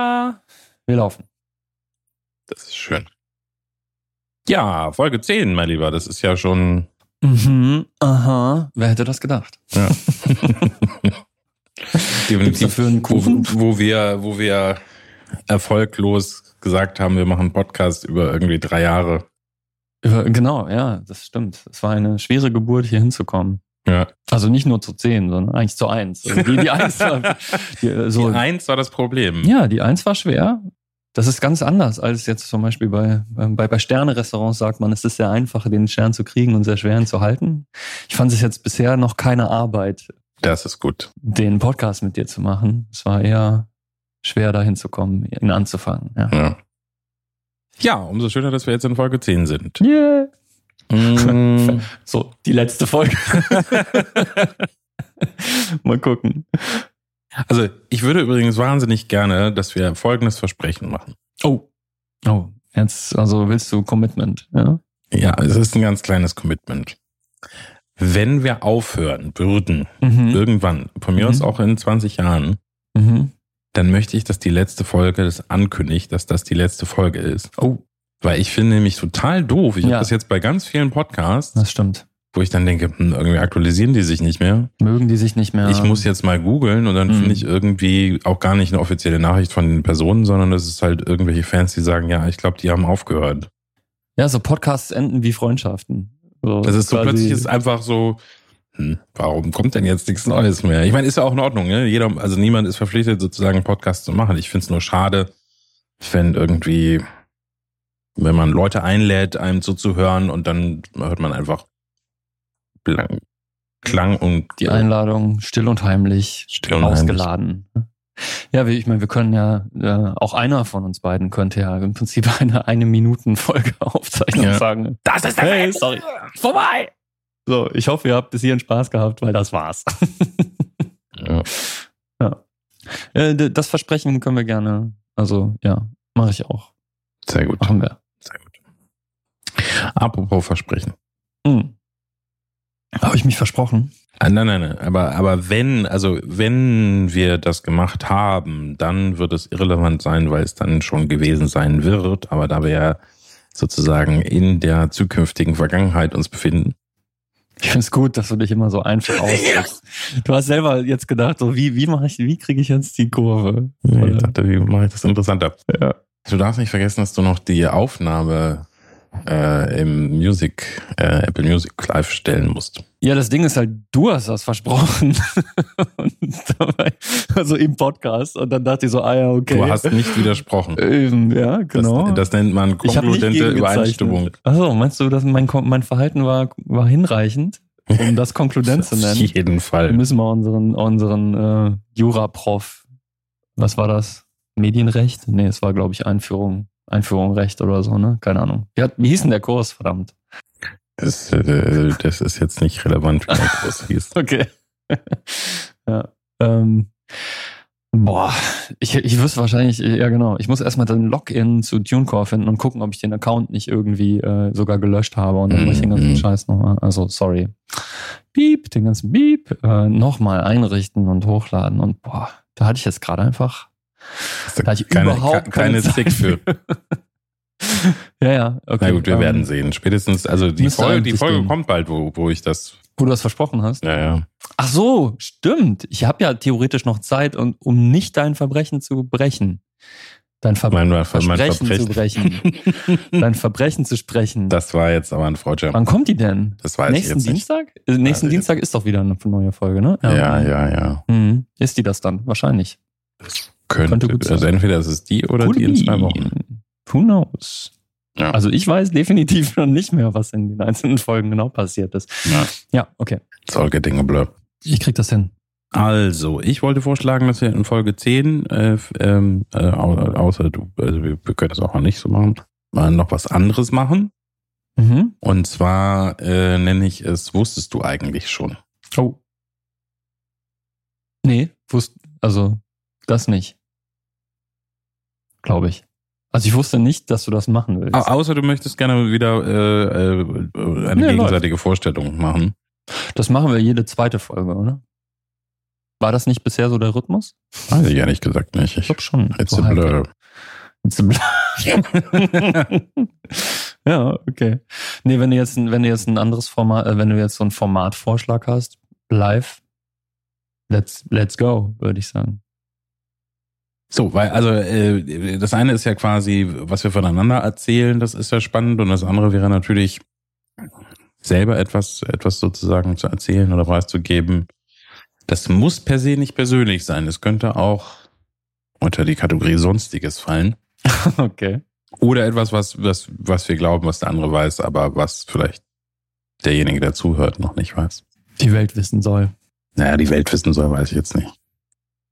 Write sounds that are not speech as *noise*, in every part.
Tada! Wir laufen. Das ist schön. Ja, Folge 10, mein Lieber. Das ist ja schon. Mhm, aha. Wer hätte das gedacht? Ja. *laughs* Definitiv. dafür einen Wo, Kuchen? wo, wir, wo wir erfolglos gesagt haben, wir machen einen Podcast über irgendwie drei Jahre. Über- Genau, ja, das stimmt. Es war eine schwere Geburt, hier hinzukommen. Ja. Also nicht nur zu 10, sondern eigentlich zu 1. Also die, die 1 war, *laughs* die, äh, so, Die eins war das Problem. ja, die 1 war schwer. Das ist ganz anders als jetzt zum Beispiel bei, bei, bei Sterne-Restaurants sagt man, es ist sehr einfach, den Stern zu kriegen und sehr schwer ihn zu halten. Ich fand es jetzt bisher noch keine Arbeit, Das ist gut. den Podcast mit dir zu machen. Es war eher schwer, da hinzukommen, ihn anzufangen. Ja. Ja. ja, umso schöner, dass wir jetzt in Folge 10 sind. Yeah. Mm, *laughs* So, die letzte Folge. *laughs* Mal gucken. Also, ich würde übrigens wahnsinnig gerne, dass wir folgendes Versprechen machen. Oh. Oh, jetzt, also willst du Commitment, ja? Ja, es ist ein ganz kleines Commitment. Wenn wir aufhören würden, Mhm. irgendwann, von mir Mhm. aus auch in 20 Jahren, Mhm. dann möchte ich, dass die letzte Folge das ankündigt, dass das die letzte Folge ist. Oh, Weil ich finde nämlich total doof. Ich Ja. habe das jetzt bei ganz vielen Podcasts, das stimmt. wo ich dann denke, hm, irgendwie aktualisieren die sich nicht mehr. Mögen die sich nicht mehr. Ich muss jetzt mal googeln und dann Mhm. finde ich irgendwie auch gar nicht eine offizielle Nachricht von den Personen, sondern das ist halt irgendwelche Fans, die sagen, ja, ich glaube, die haben aufgehört. Ja, so Podcasts enden wie Freundschaften. So Das ist so plötzlich ist einfach so, hm, warum kommt denn jetzt nichts Neues mehr? Ich meine, ist ja auch in Ordnung, ne? Jeder, also niemand ist verpflichtet, sozusagen einen Podcast zu machen. Ich finde es nur schade, wenn irgendwie, wenn man Leute einlädt, einem zuzuhören und dann hört man einfach Klang, Klang und die Einladung still und heimlich Still und heimlich. ausgeladen. Ja, wie- ich meine, wir können ja, äh, auch einer von uns beiden könnte ja im Prinzip *laughs* eine eine Minuten Folge *laughs* aufzeichnen Ja. und sagen, Das ist hey, sorry, vorbei. So, ich hoffe, ihr habt bis hierhin Spaß gehabt, weil das war's. *laughs* Ja. Äh, d- das Versprechen können wir gerne, also ja, mache ich auch. Sehr gut. Machen wir. Apropos Versprechen. Hm. Habe ich mich versprochen? Ah, nein, nein, nein. Aber, aber wenn, also wenn wir das gemacht haben, dann wird es irrelevant sein, weil es dann schon gewesen sein wird. Aber da wir ja sozusagen in der zukünftigen Vergangenheit uns befinden. Ich finde es gut, dass du dich immer so einfach *laughs* ausdrückst. Du hast selber jetzt gedacht, so wie, wie mache ich, wie kriege ich jetzt die Kurve? Nee, ich dachte, wie mache ich das interessanter? Ja. Du darfst nicht vergessen, dass du noch die Aufnahme äh, im Music, äh, Apple Music Live stellen musst. Ja, das Ding ist halt, du hast das versprochen. *laughs* und dabei, also im Podcast. Und dann dachte ich so, ah ja, okay. Du hast nicht widersprochen. Ähm, ja, genau. Das, das nennt man konkludente. Übereinstimmung. Achso, meinst du, dass mein, mein Verhalten war, war hinreichend, um das konkludent *laughs* zu Auf nennen? jeden Wir Fall. müssen mal unseren, unseren äh, Jura-Prof, was war das? Medienrecht? Nee, es war, glaube ich, Einführung, Einführung Recht oder so, ne? Keine Ahnung. Wie, hat, wie hieß denn der Kurs, verdammt? Das, äh, das ist jetzt nicht relevant, wie der Kurs *laughs* hieß. Okay. *laughs* ja. Ähm, boah, ich, ich wüsste wahrscheinlich, ja genau, ich muss erstmal den Login zu TuneCore finden und gucken, ob ich den Account nicht irgendwie äh, sogar gelöscht habe und dann muss ich den ganzen Mhm. Scheiß nochmal, also sorry, Beep, den ganzen Beep, äh, nochmal einrichten und hochladen und boah, da hatte ich jetzt gerade einfach, da ich keine, überhaupt keine keine Zeit Zick für. *laughs* ja, ja, okay. Na gut, wir ähm, werden sehen. Spätestens, also die Folge, die Folge gehen. kommt bald, wo, wo ich das, Wo du das versprochen hast. naja. Ach so, stimmt. Ich habe ja theoretisch noch Zeit, und, um nicht dein Verbrechen zu brechen. Dein Ver Mein, mein Versprechen zu Verbrechen. brechen. *laughs* dein Verbrechen zu sprechen. Das war jetzt aber ein Freudscher. Wann kommt die denn? Das weiß nächsten ich jetzt nicht. Dienstag? Äh, nächsten ich Dienstag ist doch wieder eine neue Folge, ne? Ja, ja, ja. Mhm. Ist die das dann? Wahrscheinlich. Könnte, Könnte gut sein. also entweder ist es die oder Could die in zwei Wochen. Who knows? Ja. Also ich weiß definitiv schon nicht mehr, was in den einzelnen Folgen genau passiert ist. Ja. Ja, okay. Solche Dinge blöd. Ich krieg das hin. Also, ich wollte vorschlagen, dass wir in Folge 10, äh, ähm, äh, au- außer du, also wir, wir können das auch noch nicht so machen, mal noch was anderes machen. Mhm. Und zwar äh, nenne ich es, wusstest du eigentlich schon? Oh. Nee, wusste, also das nicht. Glaube ich. Also ich wusste nicht, dass du das machen willst. Au- Außer du möchtest gerne wieder äh, äh, eine Nee, gegenseitige Vorstellung machen. Das machen wir jede zweite Folge, oder? War das nicht bisher so der Rhythmus? Weiß ich ehrlich gesagt nicht. Ich glaube schon. It's So a blur. It's a blur. ja, okay. Nee, wenn du jetzt, wenn du jetzt ein anderes Format, äh, wenn du jetzt so einen Formatvorschlag hast, live, let's, let's go, würde ich sagen. So, weil, also äh, das eine ist ja quasi, was wir voneinander erzählen, das ist ja spannend. Und das andere wäre natürlich, selber etwas, etwas sozusagen zu erzählen oder preiszugeben. Das muss per se nicht persönlich sein. Es könnte auch unter die Kategorie Sonstiges fallen. *laughs* okay. Oder etwas, was, was, was wir glauben, was der andere weiß, aber was vielleicht derjenige, der zuhört, noch nicht weiß. Die Welt wissen soll. Naja, die Welt wissen soll, weiß ich jetzt nicht.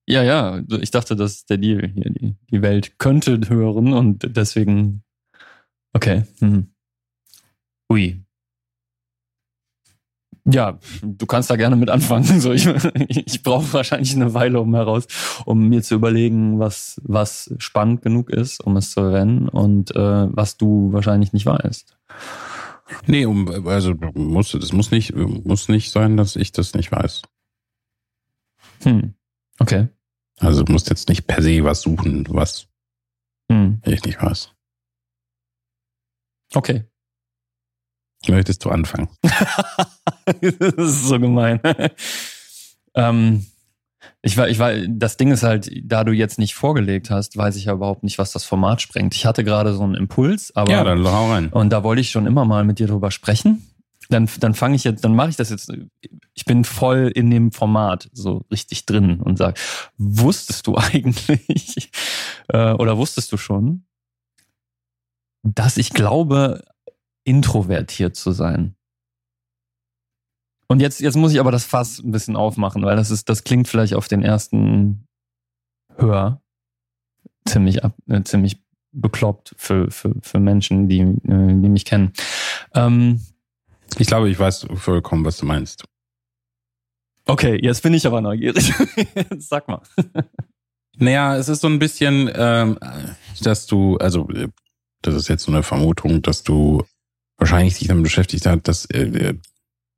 Ja, ja, ich dachte, das ist der Deal hier. Die, die Welt könnte hören und deswegen. Okay. Hm. Ui. Ja, du kannst da gerne mit anfangen. *laughs* So, ich ich brauche wahrscheinlich eine Weile, um heraus, um mir zu überlegen, was, was spannend genug ist, um es zu erwähnen und äh, was du wahrscheinlich nicht weißt. Nee, um, also muss, das muss nicht, muss nicht sein, dass ich das nicht weiß. Hm. Okay. Also du musst jetzt nicht per se was suchen, was Hm. ich nicht weiß. Okay. Möchtest du anfangen? *laughs* das ist so gemein. *laughs* ähm, ich war, ich war, das Ding ist halt, da du jetzt nicht vorgelegt hast, weiß ich ja überhaupt nicht, was das Format sprengt. Ich hatte gerade so einen Impuls, aber ja, dann hau rein. und da wollte ich schon immer mal mit dir drüber sprechen. Dann, dann fange ich jetzt, dann mache ich das jetzt. Ich bin voll in dem Format so richtig drin und sag, wusstest du *laughs* eigentlich äh, oder wusstest du schon, dass ich glaube, introvertiert zu sein? Und jetzt, jetzt muss ich aber das Fass ein bisschen aufmachen, weil das ist, das klingt vielleicht auf den ersten Hör ziemlich ab, äh, ziemlich bekloppt für, für, für Menschen, die, äh, die mich kennen. Ähm, Ich glaube, ich weiß vollkommen, was du meinst. okay, jetzt bin ich aber neugierig. *laughs* Sag mal. Naja, es ist so ein bisschen, ähm, dass du, also äh, das ist jetzt so eine Vermutung, dass du wahrscheinlich dich damit beschäftigt hast, dass äh,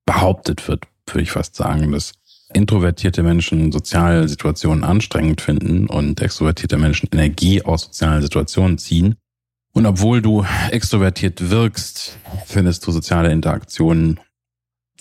behauptet wird, würde ich fast sagen, dass introvertierte Menschen soziale Situationen anstrengend finden und extrovertierte Menschen Energie aus sozialen Situationen ziehen. Und obwohl du extrovertiert wirkst, findest du soziale Interaktionen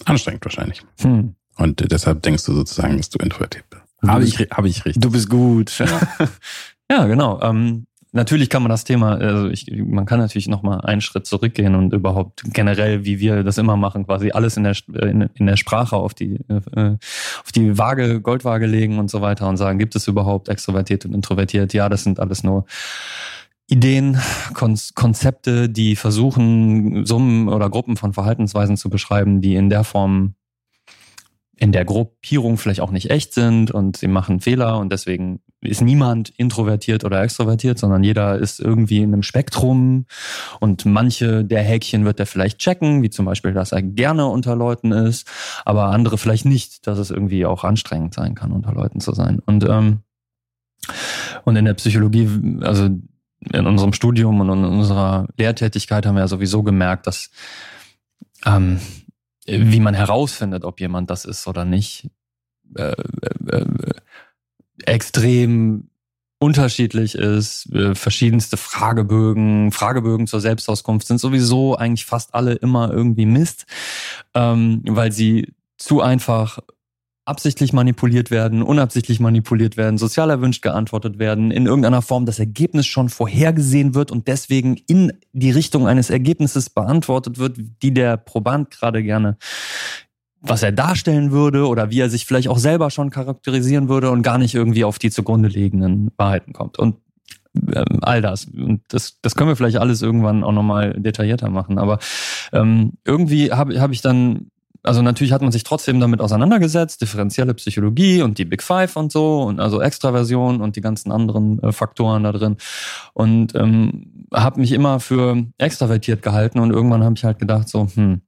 anstrengend wahrscheinlich. Hm. Und äh, deshalb denkst du sozusagen, dass du introvertiert bist. Habe ich, habe ich richtig. Du bist gut. *laughs* ja, genau. Ähm, natürlich kann man das Thema, also ich, man kann natürlich noch mal einen Schritt zurückgehen und überhaupt generell, wie wir das immer machen, quasi alles in der in, in der Sprache auf die äh, auf die Waage Goldwaage legen und so weiter und sagen, gibt es überhaupt extrovertiert und introvertiert? Ja, das sind alles nur Ideen, Kon Konzepte, die versuchen, Summen oder Gruppen von Verhaltensweisen zu beschreiben, die in der Form in der Gruppierung vielleicht auch nicht echt sind und sie machen Fehler und deswegen ist niemand introvertiert oder extrovertiert, sondern jeder ist irgendwie in einem Spektrum und manche der Häkchen wird er vielleicht checken, wie zum Beispiel, dass er gerne unter Leuten ist, aber andere vielleicht nicht, dass es irgendwie auch anstrengend sein kann, unter Leuten zu sein. Und, ähm, und in der Psychologie, also in unserem Studium und in unserer Lehrtätigkeit haben wir ja sowieso gemerkt, dass ähm, wie man herausfindet, ob jemand das ist oder nicht, äh, äh, äh, extrem unterschiedlich ist. Äh, verschiedenste Fragebögen, Fragebögen zur Selbstauskunft sind sowieso eigentlich fast alle immer irgendwie Mist, ähm, weil sie zu einfach absichtlich manipuliert werden, unabsichtlich manipuliert werden, sozial erwünscht geantwortet werden, in irgendeiner Form das Ergebnis schon vorhergesehen wird und deswegen in die Richtung eines Ergebnisses beantwortet wird, die der Proband gerade gerne was er darstellen würde oder wie er sich vielleicht auch selber schon charakterisieren würde und gar nicht irgendwie auf die zugrunde liegenden Wahrheiten kommt. Und ähm, all das. Und das, das können wir vielleicht alles irgendwann auch nochmal detaillierter machen. Aber ähm, irgendwie habe hab ich dann also natürlich hat man sich trotzdem damit auseinandergesetzt, differenzielle Psychologie und die Big Five und so und also Extraversion und die ganzen anderen äh, Faktoren da drin. Und ähm, habe mich immer für extravertiert gehalten und irgendwann habe ich halt gedacht so, hm,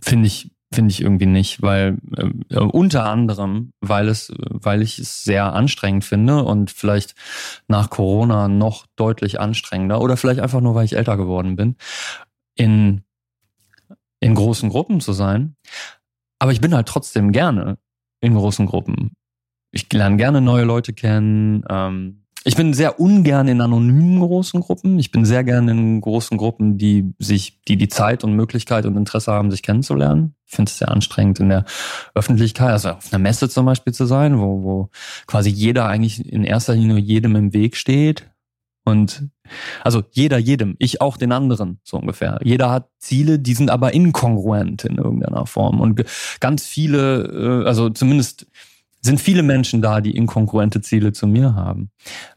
finde ich finde ich irgendwie nicht, weil äh, unter anderem, weil es, weil ich es sehr anstrengend finde und vielleicht nach Corona noch deutlich anstrengender oder vielleicht einfach nur, weil ich älter geworden bin, in in großen Gruppen zu sein. Aber ich bin halt trotzdem gerne in großen Gruppen. Ich lerne gerne neue Leute kennen. Ähm, ich bin sehr ungern in anonymen großen Gruppen. Ich bin sehr gerne in großen Gruppen, die sich, die die Zeit und Möglichkeit und Interesse haben, sich kennenzulernen. Ich finde es sehr anstrengend in der Öffentlichkeit, also auf einer Messe zum Beispiel zu sein, wo, wo quasi jeder eigentlich in erster Linie jedem im Weg steht. Und also jeder jedem, ich auch den anderen, so ungefähr. Jeder hat Ziele, die sind aber inkongruent in irgendeiner Form. Und ganz viele, äh, also zumindest sind viele Menschen da, die inkongruente Ziele zu mir haben.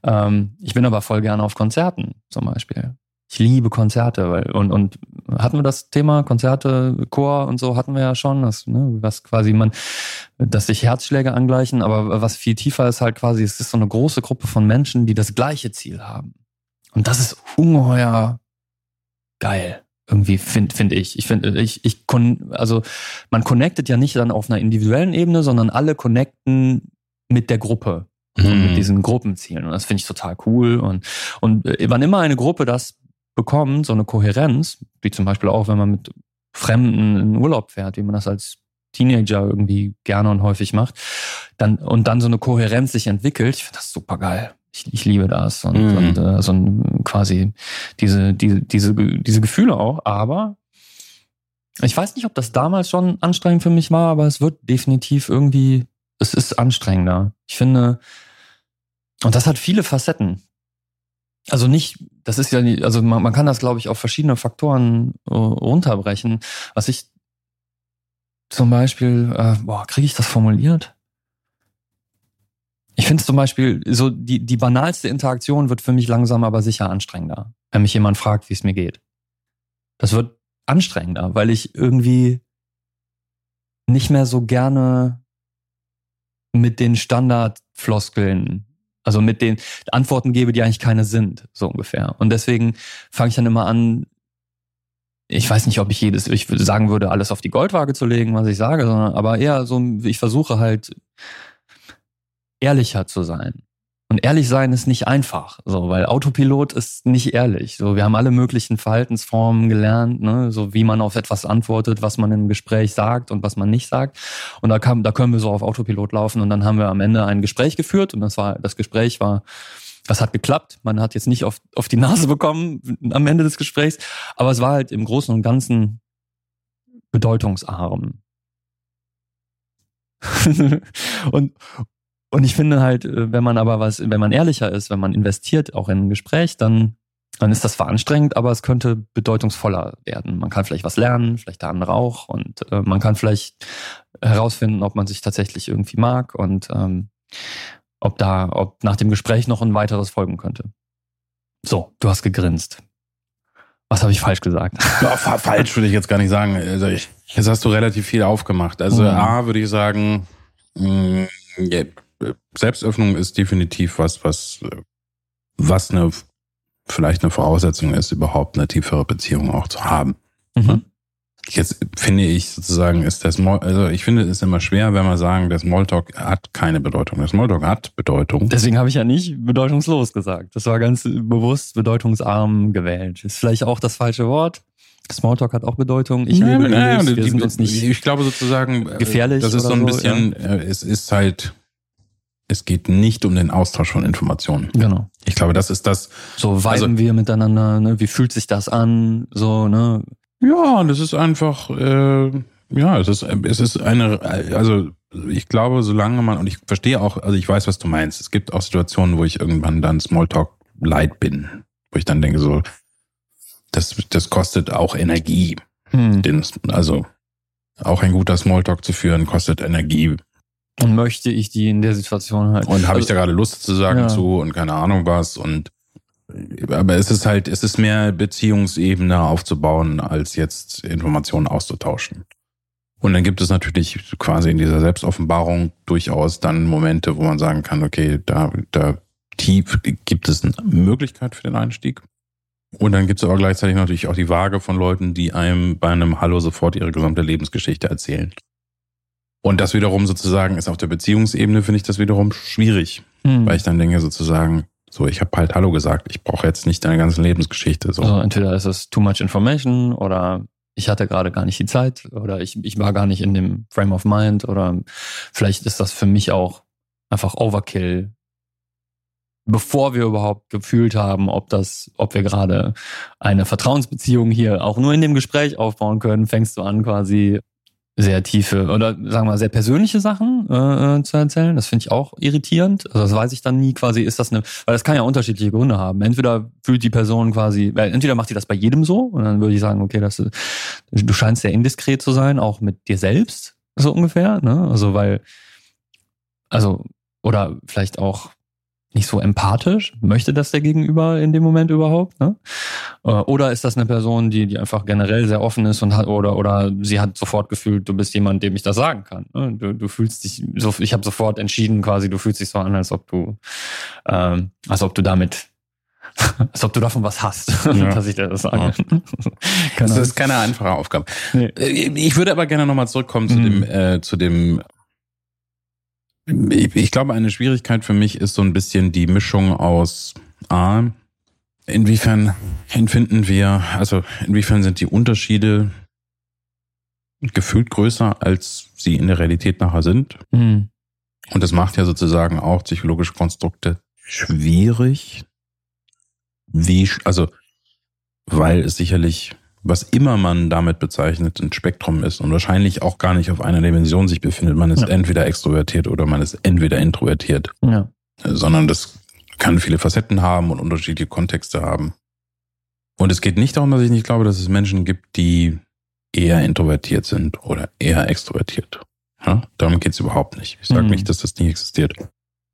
Ähm, ich bin aber voll gerne auf Konzerten zum Beispiel. Ich liebe Konzerte, weil und und hatten wir das Thema Konzerte, Chor und so hatten wir ja schon, das, ne, was quasi man, dass sich Herzschläge angleichen, aber was viel tiefer ist halt quasi, es ist so eine große Gruppe von Menschen, die das gleiche Ziel haben. Und das ist ungeheuer geil irgendwie finde find ich. Ich finde, ich, ich also man connectet ja nicht dann auf einer individuellen Ebene, sondern alle connecten mit der Gruppe. Mhm. mit diesen Gruppenzielen. Und das finde ich total cool. Und, und äh, wann immer eine Gruppe das bekommt, so eine Kohärenz, wie zum Beispiel auch, wenn man mit Fremden in Urlaub fährt, wie man das als Teenager irgendwie gerne und häufig macht, dann und dann so eine Kohärenz sich entwickelt, ich finde das super geil ich, ich liebe das und, mhm. und äh, so ein, quasi diese, diese, diese, diese Gefühle auch, aber ich weiß nicht, ob das damals schon anstrengend für mich war, aber es wird definitiv irgendwie, es ist anstrengender. Ich finde, und das hat viele Facetten. Also nicht, das ist ja, nicht, also man, man kann das, glaube ich, auf verschiedene Faktoren uh, runterbrechen. Was ich zum Beispiel, äh, boah, kriege ich das formuliert? Ich finde zum Beispiel, so die, die banalste Interaktion wird für mich langsam aber sicher anstrengender, wenn mich jemand fragt, wie es mir geht. Das wird anstrengender, weil ich irgendwie nicht mehr so gerne mit den Standardfloskeln, also mit den Antworten gebe, die eigentlich keine sind, so ungefähr. Und deswegen fange ich dann immer an, ich weiß nicht, ob ich jedes, ich sagen würde, alles auf die Goldwaage zu legen, was ich sage, sondern aber eher so, ich versuche halt ehrlicher zu sein. Und ehrlich sein ist nicht einfach, so, weil Autopilot ist nicht ehrlich. So, wir haben alle möglichen Verhaltensformen gelernt, ne, so wie man auf etwas antwortet, was man im Gespräch sagt und was man nicht sagt. Und da kam, da können wir so auf Autopilot laufen und dann haben wir am Ende ein Gespräch geführt und das war, das Gespräch war, das hat geklappt. Man hat jetzt nicht auf, auf die Nase bekommen am Ende des Gesprächs, aber es war halt im Großen und Ganzen bedeutungsarm. *laughs* und, und ich finde halt, äh, wenn man aber was, wenn man ehrlicher ist, wenn man investiert auch in ein Gespräch, dann, dann ist das zwar anstrengend, aber es könnte bedeutungsvoller werden. Man kann vielleicht was lernen, vielleicht der andere auch und äh, man kann vielleicht herausfinden, ob man sich tatsächlich irgendwie mag und ähm, ob da, ob nach dem Gespräch noch ein weiteres folgen könnte. So, du hast gegrinst. Was habe ich falsch gesagt? Ja, falsch würde ich jetzt gar nicht sagen. Also ich, jetzt hast du relativ viel aufgemacht. Also mhm. A würde ich sagen, mh, mm, yeah Selbstöffnung ist definitiv was, was, was eine, vielleicht eine Voraussetzung ist, überhaupt eine tiefere Beziehung auch zu haben. Mhm. Jetzt finde ich sozusagen, ist das, also ich finde es immer schwer, wenn wir sagen, der Smalltalk hat keine Bedeutung. Der Smalltalk hat Bedeutung. Deswegen habe ich ja nicht bedeutungslos gesagt. Das war ganz bewusst bedeutungsarm gewählt. Ist vielleicht auch das falsche Wort. Smalltalk hat auch Bedeutung. Ich liebe naja, wir sind uns nicht Ich glaube sozusagen, gefährlich. Das ist so ein bisschen, ja. Äh, es ist halt, es geht nicht um den Austausch von Informationen. Genau. Ich glaube, das ist das. So weiben also, wir miteinander, ne? Wie fühlt sich das an? So, ne? Ja, und es ist einfach, äh, ja, es ist, es ist eine, also ich glaube, solange man, und ich verstehe auch, also ich weiß, was du meinst. Es gibt auch Situationen, wo ich irgendwann dann Smalltalk leid bin, wo ich dann denke so, das, das kostet auch Energie. Hm. Den, also auch ein guter Smalltalk zu führen kostet Energie. Und möchte ich die in der Situation halt. Und habe also, ich da gerade Lust zu sagen ja. zu und keine Ahnung was und aber es ist halt, es ist mehr Beziehungsebene aufzubauen, als jetzt Informationen auszutauschen. Und dann gibt es natürlich quasi in dieser Selbstoffenbarung durchaus dann Momente, wo man sagen kann, okay, da, da tief gibt es eine Möglichkeit für den Einstieg. Und dann gibt es aber gleichzeitig natürlich auch die Waage von Leuten, die einem bei einem Hallo sofort ihre gesamte Lebensgeschichte erzählen. Und das wiederum sozusagen ist auf der Beziehungsebene, finde ich das wiederum schwierig. Hm. Weil ich dann denke sozusagen, so, ich habe halt Hallo gesagt, ich brauche jetzt nicht deine ganze Lebensgeschichte. So. Also entweder ist es too much information oder ich hatte gerade gar nicht die Zeit oder ich, ich war gar nicht in dem Frame of Mind oder vielleicht ist das für mich auch einfach Overkill, bevor wir überhaupt gefühlt haben, ob das, ob wir gerade eine Vertrauensbeziehung hier auch nur in dem Gespräch aufbauen können, fängst du an quasi sehr tiefe oder sagen wir mal sehr persönliche Sachen äh, äh, zu erzählen. Das finde ich auch irritierend. Also das weiß ich dann nie quasi, ist das eine, weil das kann ja unterschiedliche Gründe haben. Entweder fühlt die Person quasi, entweder macht die das bei jedem so und dann würde ich sagen, okay, das, du scheinst sehr indiskret zu sein, auch mit dir selbst, so ungefähr. Ne? Also weil, also, oder vielleicht auch nicht so empathisch? Möchte das der Gegenüber in dem Moment überhaupt? Ne? Äh, oder ist das eine Person, die, die einfach generell sehr offen ist und hat oder oder sie hat sofort gefühlt, du bist jemand, dem ich das sagen kann. Ne? Du, du fühlst dich so, ich habe sofort entschieden, quasi, du fühlst dich so an, als ob du, ähm, als ob du damit *laughs* als ob du davon was hast, *laughs* ja. dass ich dir das sage. Ja. *laughs* das ist keine einfache Aufgabe. Nee. Äh, ich würde aber gerne nochmal zurückkommen zu mhm. dem, äh, zu dem ich, ich glaube, eine Schwierigkeit für mich ist so ein bisschen die Mischung aus A, inwiefern empfinden wir, also inwiefern sind die Unterschiede gefühlt größer, als sie in der Realität nachher sind. Mhm. Und das macht ja sozusagen auch psychologische Konstrukte schwierig. Wie, also, weil es sicherlich was immer man damit bezeichnet, ein Spektrum ist und wahrscheinlich auch gar nicht auf einer Dimension sich befindet. Man ist ja. entweder extrovertiert oder man ist entweder introvertiert. Ja. Sondern das kann viele Facetten haben und unterschiedliche Kontexte haben. Und es geht nicht darum, dass ich nicht glaube, dass es Menschen gibt, die eher introvertiert sind oder eher extrovertiert. Ja? Darum geht es überhaupt nicht. Ich sage mhm. nicht, dass das nicht existiert.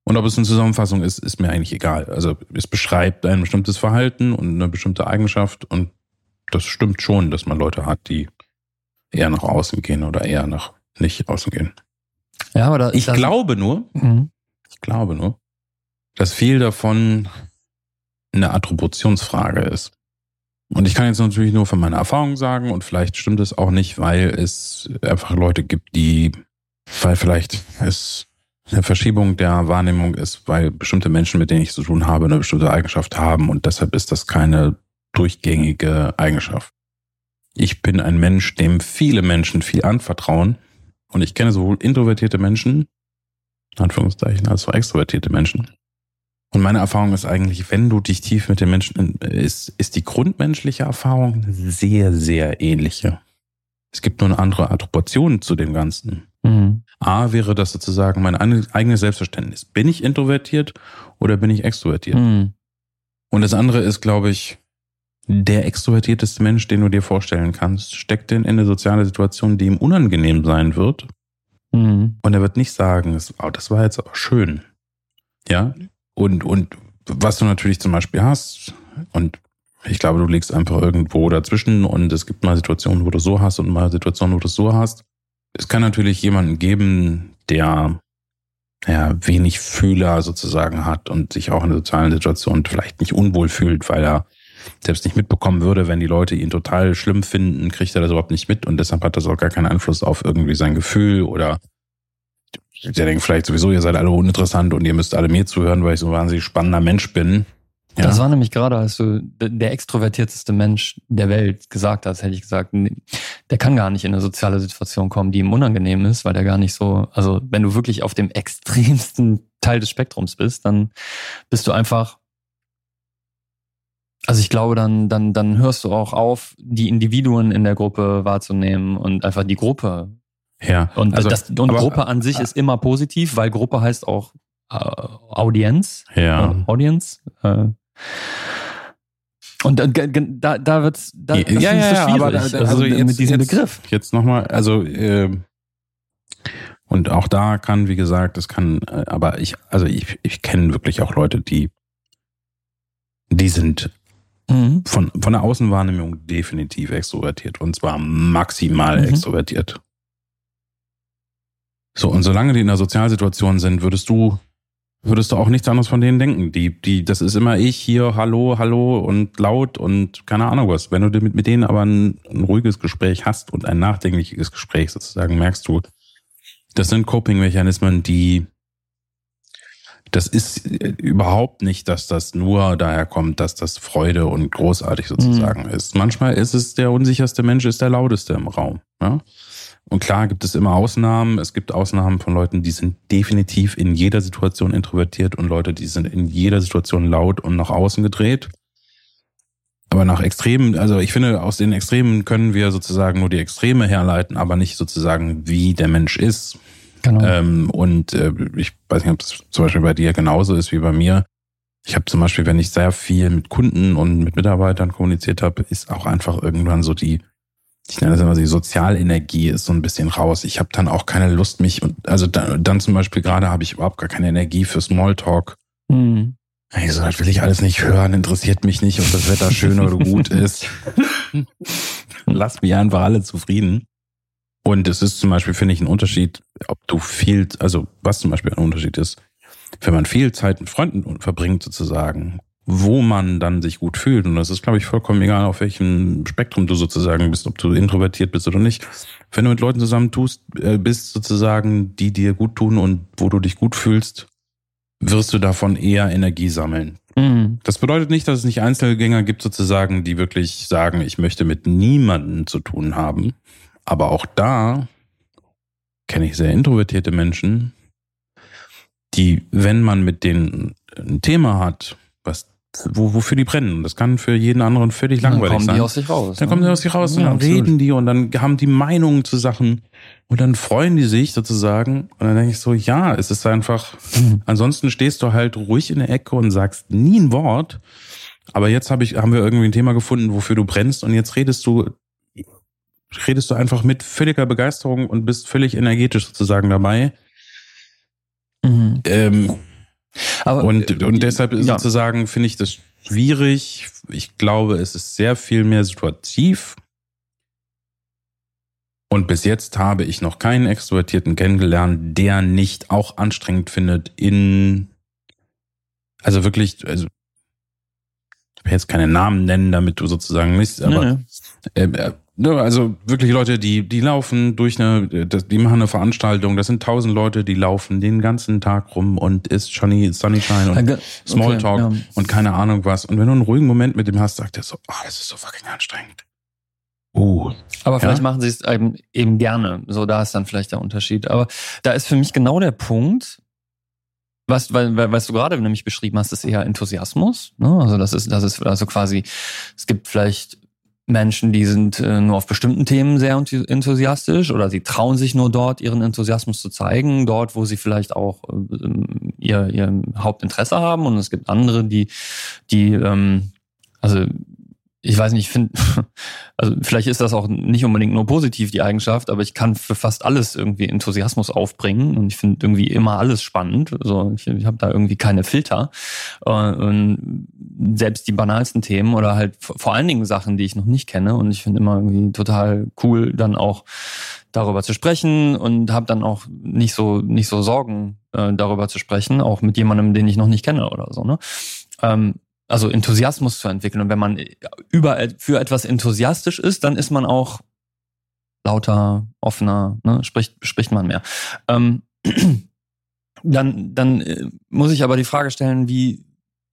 Und ob es eine Zusammenfassung ist, ist mir eigentlich egal. Also es beschreibt ein bestimmtes Verhalten und eine bestimmte Eigenschaft und das stimmt schon, dass man Leute hat, die eher nach außen gehen oder eher nach nicht außen gehen. Ja, aber da, ich glaube nur, mhm. ich glaube nur, dass viel davon eine Attributionsfrage ist. Und ich kann jetzt natürlich nur von meiner Erfahrung sagen und vielleicht stimmt es auch nicht, weil es einfach Leute gibt, die, weil vielleicht es eine Verschiebung der Wahrnehmung ist, weil bestimmte Menschen, mit denen ich zu tun habe, eine bestimmte Eigenschaft haben und deshalb ist das keine durchgängige Eigenschaft. Ich bin ein Mensch, dem viele Menschen viel anvertrauen. Und ich kenne sowohl introvertierte Menschen, Anführungszeichen, als auch extrovertierte Menschen. Und meine Erfahrung ist eigentlich, wenn du dich tief mit den Menschen, ist, ist die grundmenschliche Erfahrung sehr, sehr ähnliche. Es gibt nur eine andere Attribution zu dem Ganzen. Mhm. A wäre das sozusagen mein eigenes Selbstverständnis. Bin ich introvertiert oder bin ich extrovertiert? Mhm. Und das andere ist, glaube ich, der extrovertierteste Mensch, den du dir vorstellen kannst, steckt in eine soziale Situation, die ihm unangenehm sein wird. Mhm. Und er wird nicht sagen, oh, das war jetzt aber schön. Ja. Und, und was du natürlich zum Beispiel hast, und ich glaube, du liegst einfach irgendwo dazwischen und es gibt mal Situationen, wo du so hast und mal Situationen, wo du so hast. Es kann natürlich jemanden geben, der ja, wenig Fühler sozusagen hat und sich auch in sozialen Situationen vielleicht nicht unwohl fühlt, weil er selbst nicht mitbekommen würde, wenn die Leute ihn total schlimm finden, kriegt er das überhaupt nicht mit und deshalb hat das auch gar keinen Einfluss auf irgendwie sein Gefühl oder der denkt vielleicht sowieso, ihr seid alle uninteressant und ihr müsst alle mir zuhören, weil ich so ein wahnsinnig spannender Mensch bin. Ja. Das war nämlich gerade, als du der extrovertierteste Mensch der Welt gesagt hast, hätte ich gesagt, der kann gar nicht in eine soziale Situation kommen, die ihm unangenehm ist, weil der gar nicht so, also wenn du wirklich auf dem extremsten Teil des Spektrums bist, dann bist du einfach also ich glaube, dann, dann, dann hörst du auch auf, die Individuen in der Gruppe wahrzunehmen und einfach die Gruppe. Ja. Und, also, das, und aber, Gruppe an sich äh, ist immer positiv, weil Gruppe heißt auch äh, Audienz. Ja. Äh, Audience. Äh, und da, da, da wird's, da, ja, ja, ja, ja aber da, also, also jetzt, mit diesem jetzt, Begriff. Jetzt nochmal, also äh, und auch da kann, wie gesagt, das kann, äh, aber ich, also ich, ich kenne wirklich auch Leute, die, die sind Mhm. Von, von der Außenwahrnehmung definitiv extrovertiert und zwar maximal mhm. extrovertiert. So, und solange die in der Sozialsituation sind, würdest du, würdest du auch nichts anderes von denen denken. Die, die, das ist immer ich hier, hallo, hallo und laut und keine Ahnung was. Wenn du mit, mit denen aber ein, ein ruhiges Gespräch hast und ein nachdenkliches Gespräch sozusagen, merkst du, das sind Coping-Mechanismen, die das ist äh, überhaupt nicht, dass das nur daher kommt, dass das Freude und großartig sozusagen mhm. ist. Manchmal ist es der unsicherste Mensch, ist der lauteste im Raum. Ja? Und klar gibt es immer Ausnahmen. Es gibt Ausnahmen von Leuten, die sind definitiv in jeder Situation introvertiert und Leute, die sind in jeder Situation laut und nach außen gedreht. Aber nach Extremen, also ich finde, aus den Extremen können wir sozusagen nur die Extreme herleiten, aber nicht sozusagen, wie der Mensch ist. Genau. Ähm, und äh, ich weiß nicht, ob das zum Beispiel bei dir genauso ist wie bei mir. Ich habe zum Beispiel, wenn ich sehr viel mit Kunden und mit Mitarbeitern kommuniziert habe, ist auch einfach irgendwann so die, ich nenne das immer die Sozialenergie ist so ein bisschen raus. Ich habe dann auch keine Lust, mich und also dann, dann zum Beispiel gerade habe ich überhaupt gar keine Energie für Smalltalk. Mhm. Also, das will ich alles nicht hören, interessiert mich nicht, ob das Wetter schön oder gut ist. *laughs* Lass mich einfach alle zufrieden. Und es ist zum Beispiel, finde ich, ein Unterschied, ob du viel, also was zum Beispiel ein Unterschied ist, wenn man viel Zeit mit Freunden verbringt sozusagen, wo man dann sich gut fühlt. Und das ist, glaube ich, vollkommen egal, auf welchem Spektrum du sozusagen bist, ob du introvertiert bist oder nicht. Wenn du mit Leuten zusammen tust, äh, bist sozusagen, die dir gut tun und wo du dich gut fühlst, wirst du davon eher Energie sammeln. Mhm. Das bedeutet nicht, dass es nicht Einzelgänger gibt sozusagen, die wirklich sagen, ich möchte mit niemandem zu tun haben. Aber auch da kenne ich sehr introvertierte Menschen, die, wenn man mit denen ein Thema hat, was wo, wofür die brennen. Das kann für jeden anderen völlig langweilig sein. Dann kommen die aus sich raus. Dann ne? kommen die aus sich raus ja, und dann absolut. reden die und dann haben die Meinungen zu Sachen und dann freuen die sich sozusagen. Und dann denke ich so, ja, es ist einfach, *laughs* ansonsten stehst du halt ruhig in der Ecke und sagst nie ein Wort. Aber jetzt hab ich, haben wir irgendwie ein Thema gefunden, wofür du brennst und jetzt redest du redest du einfach mit völliger Begeisterung und bist völlig energetisch sozusagen dabei. Mhm. Ähm, Aber, und, und deshalb ja. sozusagen finde ich das schwierig. Ich glaube, es ist sehr viel mehr situativ. Und bis jetzt habe ich noch keinen Extrovertierten kennengelernt, der nicht auch anstrengend findet in, also wirklich, also ich will jetzt keine Namen nennen, damit du sozusagen nicht, aber nee, nee. Äh, Ne, also wirklich Leute, die, die laufen durch eine, die machen eine Veranstaltung, das sind tausend Leute, die laufen den ganzen Tag rum und ist Johnny Sunnyshine und okay, Smalltalk ja. und keine Ahnung was. Und wenn du einen ruhigen Moment mit dem hast, sagt er so, oh, das ist so fucking anstrengend. Uh. Aber vielleicht ja? machen sie es eben, eben gerne. So, da ist dann vielleicht der Unterschied. Aber da ist für mich genau der Punkt, was, weil, weil, was du gerade nämlich beschrieben hast, ist eher Enthusiasmus. Ne? Also das ist, das ist also quasi, es gibt vielleicht Menschen, die sind äh, nur auf bestimmten Themen sehr enthusiastisch oder sie trauen sich nur dort, ihren Enthusiasmus zu zeigen, dort, wo sie vielleicht auch äh, ihr, ihr Hauptinteresse haben. Und es gibt andere, die, die ähm, also ich weiß nicht, ich finde, *laughs* also vielleicht ist das auch nicht unbedingt nur positiv, die Eigenschaft, aber ich kann für fast alles irgendwie Enthusiasmus aufbringen und ich finde irgendwie immer alles spannend. Also ich, ich habe da irgendwie keine Filter. Äh, und selbst die banalsten Themen oder halt vor allen Dingen Sachen, die ich noch nicht kenne. Und ich finde immer irgendwie total cool, dann auch darüber zu sprechen und habe dann auch nicht so nicht so Sorgen äh, darüber zu sprechen, auch mit jemandem, den ich noch nicht kenne oder so. Ne? Ähm, also Enthusiasmus zu entwickeln. Und wenn man überall für etwas enthusiastisch ist, dann ist man auch lauter, offener, ne? spricht, spricht man mehr. Ähm, *clears throat* dann, dann äh, muss ich aber die Frage stellen, wie,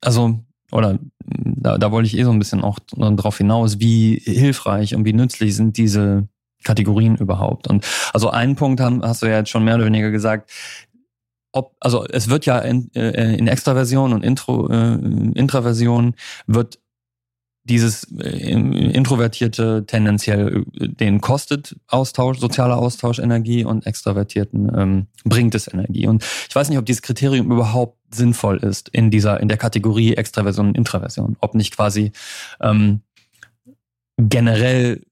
also, oder da, da wollte ich eh so ein bisschen auch drauf hinaus, wie hilfreich und wie nützlich sind diese Kategorien überhaupt. Und also einen Punkt haben, hast du ja jetzt schon mehr oder weniger gesagt, ob, also es wird ja in, äh, in Extraversion und Intro, äh, Intraversion wird dieses äh, Introvertierte tendenziell äh, den kostet Austausch, sozialer Austausch Energie und Extravertierten ähm, bringt es Energie. Und ich weiß nicht, ob dieses Kriterium überhaupt sinnvoll ist in dieser, in der Kategorie Extraversion und Intraversion. Ob nicht quasi ähm, generell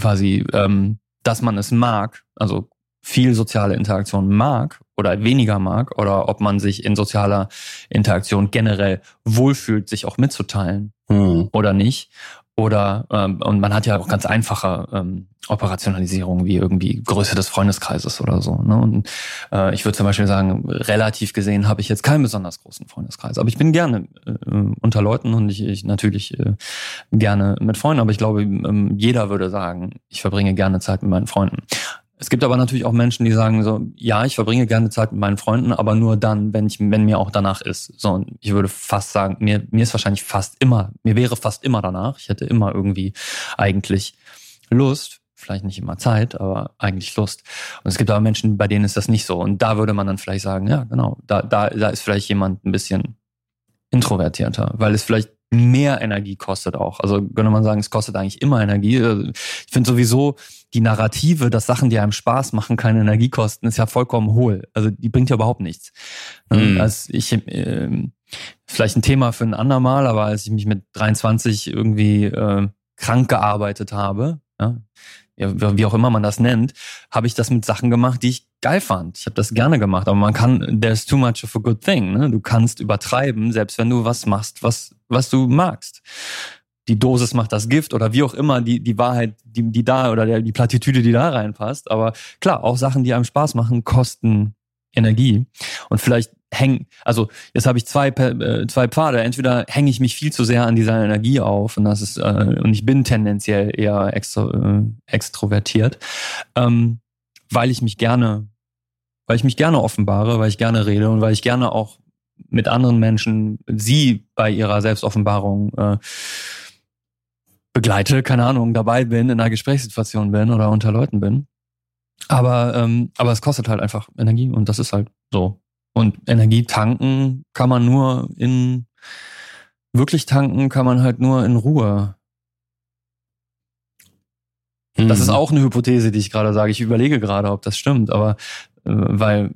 quasi, ähm, dass man es mag, also viel soziale Interaktion mag oder weniger mag oder ob man sich in sozialer Interaktion generell wohlfühlt, sich auch mitzuteilen hm. oder nicht. Oder ähm, und man hat ja auch ganz einfache ähm, Operationalisierungen wie irgendwie Größe des Freundeskreises oder so. Ne? Und äh, ich würde zum Beispiel sagen, relativ gesehen habe ich jetzt keinen besonders großen Freundeskreis. Aber ich bin gerne äh, unter Leuten und ich, ich natürlich äh, gerne mit Freunden. Aber ich glaube, ähm, jeder würde sagen, ich verbringe gerne Zeit mit meinen Freunden. Es gibt aber natürlich auch Menschen, die sagen so, ja, ich verbringe gerne Zeit mit meinen Freunden, aber nur dann, wenn ich, wenn mir auch danach ist. So, und ich würde fast sagen, mir, mir ist wahrscheinlich fast immer, mir wäre fast immer danach. Ich hätte immer irgendwie eigentlich Lust, vielleicht nicht immer Zeit, aber eigentlich Lust. Und es gibt aber Menschen, bei denen ist das nicht so. Und da würde man dann vielleicht sagen, ja, genau, da, da, da ist vielleicht jemand ein bisschen introvertierter, weil es vielleicht mehr Energie kostet auch. Also könnte man sagen, es kostet eigentlich immer Energie. Ich finde sowieso die Narrative, dass Sachen, die einem Spaß machen, keine Energie kosten, ist ja vollkommen hohl. Also die bringt ja überhaupt nichts. Mhm. Als ich äh, vielleicht ein Thema für ein andermal, aber als ich mich mit 23 irgendwie äh, krank gearbeitet habe, ja, wie auch immer man das nennt, habe ich das mit Sachen gemacht, die ich geil fand. Ich habe das gerne gemacht, aber man kann, there's too much of a good thing. Ne? Du kannst übertreiben, selbst wenn du was machst, was, was du magst. Die Dosis macht das Gift oder wie auch immer die, die Wahrheit, die, die da oder der, die Plattitüde, die da reinpasst. Aber klar, auch Sachen, die einem Spaß machen, kosten Energie. Und vielleicht hängen, also jetzt habe ich zwei, äh, zwei Pfade. Entweder hänge ich mich viel zu sehr an dieser Energie auf und das ist, äh, und ich bin tendenziell eher extro, äh, extrovertiert, ähm, weil ich mich gerne, weil ich mich gerne offenbare, weil ich gerne rede und weil ich gerne auch mit anderen Menschen sie bei ihrer Selbstoffenbarung äh, begleite, keine Ahnung, dabei bin, in einer Gesprächssituation bin oder unter Leuten bin. Aber, ähm, aber es kostet halt einfach Energie und das ist halt so. Und Energie tanken kann man nur in, wirklich tanken kann man halt nur in Ruhe. Das ist mhm. auch eine Hypothese, die ich gerade sage. Ich überlege gerade, ob das stimmt, aber äh, weil,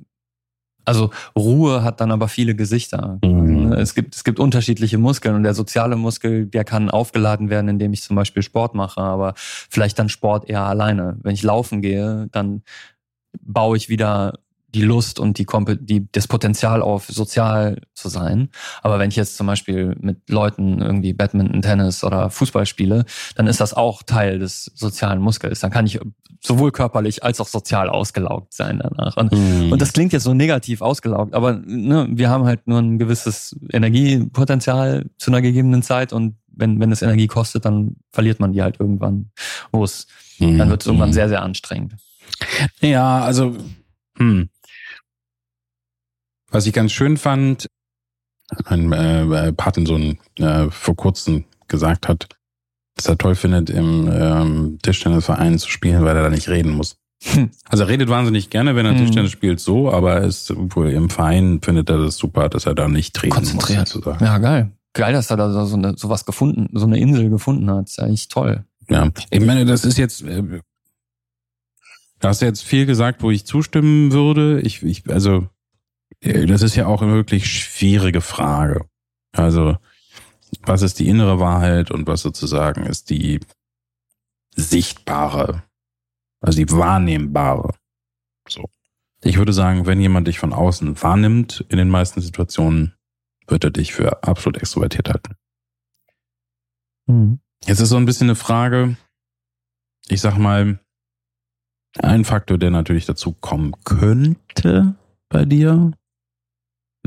also Ruhe hat dann aber viele Gesichter. Mhm. Es gibt, es gibt unterschiedliche Muskeln und der soziale Muskel, der kann aufgeladen werden, indem ich zum Beispiel Sport mache, aber vielleicht dann Sport eher alleine. Wenn ich laufen gehe, dann baue ich wieder die Lust und die, die, das Potenzial auf sozial zu sein. Aber wenn ich jetzt zum Beispiel mit Leuten irgendwie Badminton, Tennis oder Fußball spiele, dann ist das auch Teil des sozialen Muskels. Dann kann ich sowohl körperlich als auch sozial ausgelaugt sein danach. Und, mhm. und das klingt jetzt so negativ ausgelaugt, aber ne, wir haben halt nur ein gewisses Energiepotenzial zu einer gegebenen Zeit und wenn, wenn es Energie kostet, dann verliert man die halt irgendwann, wo es, mhm. dann wird es irgendwann mhm. sehr, sehr anstrengend. Ja, also, hm. Was ich ganz schön fand, mein äh, Patensohn äh, vor kurzem gesagt hat, dass er toll findet, im ähm, Tischtennisverein zu spielen, weil er da nicht reden muss. Hm. Also er redet wahnsinnig gerne, wenn er hm. Tischtennis spielt, so, aber er ist wohl im Verein findet er das super, dass er da nicht reden Konzentriert. muss. Sozusagen. Ja, geil. Geil, dass er da so eine, sowas gefunden, so eine Insel gefunden hat. ist eigentlich toll. Ja, ich meine, das ist jetzt, äh, du hast jetzt viel gesagt, wo ich zustimmen würde. Ich, ich, also äh, das ist ja auch eine wirklich schwierige Frage. Also, was ist die innere Wahrheit und was sozusagen ist die sichtbare, also die wahrnehmbare. So. Ich würde sagen, wenn jemand dich von außen wahrnimmt, in den meisten Situationen, wird er dich für absolut extrovertiert halten. Mhm. Jetzt ist so ein bisschen eine Frage, ich sag mal, ein Faktor, der natürlich dazu kommen könnte bei dir,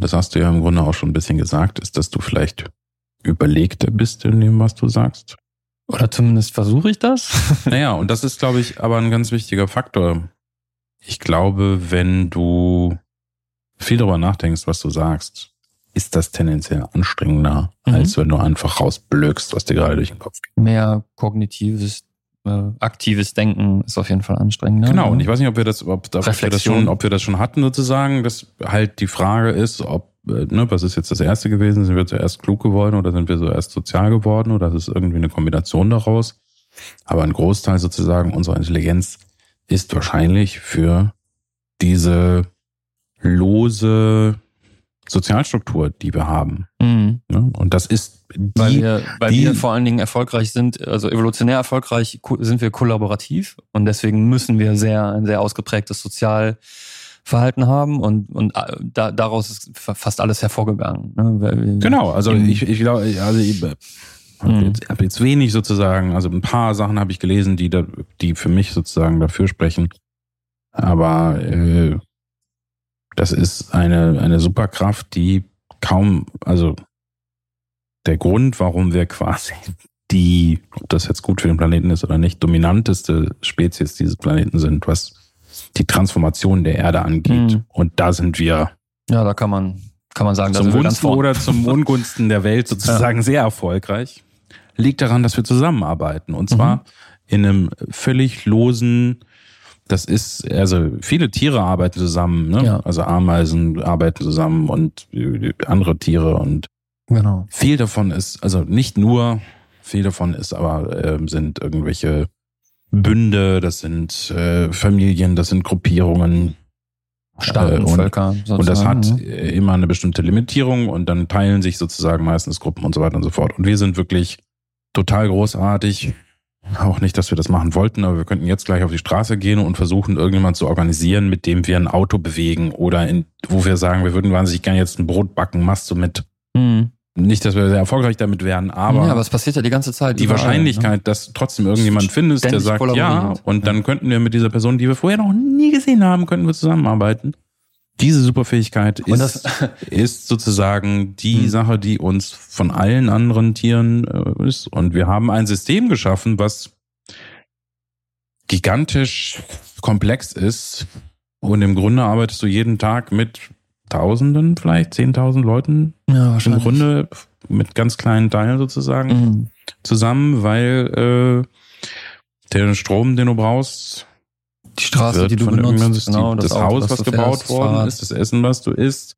das hast du ja im Grunde auch schon ein bisschen gesagt, ist, dass du vielleicht überlegter bist in dem, was du sagst. Oder zumindest versuche ich das. *laughs* naja, und das ist, glaube ich, aber ein ganz wichtiger Faktor. Ich glaube, wenn du viel darüber nachdenkst, was du sagst, ist das tendenziell anstrengender, mhm. als wenn du einfach rausblöckst, was dir gerade durch den Kopf geht. Mehr kognitives äh, aktives Denken ist auf jeden Fall anstrengend. Genau, und ich weiß nicht, ob wir das, ob, ob wir das schon, ob wir das schon hatten sozusagen, dass halt die Frage ist, ob, äh, ne, was ist jetzt das erste gewesen? Sind wir zuerst klug geworden oder sind wir zuerst sozial geworden oder ist es irgendwie eine Kombination daraus? Aber ein Großteil sozusagen unserer Intelligenz ist wahrscheinlich für diese lose Sozialstruktur, die wir haben. Mhm. Und das ist die, weil wir, weil die, wir vor allen Dingen erfolgreich sind, also evolutionär erfolgreich sind wir kollaborativ und deswegen müssen wir sehr ein sehr ausgeprägtes Sozialverhalten haben und und äh, da, daraus ist fast alles hervorgegangen. Ne? Genau, also ich, ich glaube, also ich habe mhm. jetzt, hab jetzt wenig sozusagen, also ein paar Sachen habe ich gelesen, die da, die für mich sozusagen dafür sprechen, aber äh, das ist eine, eine Superkraft, die kaum, also der Grund, warum wir quasi die, ob das jetzt gut für den Planeten ist oder nicht, dominanteste Spezies dieses Planeten sind, was die Transformation der Erde angeht. Mhm. Und da sind wir Ja, da kann man, kann man sagen, zum Gunsten oder zum *laughs* Ungunsten der Welt sozusagen sehr erfolgreich. Liegt daran, dass wir zusammenarbeiten. Und zwar Mhm. in einem völlig losen, das ist, also viele Tiere arbeiten zusammen, ne? Ja. Also Ameisen arbeiten zusammen und andere Tiere und Genau. viel davon ist, also nicht nur, viel davon ist aber, ähm, sind irgendwelche Bünde, das sind äh, Familien, das sind Gruppierungen. Staaten, Äh, und- Völker. Und das hat sozusagen, äh, immer eine bestimmte Limitierung und dann teilen sich sozusagen meistens Gruppen und so weiter und so fort. Und wir sind wirklich total großartig. Auch nicht, dass wir das machen wollten, aber wir könnten jetzt gleich auf die Straße gehen und versuchen, irgendjemand zu organisieren, mit dem wir ein Auto bewegen oder in, wo wir sagen, wir würden wahnsinnig gerne jetzt ein Brot backen, machst du mit. Mhm. Nicht, dass wir sehr erfolgreich damit wären, aber, ja, aber es passiert ja die ganze Zeit. die überall, Wahrscheinlichkeit, dass trotzdem irgendjemand findest, der sagt, ja, und dann Ja. könnten wir mit dieser Person, die wir vorher noch nie gesehen haben, könnten wir zusammenarbeiten. Diese Superfähigkeit ist, das, *laughs* ist sozusagen die Hm. Sache, die uns von allen anderen Tieren äh, ist. Und wir haben ein System geschaffen, was gigantisch komplex ist. Und im Grunde arbeitest du jeden Tag mit Tausenden, vielleicht Zehntausend Leuten ja, im. Grunde mit ganz kleinen Teilen sozusagen Mhm. zusammen, weil äh, der Strom, den du brauchst, Die Straße, die du benutzt, System, genau, das, Auto, Haus, das was du gebaut fährst, das worden Fahrrad. ist, das Essen, was du isst.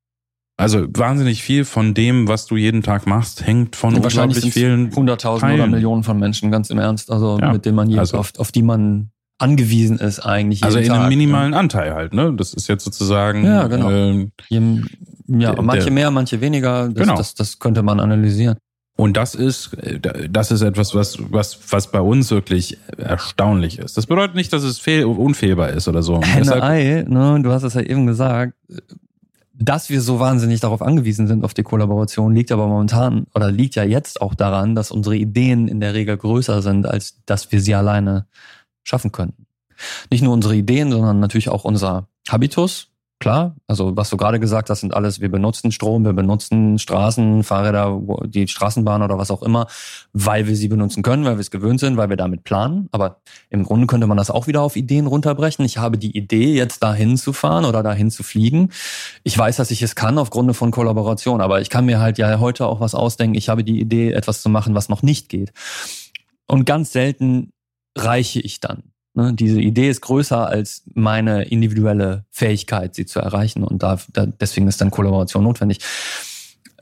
Also wahnsinnig viel von dem, was du jeden Tag machst, hängt von Und wahrscheinlich unglaublich vielen. Hunderttausende oder. Millionen von Menschen, ganz im Ernst, also Ja, mit denen man je, also- auf, auf die man angewiesen ist eigentlich. Also in jeden einem Tag, minimalen Anteil halt, ne? Das ist jetzt sozusagen. Ja, genau. Äh, Ne? Je, ja, Der- manche mehr, manche weniger. Das, Genau. das, das könnte man analysieren. und das ist, das ist etwas, was, was, was bei uns wirklich erstaunlich ist. Das bedeutet nicht, dass es fehl, unfehlbar ist oder so. Ei, ne, du hast es ja eben gesagt, dass wir so wahnsinnig darauf angewiesen sind, auf die Kollaboration, liegt aber momentan oder liegt ja jetzt auch daran, dass unsere Ideen in der Regel größer sind, als dass wir sie alleine schaffen könnten. Nicht nur unsere Ideen, sondern natürlich auch unser Habitus. Klar, also was du gerade gesagt hast, sind alles, wir benutzen Strom, wir benutzen Straßen, Fahrräder, die Straßenbahn oder was auch immer, weil wir sie benutzen können, weil wir es gewöhnt sind, weil wir damit planen. Aber im Grunde könnte man das auch wieder auf Ideen runterbrechen. Ich habe die Idee, jetzt dahin zu fahren oder dahin zu fliegen. Ich weiß, dass ich es kann aufgrund von Kollaboration, aber ich kann mir halt ja heute auch was ausdenken. Ich habe die Idee, etwas zu machen, was noch nicht geht. Und ganz selten reiche ich dann. Ne? Diese Idee ist größer als meine individuelle Fähigkeit, sie zu erreichen. Und da, da, deswegen ist dann Kollaboration notwendig.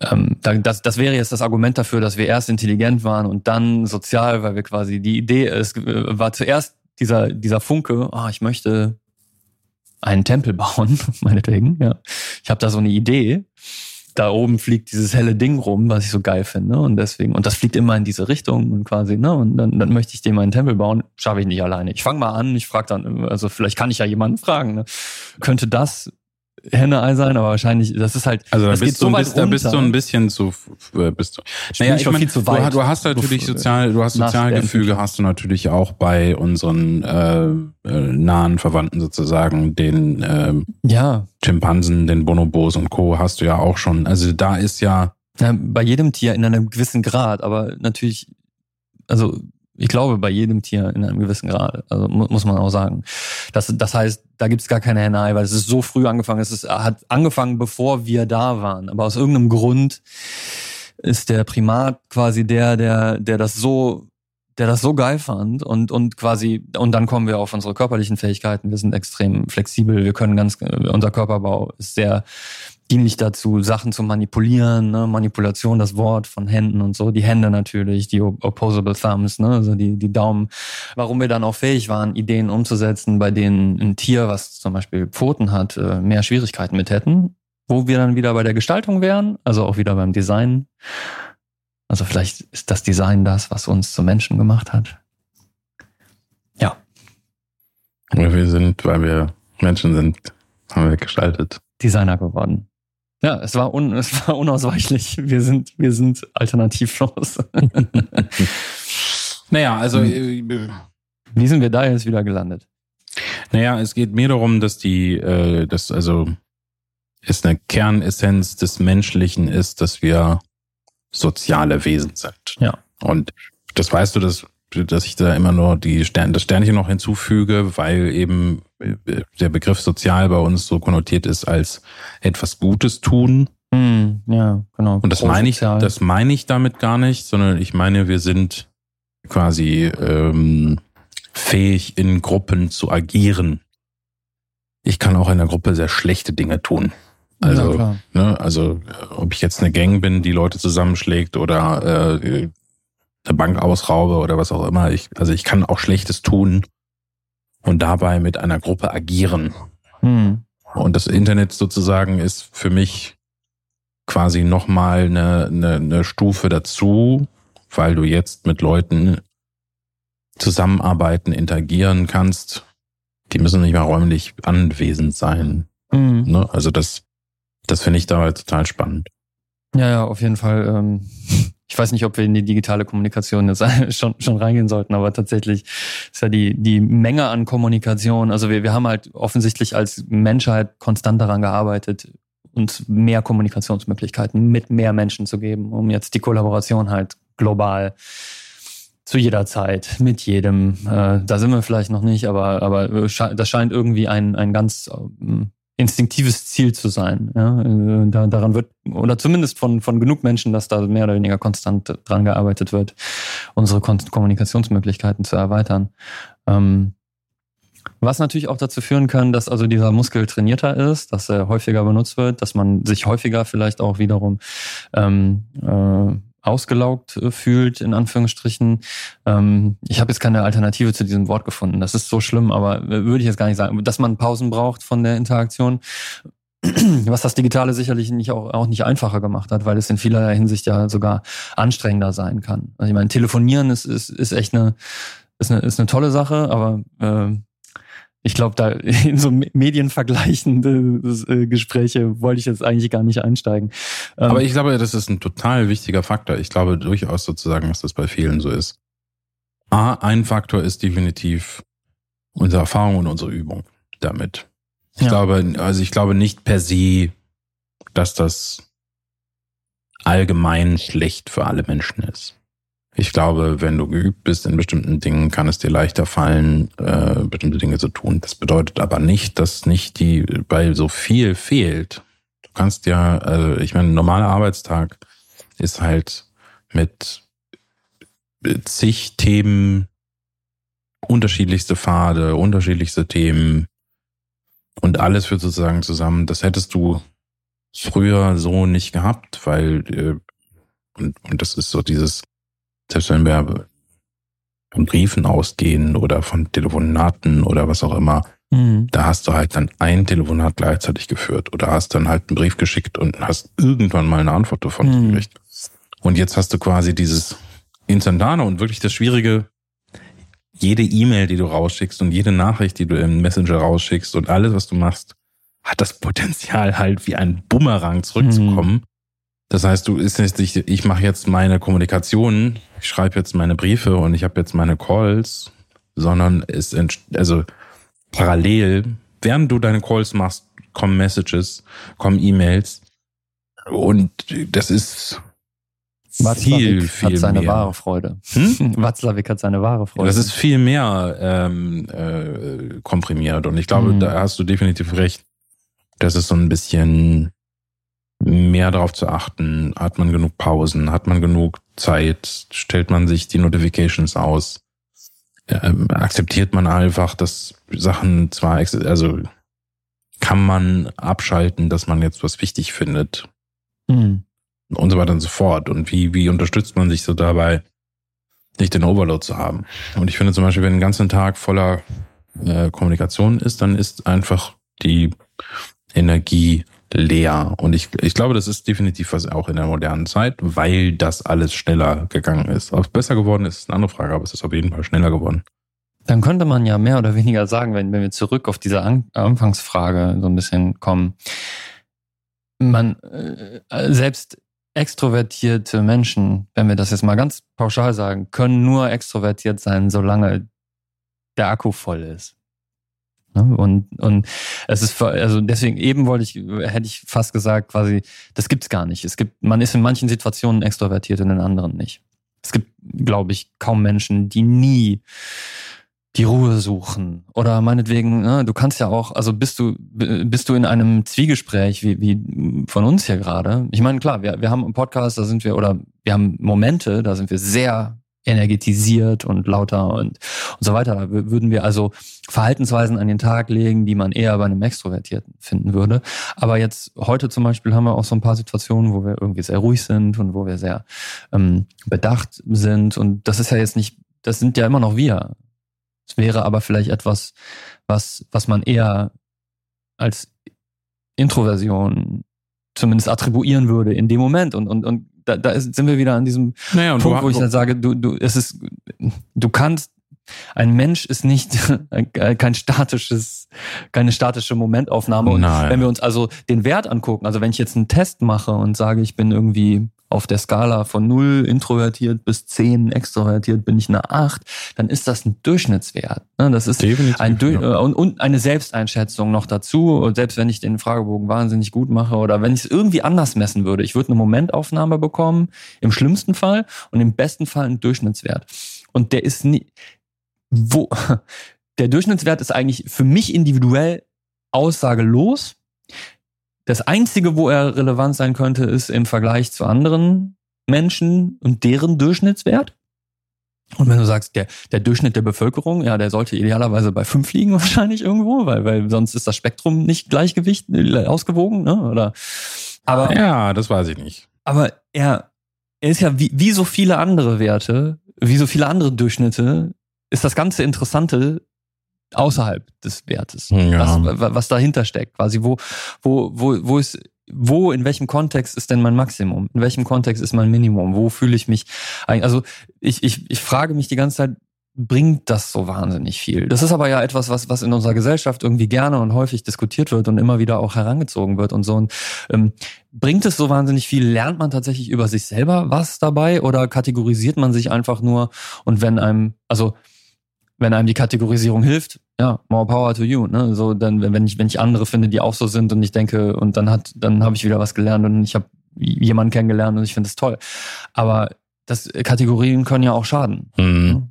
Ähm, da- das, das wäre jetzt das Argument dafür, dass wir erst intelligent waren und dann sozial, weil wir quasi die Idee ist, äh, war zuerst dieser, dieser Funke, ah, ich möchte einen Tempel *laughs* bauen, meinetwegen, ja. Ich habe da so eine Idee. Da oben fliegt dieses helle Ding rum, was ich so geil finde. Und deswegen, und das fliegt immer in diese Richtung und quasi, ne? Und dann, dann möchte ich dem einen Tempel bauen, schaffe ich nicht alleine. Ich fange mal an, ich frage dann, also vielleicht kann ich ja jemanden fragen, ne? Könnte das Henne-Ei sein, aber wahrscheinlich, das ist halt, Also da das geht bist, du so ein weit bisschen, da bist du runter. ein bisschen zu, äh, bist du. Ich bin schon viel zu weit. Du, hast natürlich Bef- sozial, du hast Sozialgefüge, hast du natürlich auch bei unseren äh, äh, nahen Verwandten sozusagen, den ähm, Ja, Schimpansen, den Bonobos und Co. hast du ja auch schon. Also da ist ja, Ja, bei jedem Tier in einem gewissen Grad, aber natürlich, also ich glaube bei jedem Tier in einem gewissen Grad, also mu muss man auch sagen. Das, das heißt, da gibt's gar keine Henne-Ei, weil es ist so früh angefangen, es ist, hat angefangen, bevor wir da waren. Aber aus irgendeinem Grund ist der Primat quasi der, der, der das so der das so geil fand und und quasi und dann kommen wir auf unsere körperlichen Fähigkeiten. Wir sind extrem flexibel. Wir können ganz unser Körperbau ist sehr dienlich dazu, Sachen zu manipulieren, ne? Manipulation, das Wort von Händen und so, die Hände natürlich, die opposable thumbs, ne? also die, die Daumen. Warum wir dann auch fähig waren, Ideen umzusetzen, bei denen ein Tier, was zum Beispiel Pfoten hat, äh, mehr Schwierigkeiten mit hätten, wo wir dann wieder bei der Gestaltung wären, also auch wieder beim Design. Also vielleicht ist das Design das, was uns zu Menschen gemacht hat. Ja. wir sind, weil wir Menschen sind, haben wir gestaltet. Designer geworden. Ja, es war, un, *laughs* es war unausweichlich. Wir sind, wir sind alternativlos. *laughs* Naja, also äh, Wie sind wir da jetzt wieder gelandet? Naja, es geht mir darum, dass die, äh, dass also es eine Kernessenz des Menschlichen ist, dass wir soziale Wesen sind. Ja. Und das weißt du, das dass ich da immer nur die Stern, das Sternchen noch hinzufüge, weil eben äh, der Begriff sozial bei uns so konnotiert ist als etwas Gutes tun. Hm, ja, genau. Und das meine ich, das meine ich damit gar nicht, sondern ich meine, wir sind quasi ähm, fähig, in Gruppen zu agieren. Ich kann auch in der Gruppe sehr schlechte Dinge tun. Also, ja, ne, also ob ich jetzt eine Gang bin, die Leute zusammenschlägt oder äh, eine Bank ausraube oder was auch immer. Ich, also ich kann auch Schlechtes tun und dabei mit einer Gruppe agieren. Hm. Und das Internet sozusagen ist für mich quasi nochmal eine, eine, eine Stufe dazu, weil du jetzt mit Leuten zusammenarbeiten, interagieren kannst. Die müssen nicht mal räumlich anwesend sein. Mhm. Ne? Also das, das finde ich dabei total spannend. Ja, ja, auf jeden Fall. Ähm, *laughs* ich weiß nicht, ob wir in die digitale Kommunikation jetzt *laughs* schon, schon reingehen sollten, aber tatsächlich ist ja die, die Menge an Kommunikation, also wir, wir haben halt offensichtlich als Menschheit konstant daran gearbeitet, uns mehr Kommunikationsmöglichkeiten mit mehr Menschen zu geben, um jetzt die Kollaboration halt global zu jeder Zeit, mit jedem. Äh, da sind wir vielleicht noch nicht, aber, aber das scheint irgendwie ein, ein ganz ähm, instinktives Ziel zu sein. Ja? Äh, da, daran wird, oder zumindest von, von genug Menschen, dass da mehr oder weniger konstant dran gearbeitet wird, unsere Kommunikationsmöglichkeiten zu erweitern. Ähm, was natürlich auch dazu führen kann, dass also dieser Muskel trainierter ist, dass er häufiger benutzt wird, dass man sich häufiger vielleicht auch wiederum ähm, äh, ausgelaugt äh, fühlt, in Anführungsstrichen. Ähm, ich habe jetzt keine Alternative zu diesem Wort gefunden. Das ist so schlimm, aber äh, würde ich jetzt gar nicht sagen. Dass man Pausen braucht von der Interaktion, *clears throat* was das Digitale sicherlich nicht auch, auch nicht einfacher gemacht hat, weil es in vielerlei Hinsicht ja sogar anstrengender sein kann. Also ich meine, telefonieren ist, ist, ist echt eine, ist eine, ist eine tolle Sache, aber äh, ich glaube, da *laughs* in so medienvergleichende äh, Gespräche wollte ich jetzt eigentlich gar nicht einsteigen. Ähm, Aber ich glaube, das ist ein total wichtiger Faktor. Ich glaube durchaus sozusagen, dass das bei vielen so ist. A, ein Faktor ist definitiv unsere Erfahrung und unsere Übung damit. Ich ja. glaube, also ich glaube nicht per se, dass das allgemein schlecht für alle Menschen ist. Ich glaube, wenn du geübt bist in bestimmten Dingen, kann es dir leichter fallen, äh, bestimmte Dinge zu tun. Das bedeutet aber nicht, dass nicht die, weil so viel fehlt. Du kannst ja, also ich meine, ein normaler Arbeitstag ist halt mit zig Themen, unterschiedlichste Pfade, unterschiedlichste Themen und alles führt sozusagen zusammen. Das hättest du früher so nicht gehabt, weil äh, und, und das ist so dieses selbst wenn wir von Briefen ausgehen oder von Telefonaten oder was auch immer, mhm. da hast du halt dann ein Telefonat gleichzeitig geführt oder hast dann halt einen Brief geschickt und hast irgendwann mal eine Antwort davon mhm. gekriegt. Und jetzt hast du quasi dieses Instantane und wirklich das Schwierige, jede E-Mail, die du rausschickst und jede Nachricht, die du im Messenger rausschickst und alles, was du machst, hat das Potenzial halt wie ein Bumerang zurückzukommen. Mhm. Das heißt, du ist nicht, ich mache jetzt meine Kommunikation, ich schreibe jetzt meine Briefe und ich habe jetzt meine Calls, sondern es also parallel, während du deine Calls machst, kommen Messages, kommen E-Mails und das ist viel, viel hat seine mehr. wahre Freude. Hm? *laughs* Watzlawick hat seine wahre Freude. Das ist viel mehr ähm, äh, komprimiert und ich glaube, mhm. da hast du definitiv recht. Das ist so ein bisschen mehr darauf zu achten, hat man genug Pausen, hat man genug Zeit, stellt man sich die Notifications aus, ähm, akzeptiert man einfach, dass Sachen zwar, also kann man abschalten, dass man jetzt was wichtig findet mhm. und so weiter und so fort. Und wie, wie unterstützt man sich so dabei, nicht den Overload zu haben? Und ich finde zum Beispiel, wenn ein ganzer Tag voller äh, Kommunikation ist, dann ist einfach die Energie leer. Und ich, ich glaube, das ist definitiv was auch in der modernen Zeit, weil das alles schneller gegangen ist. Ob es besser geworden ist, ist eine andere Frage, aber es ist auf jeden Fall schneller geworden. Dann könnte man ja mehr oder weniger sagen, wenn, wenn wir zurück auf diese An Anfangsfrage so ein bisschen kommen, man äh, selbst extrovertierte Menschen, wenn wir das jetzt mal ganz pauschal sagen, können nur extrovertiert sein, solange der Akku voll ist. Ne? Und, und es ist, also deswegen eben wollte ich, hätte ich fast gesagt, quasi, das gibt's gar nicht. Es gibt, man ist in manchen Situationen extrovertiert und in anderen nicht. Es gibt, glaube ich, kaum Menschen, die nie die Ruhe suchen. Oder meinetwegen, ne, du kannst ja auch, also bist du, bist du in einem Zwiegespräch wie, wie von uns hier gerade. Ich meine, klar, wir, wir haben einen Podcast, da sind wir, oder wir haben Momente, da sind wir sehr energetisiert und lauter und, und so weiter. Da würden wir also Verhaltensweisen an den Tag legen, die man eher bei einem Extrovertierten finden würde. Aber jetzt heute zum Beispiel haben wir auch so ein paar Situationen, wo wir irgendwie sehr ruhig sind und wo wir sehr ähm, bedacht sind. Und das ist ja jetzt nicht, das sind ja immer noch wir. Es wäre aber vielleicht etwas, was, was man eher als Introversion zumindest attribuieren würde in dem Moment. Und, und, und da, da sind wir wieder an diesem naja, Punkt, wo ich dann sage, du, du, es ist, du kannst, ein Mensch ist nicht *laughs* kein statisches, keine statische Momentaufnahme. Und Nein. wenn wir uns also den Wert angucken, also wenn ich jetzt einen Test mache und sage, ich bin irgendwie auf der Skala von 0 introvertiert bis 10 extrovertiert bin ich eine 8, dann ist das ein Durchschnittswert. Ne? Das ist Definitiv, ein Durch ja. und, und eine Selbsteinschätzung noch dazu. Und selbst wenn ich den Fragebogen wahnsinnig gut mache oder wenn ich es irgendwie anders messen würde, ich würde eine Momentaufnahme bekommen, im schlimmsten Fall und im besten Fall einen Durchschnittswert. Und der ist nie, wo, *laughs* der Durchschnittswert ist eigentlich für mich individuell aussagelos. Das Einzige, wo er relevant sein könnte, ist im Vergleich zu anderen Menschen und deren Durchschnittswert. Und wenn du sagst, der, der Durchschnitt der Bevölkerung, ja, der sollte idealerweise bei fünf liegen *laughs* wahrscheinlich irgendwo, weil, weil sonst ist das Spektrum nicht gleichgewicht, äh, ausgewogen, ne? Oder, aber, Ja, das weiß ich nicht. aber er, er ist ja wie, wie so viele andere Werte, wie so viele andere Durchschnitte, ist das ganze Interessante außerhalb des Wertes. Ja. Was, wa- was dahinter steckt, quasi, wo, wo, wo, wo ist, wo, in welchem Kontext ist denn mein Maximum? In welchem Kontext ist mein Minimum? Wo fühle ich mich eigentlich? Also ich, ich, ich frage mich die ganze Zeit, bringt das so wahnsinnig viel? Das ist aber ja etwas, was, was in unserer Gesellschaft irgendwie gerne und häufig diskutiert wird und immer wieder auch herangezogen wird und so. Und, ähm, bringt es so wahnsinnig viel? Lernt man tatsächlich über sich selber was dabei oder kategorisiert man sich einfach nur und wenn einem, also wenn einem die Kategorisierung hilft, ja, more power to you. Ne? So, dann, wenn ich, wenn ich andere finde, die auch so sind und ich denke, und dann hat, dann habe ich wieder was gelernt und ich habe jemanden kennengelernt und ich finde es toll. Aber das Kategorien können ja auch schaden. Mhm.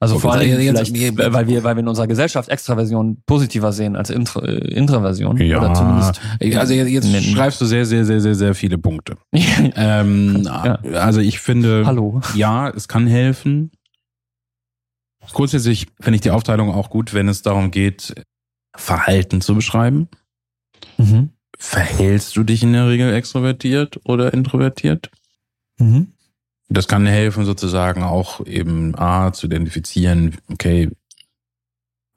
Also vor allem vielleicht, weil wir, weil wir in unserer Gesellschaft Extraversion positiver sehen als Intro, äh, Introversion. Ja, Oder zumindest. also jetzt, jetzt nennen. schreibst du sehr, sehr, sehr, sehr, sehr viele Punkte. *laughs* Ähm, Ja. Also ich finde, Hallo. ja, es kann helfen. Grundsätzlich finde ich die Aufteilung auch gut, wenn es darum geht, Verhalten zu beschreiben. Mhm. Verhältst du dich in der Regel extrovertiert oder introvertiert? Mhm. Das kann helfen, sozusagen auch eben A, zu identifizieren, okay,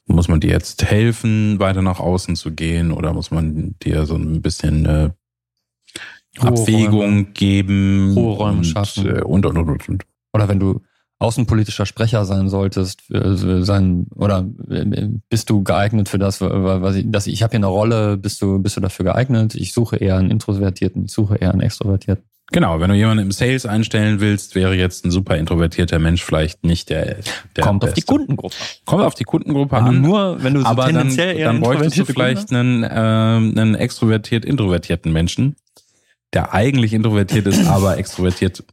muss man dir jetzt helfen, weiter nach außen zu gehen oder muss man dir so ein bisschen äh, Abwägung Räume. geben Ruheräume schaffen. äh, und, und, und, und, und. Oder wenn du außenpolitischer Sprecher sein solltest, äh, sein oder äh, bist du geeignet für das, was ich, dass ich, ich habe hier eine Rolle, bist du bist du dafür geeignet? Ich suche eher einen Introvertierten, ich suche eher einen Extrovertierten. Genau, wenn du jemanden im Sales einstellen willst, wäre jetzt ein super introvertierter Mensch vielleicht nicht der, der Kommt auf die Beste. Kundengruppe. Kommt auf die Kundengruppe Wenn an. nur, wenn du so aber dann, tendenziell eher dann bräuchtest du vielleicht einen, ähm, einen extrovertiert introvertierten Menschen, der eigentlich introvertiert ist, aber extrovertiert.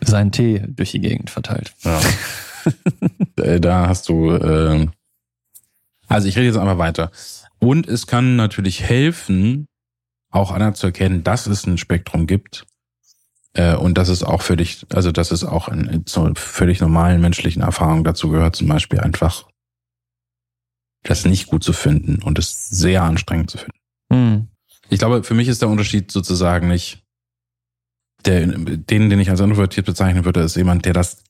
Seinen Tee durch die Gegend verteilt. Ja. *laughs* Äh, da hast du. Äh, also ich rede jetzt einfach weiter. Und es kann natürlich helfen, auch anzuerkennen, dass es ein Spektrum gibt. Äh, und dass es auch für dich, also dass es auch in, zu völlig normalen menschlichen Erfahrungen dazu gehört, zum Beispiel einfach das nicht gut zu finden und es sehr anstrengend zu finden. Hm. Ich glaube, für mich ist der Unterschied sozusagen nicht, der, den, den ich als introvertiert bezeichnen würde, ist jemand, der das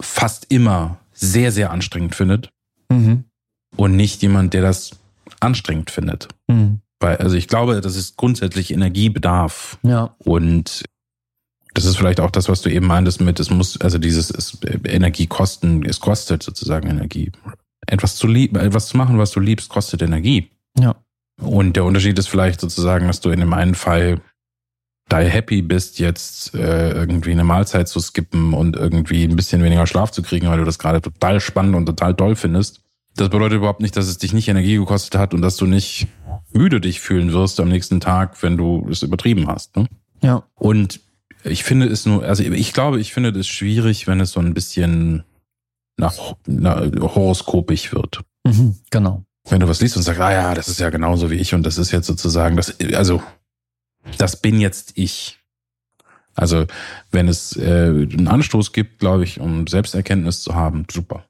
fast immer sehr, sehr anstrengend findet Mhm. und nicht jemand, der das anstrengend findet. Mhm. Weil, also ich glaube, das ist grundsätzlich Energiebedarf Ja. und das ist vielleicht auch das, was du eben meintest mit, es muss, also dieses es, Energie kosten, es kostet sozusagen Energie. Etwas zu lieben, etwas zu machen, was du liebst, kostet Energie. Ja. Und der Unterschied ist vielleicht sozusagen, dass du in dem einen Fall da happy bist, jetzt äh, irgendwie eine Mahlzeit zu skippen und irgendwie ein bisschen weniger Schlaf zu kriegen, weil du das gerade total spannend und total toll findest. Das bedeutet überhaupt nicht, dass es dich nicht Energie gekostet hat und dass du nicht müde dich fühlen wirst am nächsten Tag, wenn du es übertrieben hast. Ne? Ja. Und ich finde es nur, also ich glaube, ich finde es schwierig, wenn es so ein bisschen nach, nach horoskopig wird. Mhm, genau. Wenn du was liest und sagst, ah ja, das ist ja genauso wie ich und das ist jetzt sozusagen das, also das bin jetzt ich. Also wenn es äh, einen Anstoß gibt, glaube ich, um Selbsterkenntnis zu haben, super.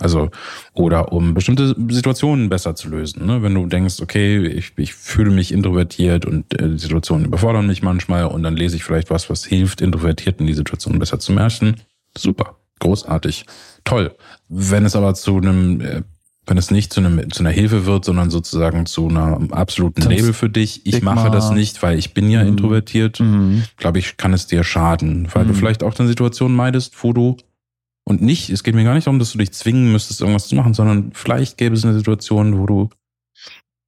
Also, oder um bestimmte Situationen besser zu lösen. Ne? Wenn du denkst, okay, ich, ich fühle mich introvertiert und äh, die Situationen überfordern mich manchmal und dann lese ich vielleicht was, was hilft, Introvertierten die Situation besser zu merken. Super, großartig, toll. Wenn es aber zu einem äh, wenn es nicht zu, einem, zu einer Hilfe wird, sondern sozusagen zu einer absoluten Label für dich, ich Stigma. mache das nicht, weil ich bin ja mhm. introvertiert, mhm. glaube ich, kann es dir schaden, weil mhm. du vielleicht auch eine Situation meidest, wo du und nicht, es geht mir gar nicht darum, dass du dich zwingen müsstest, irgendwas zu machen, sondern vielleicht gäbe es eine Situation, wo du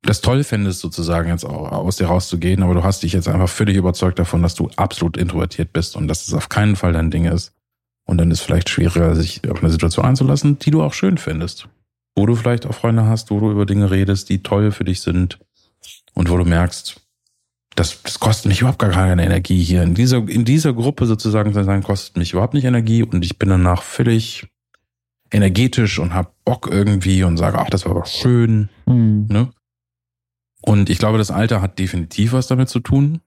das toll fändest, sozusagen jetzt auch aus dir rauszugehen, aber du hast dich jetzt einfach völlig überzeugt davon, dass du absolut introvertiert bist und dass es auf keinen Fall dein Ding ist. Und dann ist es vielleicht schwieriger, sich auf eine Situation einzulassen, die du auch schön findest wo du vielleicht auch Freunde hast, wo du über Dinge redest, die toll für dich sind und wo du merkst, das, das kostet mich überhaupt gar keine Energie hier. In dieser, in dieser Gruppe sozusagen zu sein, kostet mich überhaupt nicht Energie und ich bin danach völlig energetisch und hab Bock irgendwie und sage, ach, das war aber schön. Mhm. Ne? Und ich glaube, das Alter hat definitiv was damit zu tun.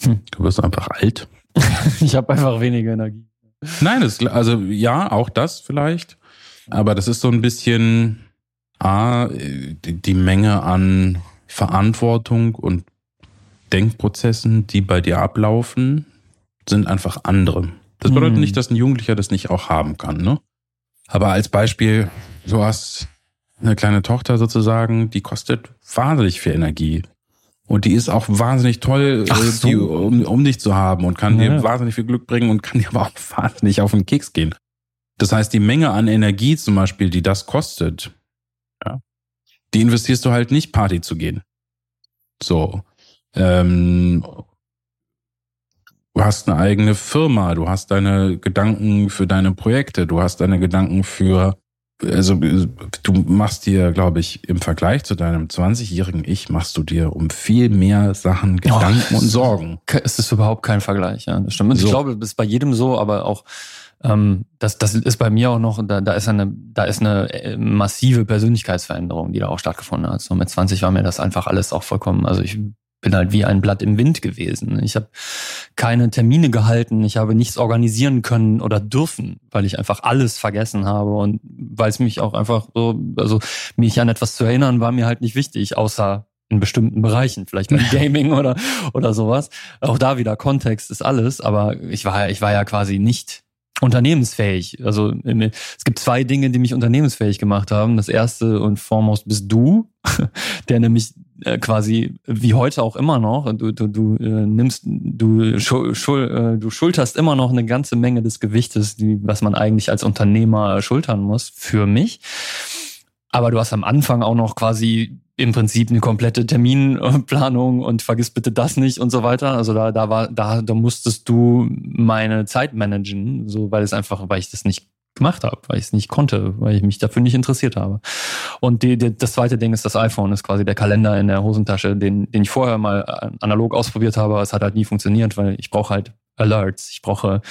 Hm. Du wirst einfach alt. *laughs* ich habe einfach weniger Energie. Nein, das, also ja, auch das vielleicht. Aber das ist so ein bisschen, A, die Menge an Verantwortung und Denkprozessen, die bei dir ablaufen, sind einfach andere. Das bedeutet hm. nicht, dass ein Jugendlicher das nicht auch haben kann, ne? Aber als Beispiel, du hast eine kleine Tochter sozusagen, die kostet wahnsinnig viel Energie. Und die ist auch wahnsinnig toll, äh, so. die, um, um dich zu haben und kann ja. dir wahnsinnig viel Glück bringen und kann dir *laughs* aber auch wahnsinnig auf den Keks gehen. Das heißt, die Menge an Energie zum Beispiel, die das kostet, die investierst du halt nicht Party zu gehen. So. Ähm, du hast eine eigene Firma, du hast deine Gedanken für deine Projekte, du hast deine Gedanken für, also du machst dir, glaube ich, im Vergleich zu deinem 20-jährigen Ich, machst du dir um viel mehr Sachen Gedanken oh, und Sorgen. Es ist überhaupt kein Vergleich, ja. Das stimmt. So. ich glaube, das ist bei jedem so, aber auch ähm, das, das ist bei mir auch noch, da, da ist eine, da ist eine äh, massive Persönlichkeitsveränderung, die da auch stattgefunden hat. So mit 20 war mir das einfach alles auch vollkommen, also ich bin halt wie ein Blatt im Wind gewesen. Ich habe keine Termine gehalten, ich habe nichts organisieren können oder dürfen, weil ich einfach alles vergessen habe und weil es mich auch einfach so, also mich an etwas zu erinnern, war mir halt nicht wichtig, außer in bestimmten Bereichen, vielleicht beim *laughs* Gaming oder oder sowas. Auch da wieder Kontext ist alles, aber ich war ich war ja quasi nicht unternehmensfähig. Also es gibt zwei Dinge, die mich unternehmensfähig gemacht haben. Das erste und foremost bist du, *laughs* der nämlich äh, quasi wie heute auch immer noch, du, du, du äh, nimmst, du, schul, schul, äh, du schulterst immer noch eine ganze Menge des Gewichtes, die, was man eigentlich als Unternehmer schultern muss, für mich. Aber du hast am Anfang auch noch quasi im Prinzip eine komplette Terminplanung und vergiss bitte das nicht und so weiter. Also da, da war, da, da musstest du meine Zeit managen, so weil es einfach, weil ich das nicht gemacht habe, weil ich es nicht konnte, weil ich mich dafür nicht interessiert habe. Und die, die, das zweite Ding ist das iPhone, ist quasi der Kalender in der Hosentasche, den, den ich vorher mal analog ausprobiert habe, es hat halt nie funktioniert, weil ich brauche halt Alerts. Ich brauche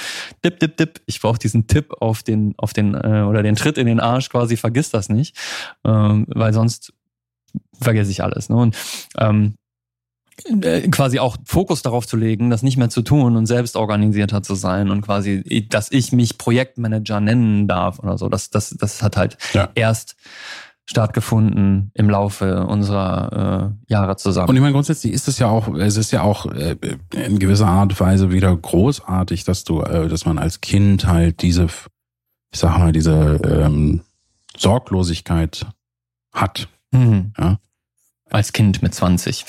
Dip, Dip, Dip. Ich brauche diesen Tipp auf den, auf den, äh, oder den Tritt in den Arsch quasi, vergiss das nicht. Ähm, weil sonst vergesse ich alles. Ne? Und ähm, äh, quasi auch Fokus darauf zu legen, das nicht mehr zu tun und selbst organisierter zu sein und quasi, dass ich mich Projektmanager nennen darf oder so. Das, das, das hat halt ja. erst stattgefunden im Laufe unserer äh, Jahre zusammen. Und ich meine, grundsätzlich ist es ja auch, es ist ja auch äh, in gewisser Art und Weise wieder großartig, dass du, äh, dass man als Kind halt diese, ich sag mal, diese ähm, Sorglosigkeit hat. Mhm. Ja? Als Kind mit 20.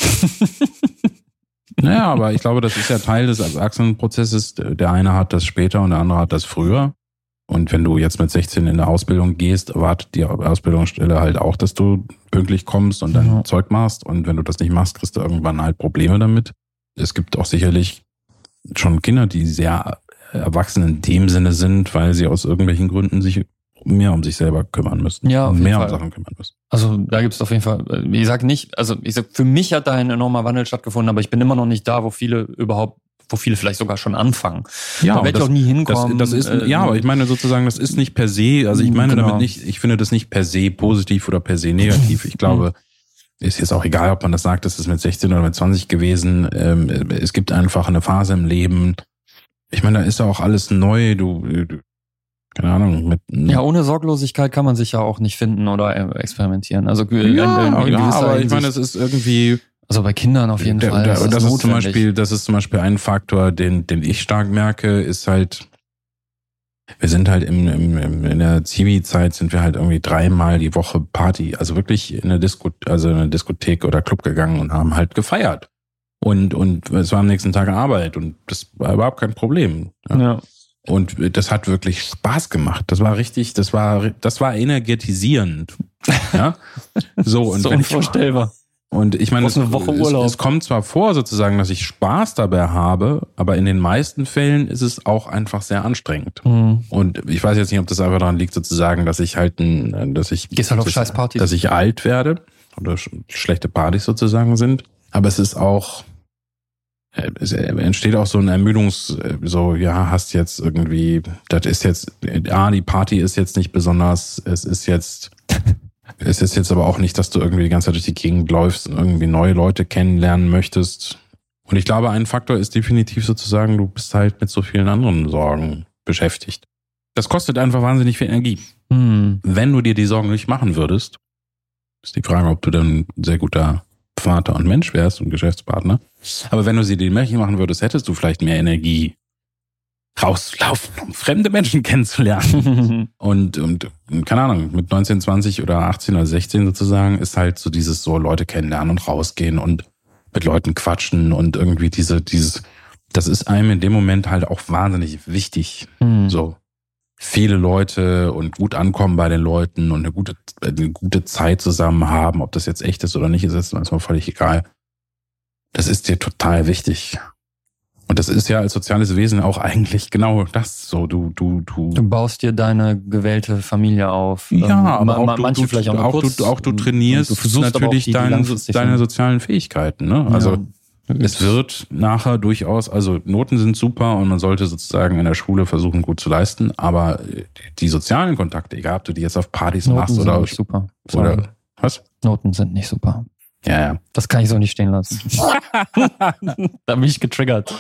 naja, aber ich glaube, das ist ja Teil des Erwachsenenprozesses. Der eine hat das später und der andere hat das früher. Und wenn du jetzt mit 16 in der Ausbildung gehst, erwartet die Ausbildungsstelle halt auch, dass du pünktlich kommst und dein ja. Zeug machst. Und wenn du das nicht machst, kriegst du irgendwann halt Probleme damit. Es gibt auch sicherlich schon Kinder, die sehr erwachsen in dem Sinne sind, weil sie aus irgendwelchen Gründen sich mehr um sich selber kümmern müssten. Ja, auf mehr um Sachen kümmern müssen. Also da gibt es auf jeden Fall, ich sag nicht, also ich sag, für mich hat da ein enormer Wandel stattgefunden, aber ich bin immer noch nicht da, wo viele überhaupt wo viele vielleicht sogar schon anfangen. Ja, da werde ich auch nie hinkommen. Das, das ist, äh, ja, aber ich meine sozusagen, das ist nicht per se, also ich meine Genau. damit nicht, ich finde das nicht per se positiv oder per se negativ. Ich *laughs* glaube, ist jetzt auch egal, ob man das sagt, das ist mit 16 oder mit 20 gewesen. Ähm, es gibt einfach eine Phase im Leben. Ich meine, da ist ja auch alles neu. Du, du keine Ahnung, mit Ja, ohne Sorglosigkeit kann man sich ja auch nicht finden oder äh, experimentieren. Also äh, ja, in, in, in ja aber ich meine, es ist irgendwie also bei Kindern auf jeden der, Fall. Der, ist das ist zum. Beispiel, das ist zum Beispiel ein Faktor, den, den ich stark merke, ist halt, wir sind halt im, im, im in der Zivi-Zeit sind wir halt irgendwie dreimal die Woche Party, also wirklich in eine Disco, also in eine Diskothek oder Club gegangen und haben halt gefeiert. Und, und es war am nächsten Tag Arbeit und das war überhaupt kein Problem. Ja. Ja. Und das hat wirklich Spaß gemacht. Das war richtig, das war, das war energetisierend. *laughs* Ja. So, und so wenn ich, unvorstellbar. und ich meine, Brauchst eine Woche Urlaub. Es, es kommt zwar vor, sozusagen, dass ich Spaß dabei habe, aber in den meisten Fällen ist es auch einfach sehr anstrengend. Hm. Und ich weiß jetzt nicht, ob das einfach daran liegt, sozusagen, dass ich halt, ein, dass ich, Gehst halt auf dass, dass ich alt werde oder sch schlechte Partys sozusagen sind. Aber es ist auch, äh, es entsteht auch so ein Ermüdungs, so, ja, hast jetzt irgendwie, das ist jetzt, ah, die Party ist jetzt nicht besonders, es ist jetzt, *laughs* es ist jetzt aber auch nicht, dass du irgendwie die ganze Zeit durch die Gegend läufst und irgendwie neue Leute kennenlernen möchtest. Und ich glaube, ein Faktor ist definitiv sozusagen, du bist halt mit so vielen anderen Sorgen beschäftigt. Das kostet einfach wahnsinnig viel Energie. Hm. Wenn du dir die Sorgen nicht machen würdest, ist die Frage, ob du dann sehr guter Vater und Mensch wärst und Geschäftspartner. Aber wenn du sie den Märchen machen würdest, hättest du vielleicht mehr Energie rauslaufen, um fremde Menschen kennenzulernen. *laughs* Und, und keine Ahnung, mit 19, 20 oder 18 oder 16 sozusagen ist halt so dieses so Leute kennenlernen und rausgehen und mit Leuten quatschen und irgendwie diese, dieses, das ist einem in dem Moment halt auch wahnsinnig wichtig. Hm. So viele Leute und gut ankommen bei den Leuten und eine gute, eine gute Zeit zusammen haben, ob das jetzt echt ist oder nicht, ist jetzt erstmal völlig egal. Das ist dir total wichtig. Und das ist ja als soziales Wesen auch eigentlich genau das. So, du, du, du. Du baust dir deine gewählte Familie auf. Ja, Ähm, aber auch du, manche du, vielleicht auch, auch, kurz. du, auch du Und- trainierst und du versuchst aber auch natürlich die deine, sozialen Fähigkeiten. Ne? Also ja. Es wird nachher durchaus, also Noten sind super und man sollte sozusagen in der Schule versuchen, gut zu leisten, aber die sozialen Kontakte, egal ob du die jetzt auf Partys Noten machst sind oder, nicht super. Sorry. oder was? Noten sind nicht super. Ja, ja. Das kann ich so nicht stehen lassen. *laughs* da bin ich getriggert.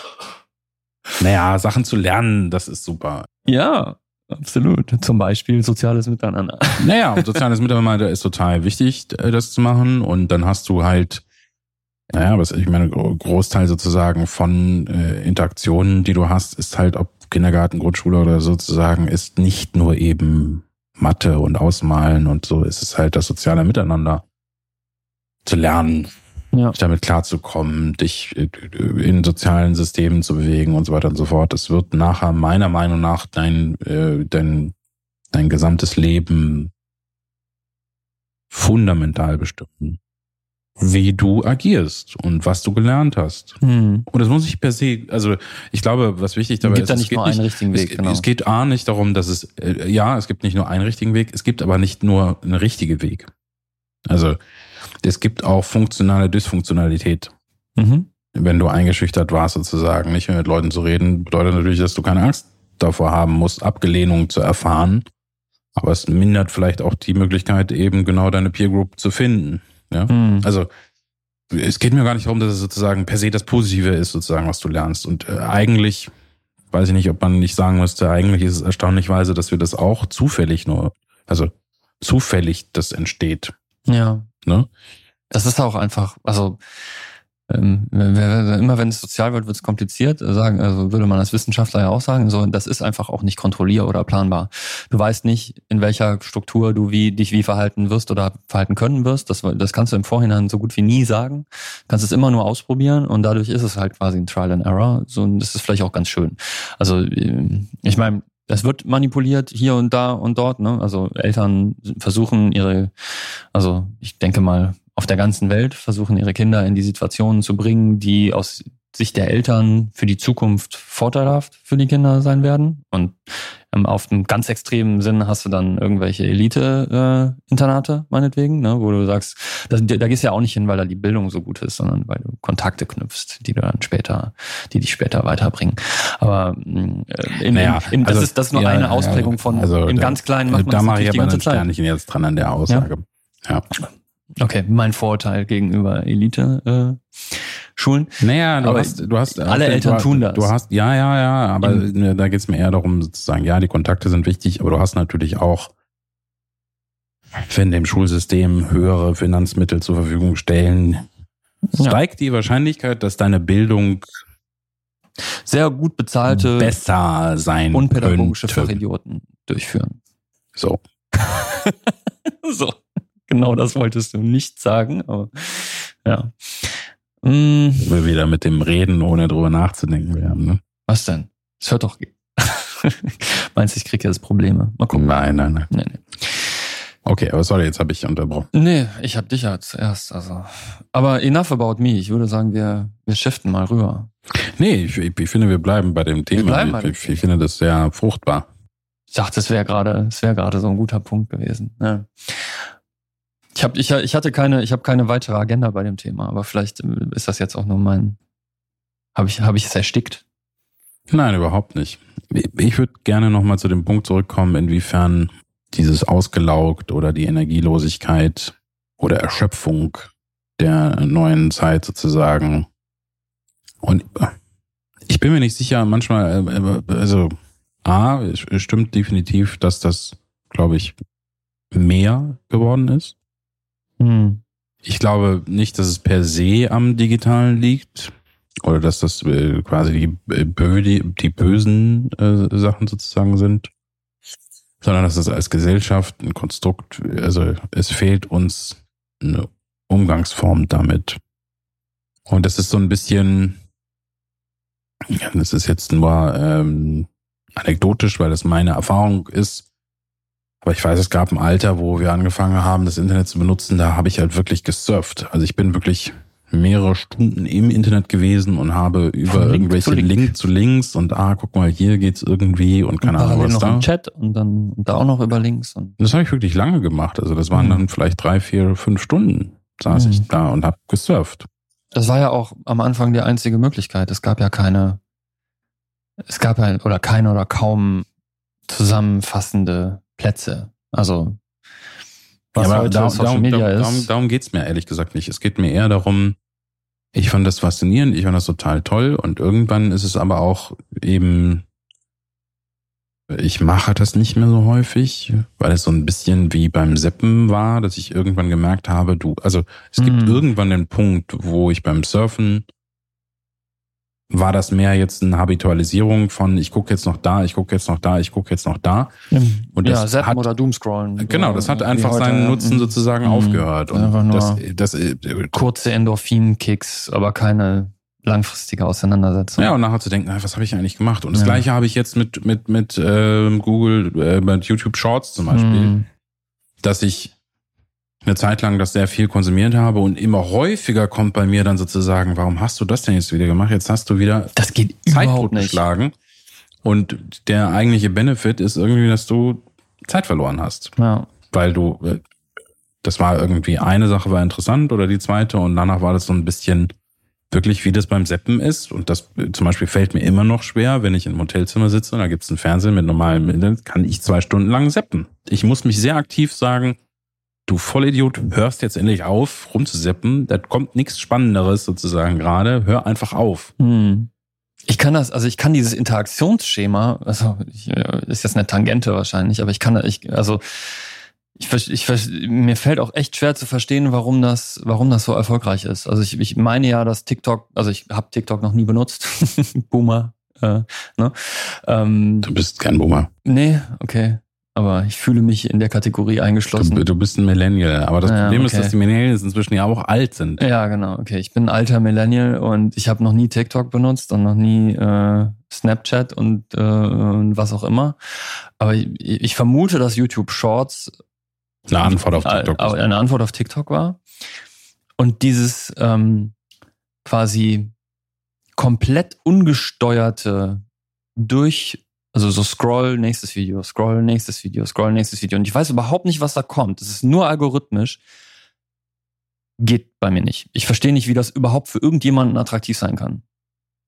Naja, Sachen zu lernen, das ist super. Ja, absolut. Zum Beispiel soziales Miteinander. Naja, soziales Miteinander ist total wichtig, äh, das zu machen. Und dann hast du halt, naja, was ich meine, Gro- Großteil sozusagen von äh, Interaktionen, die du hast, ist halt, ob Kindergarten, Grundschule oder sozusagen, ist nicht nur eben Mathe und Ausmalen und so, ist es halt das soziale Miteinander zu lernen, Ja. damit klarzukommen, dich äh, in sozialen Systemen zu bewegen und so weiter und so fort. Das wird nachher meiner Meinung nach dein, äh, dein, dein gesamtes Leben fundamental bestimmen, wie du agierst und was du gelernt hast. Hm. Und das muss ich per se, also ich glaube, was wichtig dabei gibt ist, da es nicht geht nur einen richtigen Weg, es, genau. es geht A nicht darum, dass es, äh, ja, es gibt nicht nur einen richtigen Weg, es gibt aber nicht nur einen richtigen Weg. Also es gibt auch funktionale Dysfunktionalität. Mhm. Wenn du eingeschüchtert warst, sozusagen, nicht mehr mit Leuten zu reden, bedeutet natürlich, dass du keine Angst davor haben musst, Abgelehnung zu erfahren. Aber es mindert vielleicht auch die Möglichkeit, eben genau deine Peer Group zu finden. Ja? Hm. Also es geht mir gar nicht darum, dass es sozusagen per se das Positive ist, sozusagen, was du lernst. Und äh, eigentlich, weiß ich nicht, ob man nicht sagen müsste, eigentlich ist es erstaunlichweise, dass wir das auch zufällig nur, also zufällig das entsteht. Ja. Ne? Das ist auch einfach, also ähm, immer wenn es sozial wird, wird es kompliziert. Sagen, also würde man als Wissenschaftler ja auch sagen, so das ist einfach auch nicht kontrollier- oder planbar. Du weißt nicht, in welcher Struktur du wie dich wie verhalten wirst oder verhalten können wirst. Das, das kannst du im Vorhinein so gut wie nie sagen. Kannst es immer nur ausprobieren und dadurch ist es halt quasi ein Trial and Error. So, und das ist vielleicht auch ganz schön. Also ähm, ich meine, es wird manipuliert hier und da und dort. Ne? Also Eltern versuchen ihre, also ich denke mal auf der ganzen Welt versuchen ihre Kinder in die Situationen zu bringen, die aus Sicht der Eltern für die Zukunft vorteilhaft für die Kinder sein werden. Und ähm, auf einem ganz extremen Sinn hast du dann irgendwelche Elite-Internate, äh, meinetwegen, ne, wo du sagst, da, da gehst du ja auch nicht hin, weil da die Bildung so gut ist, sondern weil du Kontakte knüpfst, die du dann später, die dich später weiterbringen. Aber äh, in, naja, in, in, das, also, ist, das ist nur ja, eine Ausprägung von also, im ganz Kleinen macht man da das mache ich aber ein Sternchen jetzt dran an der Aussage. Ja. ja. Okay, mein Vorurteil gegenüber Elite. Äh, Schulen. Naja, du aber hast, du hast alle du, Eltern du, tun das. Du hast, ja, ja, ja, aber In, da geht es mir eher darum, sozusagen, ja, die Kontakte sind wichtig, aber du hast natürlich auch, wenn dem Schulsystem höhere Finanzmittel zur Verfügung stellen, ja. steigt die Wahrscheinlichkeit, dass deine Bildung sehr gut bezahlte besser sein unpädagogische könnte. Fachidioten durchführen. So. *laughs* so. Genau das wolltest du nicht sagen, aber ja. Mm. Wir wieder mit dem Reden, ohne drüber nachzudenken werden. Ne? Was denn? Es hört doch. *laughs* Meinst du, ich kriege jetzt Probleme? Mal gucken. Nein, nein, nein. Nee, nee. Okay, aber sorry, jetzt habe ich unterbrochen. Nee, ich habe dich ja zuerst. Also. Aber enough about me. Ich würde sagen, wir, wir shiften mal rüber. Nee, ich, ich finde, wir bleiben bei dem Thema. Wir bleiben ich, ich, ich finde das sehr fruchtbar. Ich dachte, es wäre gerade, es wäre gerade so ein guter Punkt gewesen. Ja. Ich habe ich, ich hatte keine, ich habe keine weitere Agenda bei dem Thema, aber vielleicht äh, ist das jetzt auch nur mein. Habe ich, habe ich es erstickt? Nein, überhaupt nicht. Ich würde gerne nochmal zu dem Punkt zurückkommen, inwiefern dieses Ausgelaugt oder die Energielosigkeit oder Erschöpfung der neuen Zeit sozusagen. Und ich bin mir nicht sicher, manchmal, äh, also A, es stimmt definitiv, dass das, glaube ich, mehr geworden ist. Hm. Ich glaube nicht, dass es per se am Digitalen liegt oder dass das äh, quasi die, äh, die, die bösen äh, Sachen sozusagen sind, sondern dass es als Gesellschaft ein Konstrukt, also es fehlt uns eine Umgangsform damit. Und das ist so ein bisschen, das ist jetzt nur ähm, anekdotisch, weil das meine Erfahrung ist, aber ich weiß, es gab ein Alter, wo wir angefangen haben, das Internet zu benutzen, da habe ich halt wirklich gesurft. Also ich bin wirklich mehrere Stunden im Internet gewesen und habe über Von irgendwelche Link zu, Link. zu Links und ah, guck mal, hier geht's irgendwie und keine Ahnung was noch da. Im Chat und dann und da auch noch über Links. Und das habe ich wirklich lange gemacht. Also das waren mhm. dann vielleicht drei, vier, fünf Stunden saß mhm. ich da und habe gesurft. Das war ja auch am Anfang die einzige Möglichkeit. Es gab ja keine, es gab ja oder keine oder kaum zusammenfassende Plätze. Also was ja, heute darum, Social Media darum, ist. Darum, darum geht's mir ehrlich gesagt nicht. Es geht mir eher darum, ich fand das faszinierend, ich fand das total toll und irgendwann ist es aber auch eben, ich mache das nicht mehr so häufig, weil es so ein bisschen wie beim Seppen war, dass ich irgendwann gemerkt habe, du, also es gibt mhm. irgendwann den Punkt, wo ich beim Surfen war das mehr jetzt eine Habitualisierung von ich gucke jetzt noch da, ich gucke jetzt noch da, ich gucke jetzt noch da. Und das ja, Zappen hat, oder Doomscrollen. Genau, das hat einfach heute, seinen Nutzen sozusagen mh, aufgehört. Und einfach nur das, das, äh, kurze Endorphin-Kicks, aber keine langfristige Auseinandersetzung. Ja, und nachher zu denken, was habe ich eigentlich gemacht? Und das ja. gleiche habe ich jetzt mit mit mit äh, Google, äh, mit YouTube Shorts zum Beispiel, mhm. dass ich eine Zeit lang das sehr viel konsumiert habe und immer häufiger kommt bei mir dann sozusagen, warum hast du das denn jetzt wieder gemacht? Jetzt hast du wieder das geht Zeit totgeschlagen. Und der eigentliche Benefit ist irgendwie, dass du Zeit verloren hast. Ja. Weil du, äh, das war irgendwie eine Sache war interessant oder die zweite und danach war das so ein bisschen wirklich, wie das beim Seppen ist. Und das äh, zum Beispiel fällt mir immer noch schwer, wenn ich im Hotelzimmer sitze und da gibt es einen Fernseher mit normalem Internet, kann ich zwei Stunden lang seppen. Ich muss mich sehr aktiv sagen, du Vollidiot, hörst jetzt endlich auf, rumzuseppen. Da kommt nichts Spannenderes sozusagen gerade. Hör einfach auf. Hm. Ich kann das, also ich kann dieses Interaktionsschema, also ich, äh, ist jetzt eine Tangente wahrscheinlich, aber ich kann, ich, also ich, ich, mir fällt auch echt schwer zu verstehen, warum das, warum das so erfolgreich ist. Also ich, ich meine ja, dass TikTok, also ich habe TikTok noch nie benutzt, *laughs* Boomer. Äh, ne? ähm, du bist kein Boomer. Nee, okay aber ich fühle mich in der Kategorie eingeschlossen. Du, du bist ein Millennial, aber das ja, Problem okay. ist, dass die Millennials inzwischen ja auch alt sind. Ja, genau. Okay, ich bin ein alter Millennial und ich habe noch nie TikTok benutzt und noch nie äh, Snapchat und, äh, und was auch immer. Aber ich, ich vermute, dass YouTube Shorts eine Antwort auf TikTok, äh, eine Antwort auf TikTok war. Und dieses ähm, quasi komplett ungesteuerte durch, also so scroll nächstes Video, scroll nächstes Video, scroll nächstes Video. Und ich weiß überhaupt nicht, was da kommt. Es ist nur algorithmisch. Geht bei mir nicht. Ich verstehe nicht, wie das überhaupt für irgendjemanden attraktiv sein kann.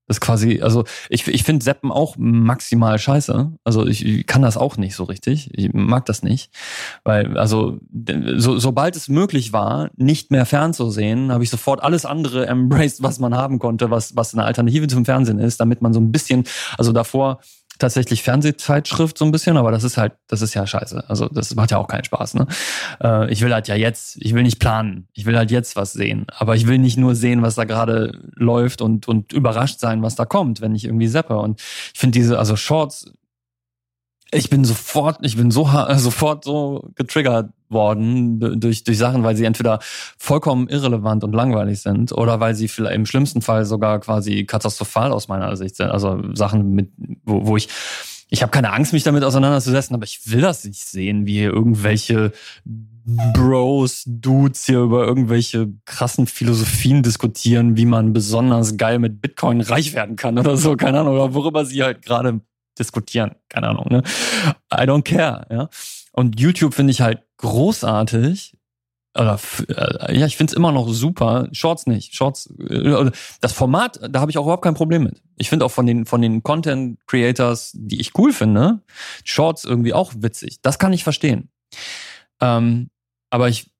Das ist quasi, also ich, ich finde Seppen auch maximal scheiße. Also ich, ich kann das auch nicht so richtig. Ich mag das nicht. Weil, also, so, sobald es möglich war, nicht mehr fernzusehen, habe ich sofort alles andere embraced, was man haben konnte, was, was eine Alternative zum Fernsehen ist, damit man so ein bisschen, also davor tatsächlich Fernsehzeitschrift so ein bisschen, aber das ist halt, das ist ja scheiße. Also das macht ja auch keinen Spaß. Ne? Äh, ich will halt ja jetzt, ich will nicht planen, ich will halt jetzt was sehen. Aber ich will nicht nur sehen, was da gerade läuft und, und überrascht sein, was da kommt, wenn ich irgendwie seppe. Und ich finde diese, also Shorts ich bin sofort, ich bin so sofort so getriggert worden durch, durch Sachen, weil sie entweder vollkommen irrelevant und langweilig sind oder weil sie vielleicht im schlimmsten Fall sogar quasi katastrophal aus meiner Sicht sind. Also Sachen mit, wo, wo ich ich habe keine Angst, mich damit auseinanderzusetzen, aber ich will das nicht sehen, wie irgendwelche Bros, Dudes hier über irgendwelche krassen Philosophien diskutieren, wie man besonders geil mit Bitcoin reich werden kann oder so, keine Ahnung, oder worüber sie halt gerade diskutieren. Keine Ahnung, ne? I don't care, ja. Und YouTube finde ich halt großartig. Oder, äh, ja, ich finde es immer noch super. Shorts nicht. Shorts, äh, das Format, da habe ich auch überhaupt kein Problem mit. Ich finde auch von den, von den Content Creators, die ich cool finde, Shorts irgendwie auch witzig. Das kann ich verstehen. Ähm, aber ich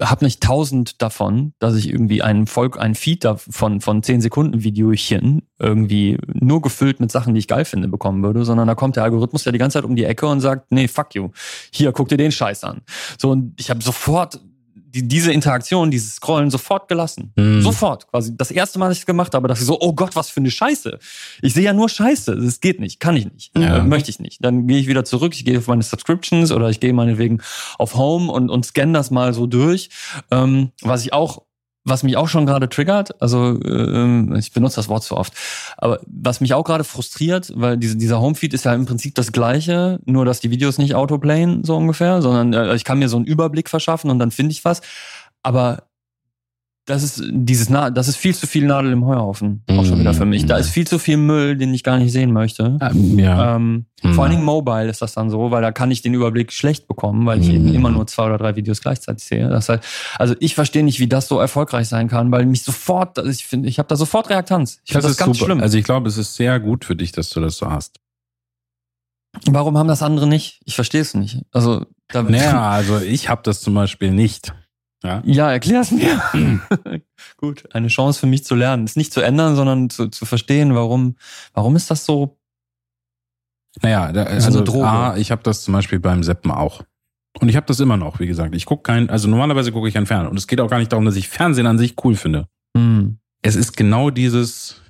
habe nicht tausend davon, dass ich irgendwie einen Volk, ein Feed davon von zehn Sekunden Videochen irgendwie nur gefüllt mit Sachen, die ich geil finde, bekommen würde, sondern da kommt der Algorithmus ja die ganze Zeit um die Ecke und sagt, nee, fuck you. Hier, guck dir den Scheiß an. So, und ich habe sofort die, diese Interaktion, dieses Scrollen sofort gelassen. Mhm. Sofort. Quasi das erste Mal, dass ich es gemacht habe, dachte ich so, oh Gott, was für eine Scheiße. Ich sehe ja nur Scheiße. Das geht nicht. Kann ich nicht. Ja. Äh, möchte ich nicht. Dann gehe ich wieder zurück. Ich gehe auf meine Subscriptions oder ich gehe meinetwegen auf Home und, und scanne das mal so durch. Ähm, was ich auch was mich auch schon gerade triggert, also äh, ich benutze das Wort zu oft, aber was mich auch gerade frustriert, weil diese, dieser Homefeed ist ja im Prinzip das gleiche, nur dass die Videos nicht autoplayen, so ungefähr, sondern äh, ich kann mir so einen Überblick verschaffen und dann finde ich was. Aber das ist dieses Na das ist viel zu viel Nadel im Heuhaufen auch schon wieder für mich. Da ist viel zu viel Müll, den ich gar nicht sehen möchte. Ähm, ja. Ähm, mhm. Vor allen Dingen mobile ist das dann so, weil da kann ich den Überblick schlecht bekommen, weil ich mhm. eben immer nur zwei oder drei Videos gleichzeitig sehe. Das heißt, also ich verstehe nicht, wie das so erfolgreich sein kann, weil mich sofort, ich finde, ich habe da sofort Reaktanz. Ich das, das ist ganz super. schlimm. Also ich glaube, es ist sehr gut für dich, dass du das so hast. Warum haben das andere nicht? Ich verstehe es nicht. Also da naja, *laughs* also ich habe das zum Beispiel nicht. Ja, ja erklär's mir. *clears throat* Gut, eine Chance für mich zu lernen. Es nicht zu ändern, sondern zu, zu verstehen, warum, warum ist das so? Naja, da, also A, ich habe das zum Beispiel beim Seppen auch. Und ich habe das immer noch, wie gesagt. Ich gucke kein, also normalerweise gucke ich kein Fernsehen. Und es geht auch gar nicht darum, dass ich Fernsehen an sich cool finde. Hm. Es ist genau dieses,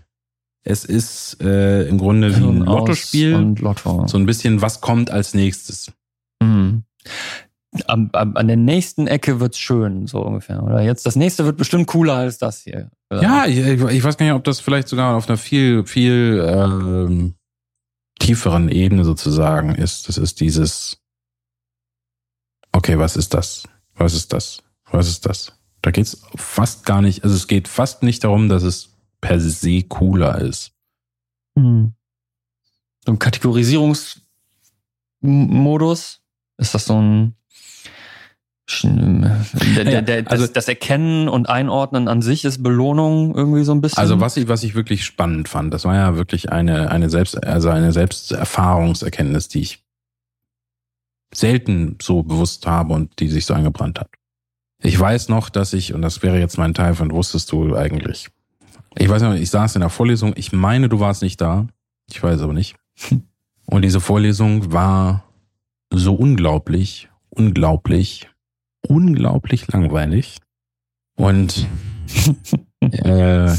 es ist äh, im Grunde wie ein Lottospiel. Und Lotto. So ein bisschen, was kommt als nächstes. Hm am, am, an der nächsten Ecke wird's schön, so ungefähr. Oder jetzt das nächste wird bestimmt cooler als das hier. Oder? Ja, ich, ich weiß gar nicht, ob das vielleicht sogar auf einer viel, viel ähm, tieferen Ebene sozusagen ist. Das ist dieses, okay, was ist das? Was ist das? Was ist das? Da geht's fast gar nicht, also es geht fast nicht darum, dass es per se cooler ist. Hm. So ein Kategorisierungsmodus? Ist das so ein der, der, der, also, das, das, Erkennen und Einordnen an sich ist Belohnung irgendwie so ein bisschen. Also was ich, was ich wirklich spannend fand, das war ja wirklich eine, eine Selbst, also eine Selbsterfahrungserkenntnis, die ich selten so bewusst habe und die sich so eingebrannt hat. Ich weiß noch, dass ich, und das wäre jetzt mein Teil von wusstest du eigentlich. Ich weiß noch, ich saß in der Vorlesung, ich meine, du warst nicht da. Ich weiß aber nicht. *laughs* Und diese Vorlesung war so unglaublich, unglaublich unglaublich langweilig. Und *laughs* äh,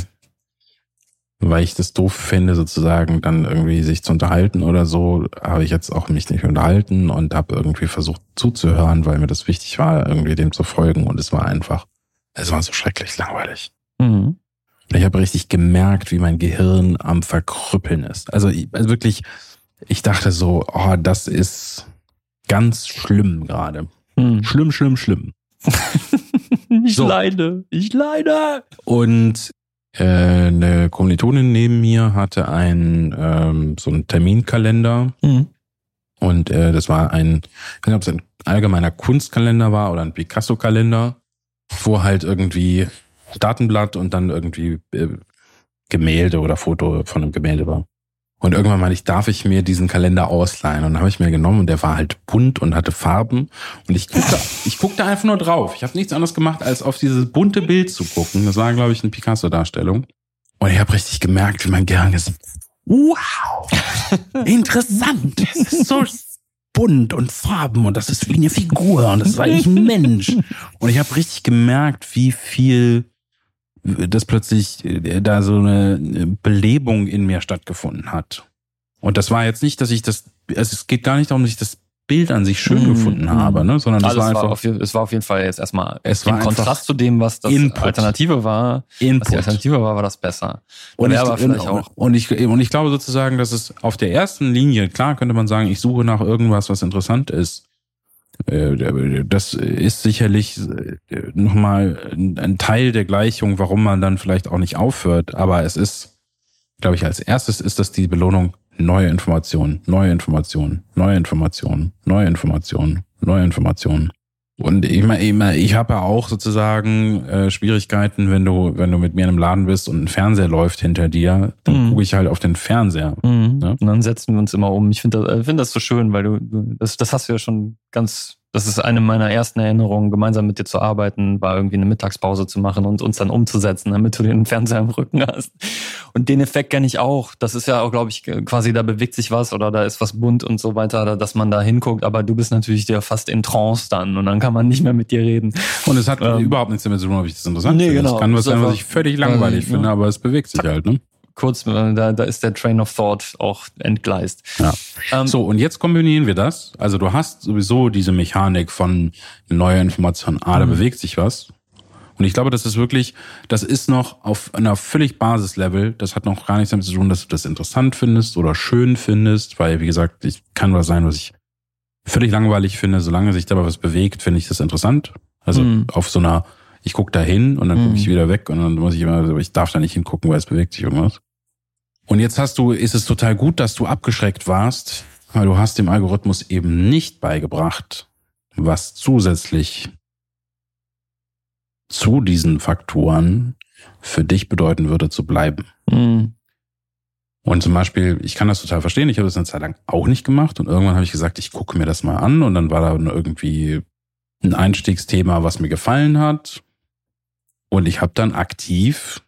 weil ich das doof finde, sozusagen dann irgendwie sich zu unterhalten oder so, habe ich jetzt auch mich nicht unterhalten und habe irgendwie versucht zuzuhören, weil mir das wichtig war, irgendwie dem zu folgen. Und es war einfach, es war so schrecklich langweilig. Mhm. Ich habe richtig gemerkt, wie mein Gehirn am Verkrüppeln ist. Also, also wirklich, ich dachte so, oh, das ist ganz schlimm gerade. Hm. Schlimm, schlimm, schlimm. *laughs* ich so. leide. Ich leide. Und äh, eine Kommilitonin neben mir hatte ein ähm, so einen Terminkalender Mhm. und äh, das war ein, ich weiß nicht, ob es ein allgemeiner Kunstkalender war oder ein Picasso-Kalender, wo halt irgendwie Datenblatt und dann irgendwie äh, Gemälde oder Foto von einem Gemälde war. Und irgendwann meinte ich, darf ich mir diesen Kalender ausleihen? Und dann habe ich mir genommen und der war halt bunt und hatte Farben. Und ich guckte, *laughs* ich guckte einfach nur drauf. Ich habe nichts anderes gemacht, als auf dieses bunte Bild zu gucken. Das war, glaube ich, eine Picasso-Darstellung. Und ich habe richtig gemerkt, wie mein Gehirn gesagt hat, wow, *laughs* interessant. Es ist so bunt und Farben und das ist wie eine Figur und das ist eigentlich ein Mensch. Und ich habe richtig gemerkt, wie viel dass plötzlich äh, da so eine Belebung in mir stattgefunden hat. Und das war jetzt nicht, dass ich das, also es geht gar nicht darum, dass ich das Bild an sich schön Mhm. gefunden habe, ne? sondern das Also war es, war einfach auf, je- es war auf jeden Fall jetzt erstmal Es im war einfach Kontrast zu dem, was das Input. Alternative war. Was die Input. Alternative war, war das besser. Und ich, Wäre aber und, auch. und, ich, und ich glaube sozusagen, dass es auf der ersten Linie, klar könnte man sagen, ich suche nach irgendwas, was interessant ist. Äh, Das ist sicherlich nochmal ein Teil der Gleichung, warum man dann vielleicht auch nicht aufhört. Aber es ist, glaube ich, als erstes ist das die Belohnung neue Informationen, neue Informationen, neue Informationen, neue Informationen, neue Informationen. Und ich meine, ich, mein, ich habe ja auch sozusagen äh, Schwierigkeiten, wenn du, wenn du mit mir in einem Laden bist und ein Fernseher läuft hinter dir, dann Mhm. gucke ich halt auf den Fernseher. Mhm. Ja. Und dann setzen wir uns immer um. Ich finde das, äh, find das so schön, weil du, du das, das hast du ja schon ganz, das ist eine meiner ersten Erinnerungen, gemeinsam mit dir zu arbeiten, war irgendwie eine Mittagspause zu machen und uns dann umzusetzen, damit du den Fernseher im Rücken hast. Und den Effekt kenne ich auch. Das ist ja auch, glaube ich, quasi, da bewegt sich was oder da ist was bunt und so weiter, dass man da hinguckt, aber du bist natürlich dir fast in Trance dann und dann kann man nicht mehr mit dir reden. Und es hat Ähm, überhaupt nichts damit zu tun, ob ich das interessant nee, finde. genau. Es kann was sein, was ich völlig langweilig quasi, finde, ja. aber es bewegt sich halt. Ne? Kurz, äh, da, da ist der Train of Thought auch entgleist. Ja. Ähm, So, und jetzt kombinieren wir das. Also du hast sowieso diese Mechanik von neuer Information. Ah, da Mhm. bewegt sich was. Und ich glaube, das ist wirklich, das ist noch auf einer völlig Basislevel. Das hat noch gar nichts damit zu tun, dass du das interessant findest oder schön findest, weil, wie gesagt, ich kann was sein, was ich völlig langweilig finde. Solange sich dabei was bewegt, finde ich das interessant. Also Mhm. auf so einer, ich gucke da hin und dann gucke Mhm. ich wieder weg und dann muss ich immer, also ich darf da nicht hingucken, weil es bewegt sich irgendwas. Und jetzt hast du, ist es total gut, dass du abgeschreckt warst, weil du hast dem Algorithmus eben nicht beigebracht, was zusätzlich zu diesen Faktoren für dich bedeuten würde zu bleiben. mh, Und zum Beispiel, ich kann das total verstehen, ich habe das eine Zeit lang auch nicht gemacht und irgendwann habe ich gesagt, ich gucke mir das mal an und dann war da irgendwie ein Einstiegsthema, was mir gefallen hat. Und ich habe dann aktiv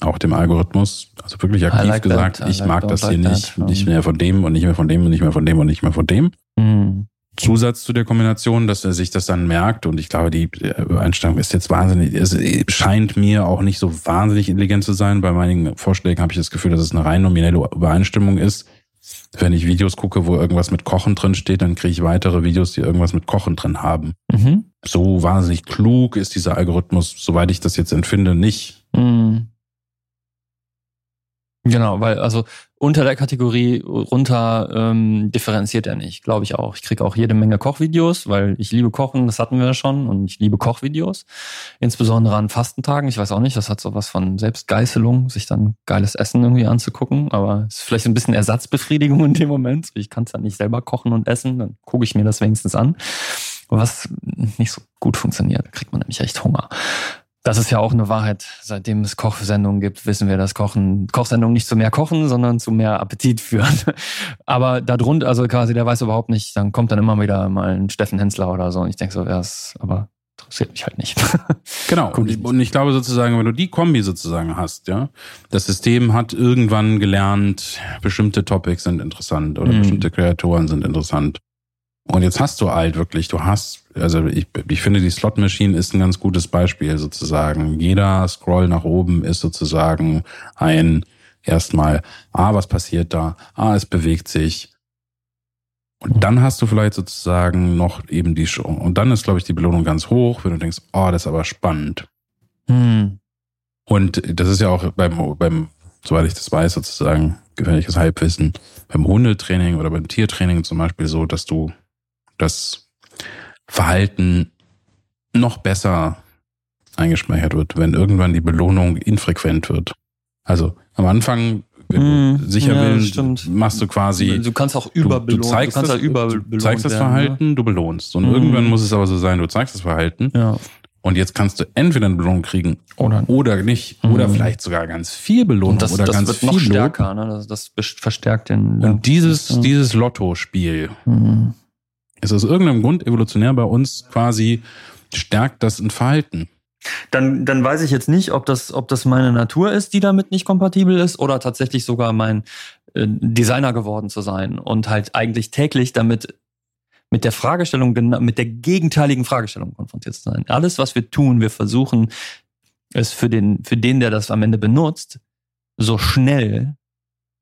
auch dem Algorithmus, also wirklich aktiv like gesagt, that, ich like- mag das like hier that. nicht, nicht mehr von dem und nicht mehr von dem und nicht mehr von dem und nicht mehr von dem. mh. Zusatz zu der Kombination, dass er sich das dann merkt und ich glaube, die äh, Einstellung ist jetzt wahnsinnig, es scheint mir auch nicht so wahnsinnig intelligent zu sein. Bei meinen Vorschlägen habe ich das Gefühl, dass es eine rein nominelle Übereinstimmung ist. Wenn ich Videos gucke, wo irgendwas mit Kochen drin steht, dann kriege ich weitere Videos, die irgendwas mit Kochen drin haben. Mhm. So wahnsinnig klug ist dieser Algorithmus, soweit ich das jetzt empfinde, nicht. Mhm. Genau, weil also unter der Kategorie runter ähm, differenziert er nicht, glaube ich auch. Ich kriege auch jede Menge Kochvideos, weil ich liebe Kochen, das hatten wir ja schon, und ich liebe Kochvideos. Insbesondere an Fastentagen. Ich weiß auch nicht, das hat sowas von Selbstgeißelung, sich dann geiles Essen irgendwie anzugucken, aber ist vielleicht ein bisschen Ersatzbefriedigung in dem Moment. Ich kann es ja nicht selber kochen und essen, dann gucke ich mir das wenigstens an. Was nicht so gut funktioniert, da kriegt man nämlich echt Hunger. Das ist ja auch eine Wahrheit. Seitdem es Kochsendungen gibt, wissen wir, dass Kochen, Kochsendungen nicht zu mehr Kochen, sondern zu mehr Appetit führen. *laughs* Aber darunter, also quasi, der weiß überhaupt nicht, dann kommt dann immer wieder mal ein Steffen Hensler oder so. Und ich denke so, ja, ist, aber interessiert mich halt nicht. *laughs* Genau. Und ich ich, und ich glaube sozusagen, wenn du die Kombi sozusagen hast, ja, das System hat irgendwann gelernt, bestimmte Topics sind interessant oder Mhm. bestimmte Kreatoren sind interessant. Und jetzt hast du halt wirklich, du hast, also ich, ich finde, die Slot Machine ist ein ganz gutes Beispiel sozusagen. Jeder Scroll nach oben ist sozusagen ein erstmal, ah, was passiert da? Ah, es bewegt sich. Und dann hast du vielleicht sozusagen noch eben die Show. Und dann ist, glaube ich, die Belohnung ganz hoch, wenn du denkst, oh, das ist aber spannend. Hm. Und das ist ja auch beim, beim, soweit ich das weiß, sozusagen gefährliches Halbwissen, beim Hundetraining oder beim Tiertraining zum Beispiel so, dass du das Verhalten noch besser eingespeichert wird, wenn irgendwann die Belohnung infrequent wird. Also am Anfang, wenn mm, du sicher ja, willst, machst du quasi. Du kannst auch überbelohnen. Du, du zeigst, du das, du zeigst das Verhalten, ne? du belohnst. Und mm. irgendwann muss es aber so sein, du zeigst das Verhalten. Ja. Und jetzt kannst du entweder eine Belohnung kriegen oder, oder nicht. Mhm. Oder vielleicht sogar ganz viel Belohnung. Und das, oder das ganz wird viel noch stärker. Ne? Das, das verstärkt den. Und dieses, ja. dieses Lotto-Spiel mhm. Ist aus irgendeinem Grund evolutionär bei uns quasi stärkt das ein Verhalten. Dann, dann weiß ich jetzt nicht, ob das, ob das meine Natur ist, die damit nicht kompatibel ist, oder tatsächlich sogar mein äh, Designer geworden zu sein und halt eigentlich täglich damit mit der Fragestellung, mit der gegenteiligen Fragestellung konfrontiert zu sein. Alles, was wir tun, wir versuchen, es für den, für den, der das am Ende benutzt, so schnell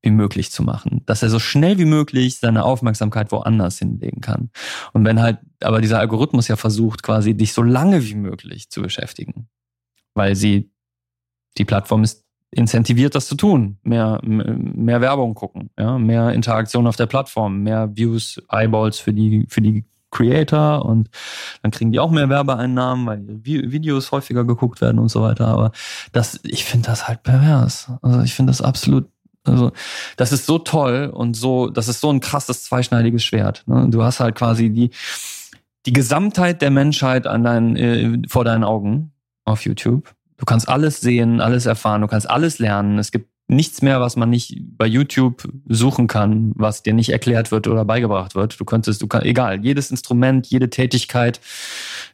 wie möglich zu machen, dass er so schnell wie möglich seine Aufmerksamkeit woanders hinlegen kann. Und wenn halt, aber dieser Algorithmus ja versucht, quasi dich so lange wie möglich zu beschäftigen, weil sie, die Plattform ist incentiviert, das zu tun. Mehr, mehr Werbung gucken, ja, mehr Interaktion auf der Plattform, mehr Views, Eyeballs für die, für die Creator und dann kriegen die auch mehr Werbeeinnahmen, weil Videos häufiger geguckt werden und so weiter. Aber das, ich finde das halt pervers. Also ich finde das absolut, also das ist so toll und so, das ist so ein krasses zweischneidiges Schwert. Ne? Du hast halt quasi die, die Gesamtheit der Menschheit an deinen, äh, vor deinen Augen auf YouTube Du kannst alles sehen, alles erfahren, du kannst alles lernen. Es gibt nichts mehr, was man nicht bei YouTube suchen kann, was dir nicht erklärt wird oder beigebracht wird. Du könntest, du kannst, egal, jedes Instrument, jede Tätigkeit.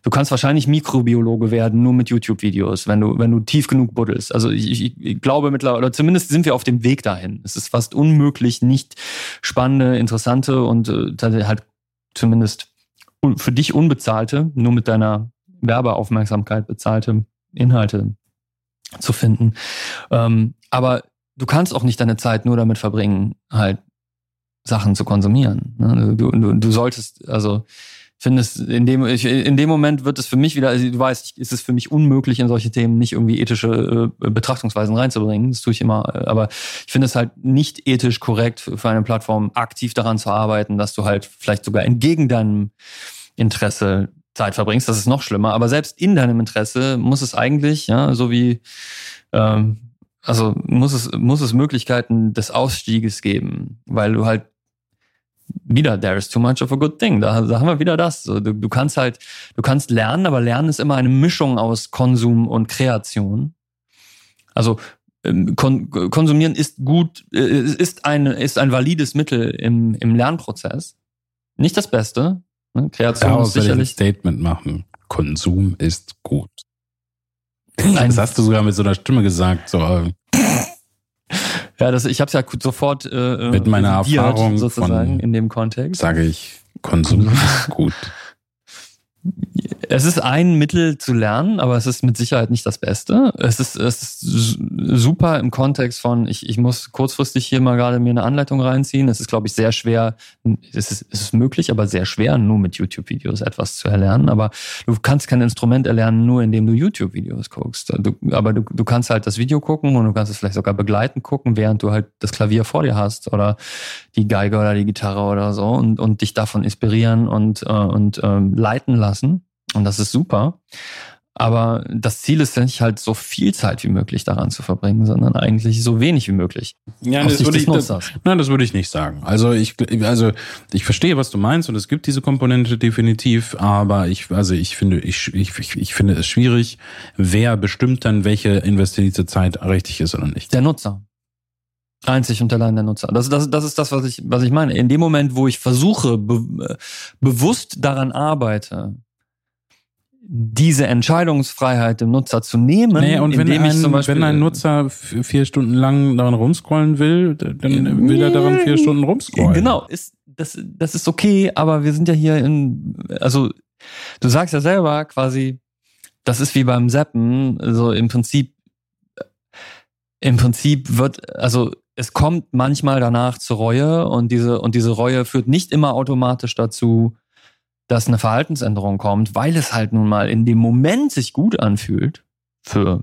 Du kannst wahrscheinlich Mikrobiologe werden, nur mit YouTube-Videos, wenn du, wenn du tief genug buddelst. Also ich, ich, ich glaube mittlerweile, oder zumindest sind wir auf dem Weg dahin. Es ist fast unmöglich, nicht spannende, interessante und äh, halt zumindest für dich unbezahlte, nur mit deiner Werbeaufmerksamkeit bezahlte Inhalte zu finden. Ähm, aber du kannst auch nicht deine Zeit nur damit verbringen, halt Sachen zu konsumieren. Ne? Du, du, du solltest, also findest in dem ich, in dem Moment wird es für mich wieder, also du weißt, ist es für mich unmöglich in solche Themen nicht irgendwie ethische äh, Betrachtungsweisen reinzubringen. Das tue ich immer, aber ich finde es halt nicht ethisch korrekt für eine Plattform aktiv daran zu arbeiten, dass du halt vielleicht sogar entgegen deinem Interesse Zeit verbringst, das ist noch schlimmer. Aber selbst in deinem Interesse muss es eigentlich, ja, so wie, ähm, also muss es, muss es Möglichkeiten des Ausstieges geben, weil du halt wieder, there is too much of a good thing. Da, da haben wir wieder das. Du, du kannst halt, du kannst lernen, aber Lernen ist immer eine Mischung aus Konsum und Kreation. Also ähm, kon konsumieren ist gut, äh, ist ein, ist ein valides Mittel im, im Lernprozess. Nicht das Beste, Ne? Kreation Daraus ist sicherlich. Ein Statement machen. Konsum ist gut. das hast du sogar mit so einer Stimme gesagt. So. Äh, ja, das, ich habe es ja sofort äh, mit meiner Erfahrung sozusagen von, in dem Kontext. Sage ich, Konsum ist gut. *laughs* Es ist ein Mittel zu lernen, aber es ist mit Sicherheit nicht das Beste. Es ist, es ist super im Kontext von, ich, ich muss kurzfristig hier mal gerade mir eine Anleitung reinziehen. Es ist, glaube ich, sehr schwer, es ist, es ist möglich, aber sehr schwer, nur mit YouTube-Videos etwas zu erlernen. Aber du kannst kein Instrument erlernen, nur indem du YouTube-Videos guckst. Du, aber du, du kannst halt das Video gucken und du kannst es vielleicht sogar begleitend gucken, während du halt das Klavier vor dir hast oder die Geige oder die Gitarre oder so und, und dich davon inspirieren und, äh, und ähm, leiten lassen. Und das ist super. Aber das Ziel ist ja nicht halt so viel Zeit wie möglich daran zu verbringen, sondern eigentlich so wenig wie möglich. Ja, das würde ich, das, nein, das würde ich nicht sagen. Also ich, also ich verstehe, was du meinst und es gibt diese Komponente definitiv, aber ich, also ich finde, ich, ich, ich finde es schwierig, wer bestimmt dann, welche investierte Zeit richtig ist oder nicht. Der Nutzer. Einzig und allein der Nutzer. Das, das, das ist das, was ich, was ich meine. In dem Moment, wo ich versuche, be, bewusst daran arbeite, diese Entscheidungsfreiheit dem Nutzer zu nehmen. Nee, und wenn ein, Beispiel, wenn ein Nutzer vier Stunden lang daran rumscrollen will, dann will er daran vier Stunden rumscrollen. Genau, ist, das, das ist okay, aber wir sind ja hier in, also du sagst ja selber quasi, das ist wie beim Seppen, also im Prinzip, im Prinzip wird, also es kommt manchmal danach zur Reue und diese, und diese Reue führt nicht immer automatisch dazu, dass eine Verhaltensänderung kommt, weil es halt nun mal in dem Moment sich gut anfühlt für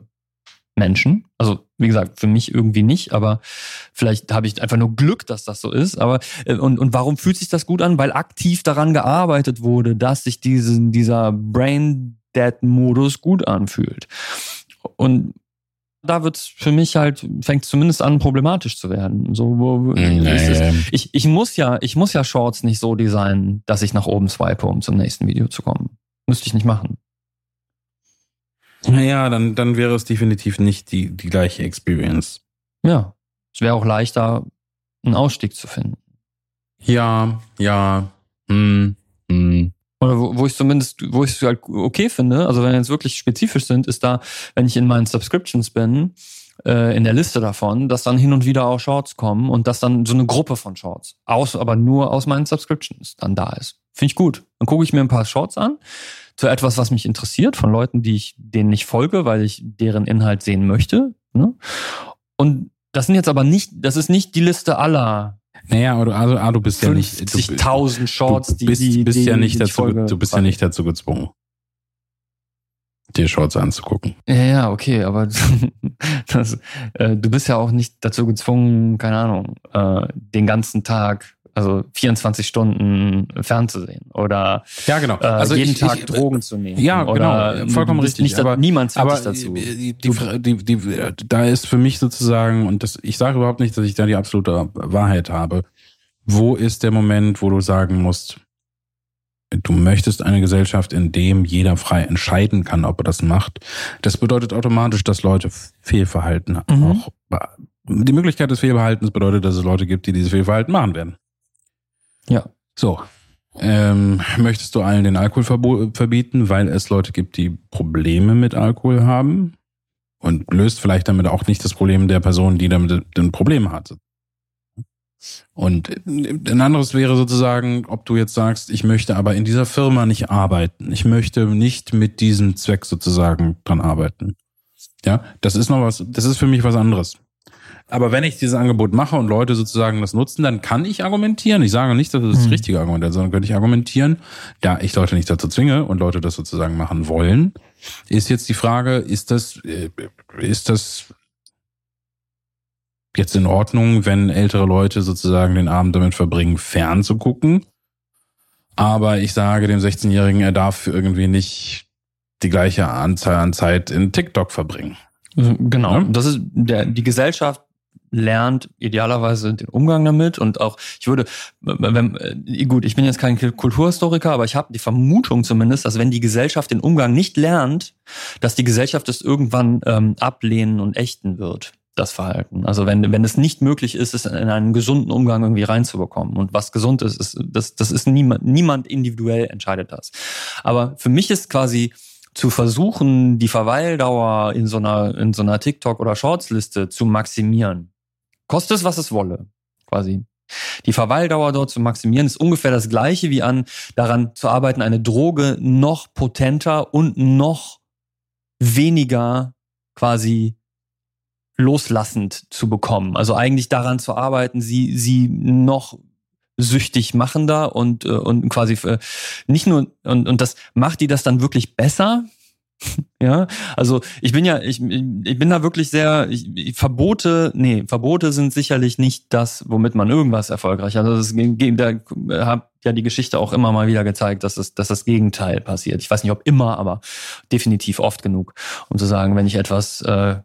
Menschen. Also wie gesagt, für mich irgendwie nicht, aber vielleicht habe ich einfach nur Glück, dass das so ist. Aber äh, und, und warum fühlt sich das gut an? Weil aktiv daran gearbeitet wurde, dass sich diesen, dieser Brain Dad-Modus gut anfühlt. Und da wird's für mich halt, fängt zumindest an, problematisch zu werden. So, wo, Nee. es, ich, ich muss ja, ich muss ja Shorts nicht so designen, dass ich nach oben swipe, um zum nächsten Video zu kommen. Müsste ich nicht machen. Naja, dann, dann wäre es definitiv nicht die, die gleiche Experience. Ja. Es wäre auch leichter, einen Ausstieg zu finden. Ja, ja. Hm, hm. Oder wo, wo ich zumindest, wo ich es halt okay finde, also wenn wir jetzt wirklich spezifisch sind, ist da, wenn ich in meinen Subscriptions bin, äh, in der Liste davon, dass dann hin und wieder auch Shorts kommen und dass dann so eine Gruppe von Shorts, aus, aber nur aus meinen Subscriptions dann da ist. Finde ich gut. Dann gucke ich mir ein paar Shorts an zu etwas, was mich interessiert, von Leuten, die ich denen nicht folge, weil ich deren Inhalt sehen möchte. Ne? Und das sind jetzt aber nicht, das ist nicht die Liste aller Naja, aber du, also, ah, du bist ja nicht. Du, 50.000 Shorts, du bist, die, die, bist ja denen nicht ich dazu, folge. du bist ja nicht dazu gezwungen, dir Shorts anzugucken. Ja, ja, okay, aber *laughs* das, äh, du bist ja auch nicht dazu gezwungen, keine Ahnung, äh, den ganzen Tag, also 24 Stunden fernzusehen oder Ja, genau. äh, jeden Tag Drogen zu nehmen. Ja, genau, vollkommen richtig, Nicht, aber- niemand zwingt dich dazu. die, die, die, da ist für mich sozusagen, und das, ich sage überhaupt nicht, dass ich da die absolute Wahrheit habe. Wo ist der Moment, wo du sagen musst, du möchtest eine Gesellschaft, in dem jeder frei entscheiden kann, ob er das macht? Das bedeutet automatisch, dass Leute Fehlverhalten Mhm. auch. Die Möglichkeit des Fehlverhaltens bedeutet, dass es Leute gibt, die dieses Fehlverhalten machen werden. Ja. So. Ähm, möchtest du allen den Alkohol verbieten, weil es Leute gibt, die Probleme mit Alkohol haben? Und löst vielleicht damit auch nicht das Problem der Person, die damit ein Problem hatte. Und ein anderes wäre sozusagen, ob du jetzt sagst, ich möchte aber in dieser Firma nicht arbeiten. Ich möchte nicht mit diesem Zweck sozusagen dran arbeiten. Ja, das ist noch was, das ist für mich was anderes. Aber wenn ich dieses Angebot mache und Leute sozusagen das nutzen, dann kann ich argumentieren. Ich sage nicht, dass das das Hm. richtige Argument ist, sondern könnte ich argumentieren, da ich Leute nicht dazu zwinge und Leute das sozusagen machen wollen, ist jetzt die Frage, ist das, äh, ist das jetzt in Ordnung, wenn ältere Leute sozusagen den Abend damit verbringen, fern zu gucken? Aber ich sage dem 16-Jährigen, er darf irgendwie nicht die gleiche Anzahl an Zeit in TikTok verbringen. Genau. Ja. Das ist der, die Gesellschaft lernt idealerweise den Umgang damit und auch ich würde wenn, äh, gut ich bin jetzt kein Kulturhistoriker aber ich habe die Vermutung zumindest dass wenn die Gesellschaft den Umgang nicht lernt dass die Gesellschaft es irgendwann ähm, ablehnen und ächten wird das Verhalten also wenn wenn es nicht möglich ist es in einen gesunden Umgang irgendwie reinzubekommen und was gesund ist ist das das ist niemand niemand individuell entscheidet das aber für mich ist quasi zu versuchen, die Verweildauer in so einer, in so einer TikTok- oder Shorts-Liste zu maximieren. Koste es, was es wolle, quasi. Die Verweildauer dort zu maximieren ist ungefähr das gleiche wie an daran zu arbeiten, eine Droge noch potenter und noch weniger quasi loslassend zu bekommen. Also eigentlich daran zu arbeiten, sie, sie noch süchtig machender und, äh, und quasi äh, nicht nur, und, und das macht die das dann wirklich besser. *laughs* Ja, also ich bin ja, ich, ich bin da wirklich sehr, ich, Verbote, nee, Verbote sind sicherlich nicht das, womit man irgendwas erfolgreich. Also das, da hat ja die Geschichte auch immer mal wieder gezeigt, dass, es, dass das Gegenteil passiert. Ich weiß nicht, ob immer, aber definitiv oft genug, um zu sagen, wenn ich etwas äh,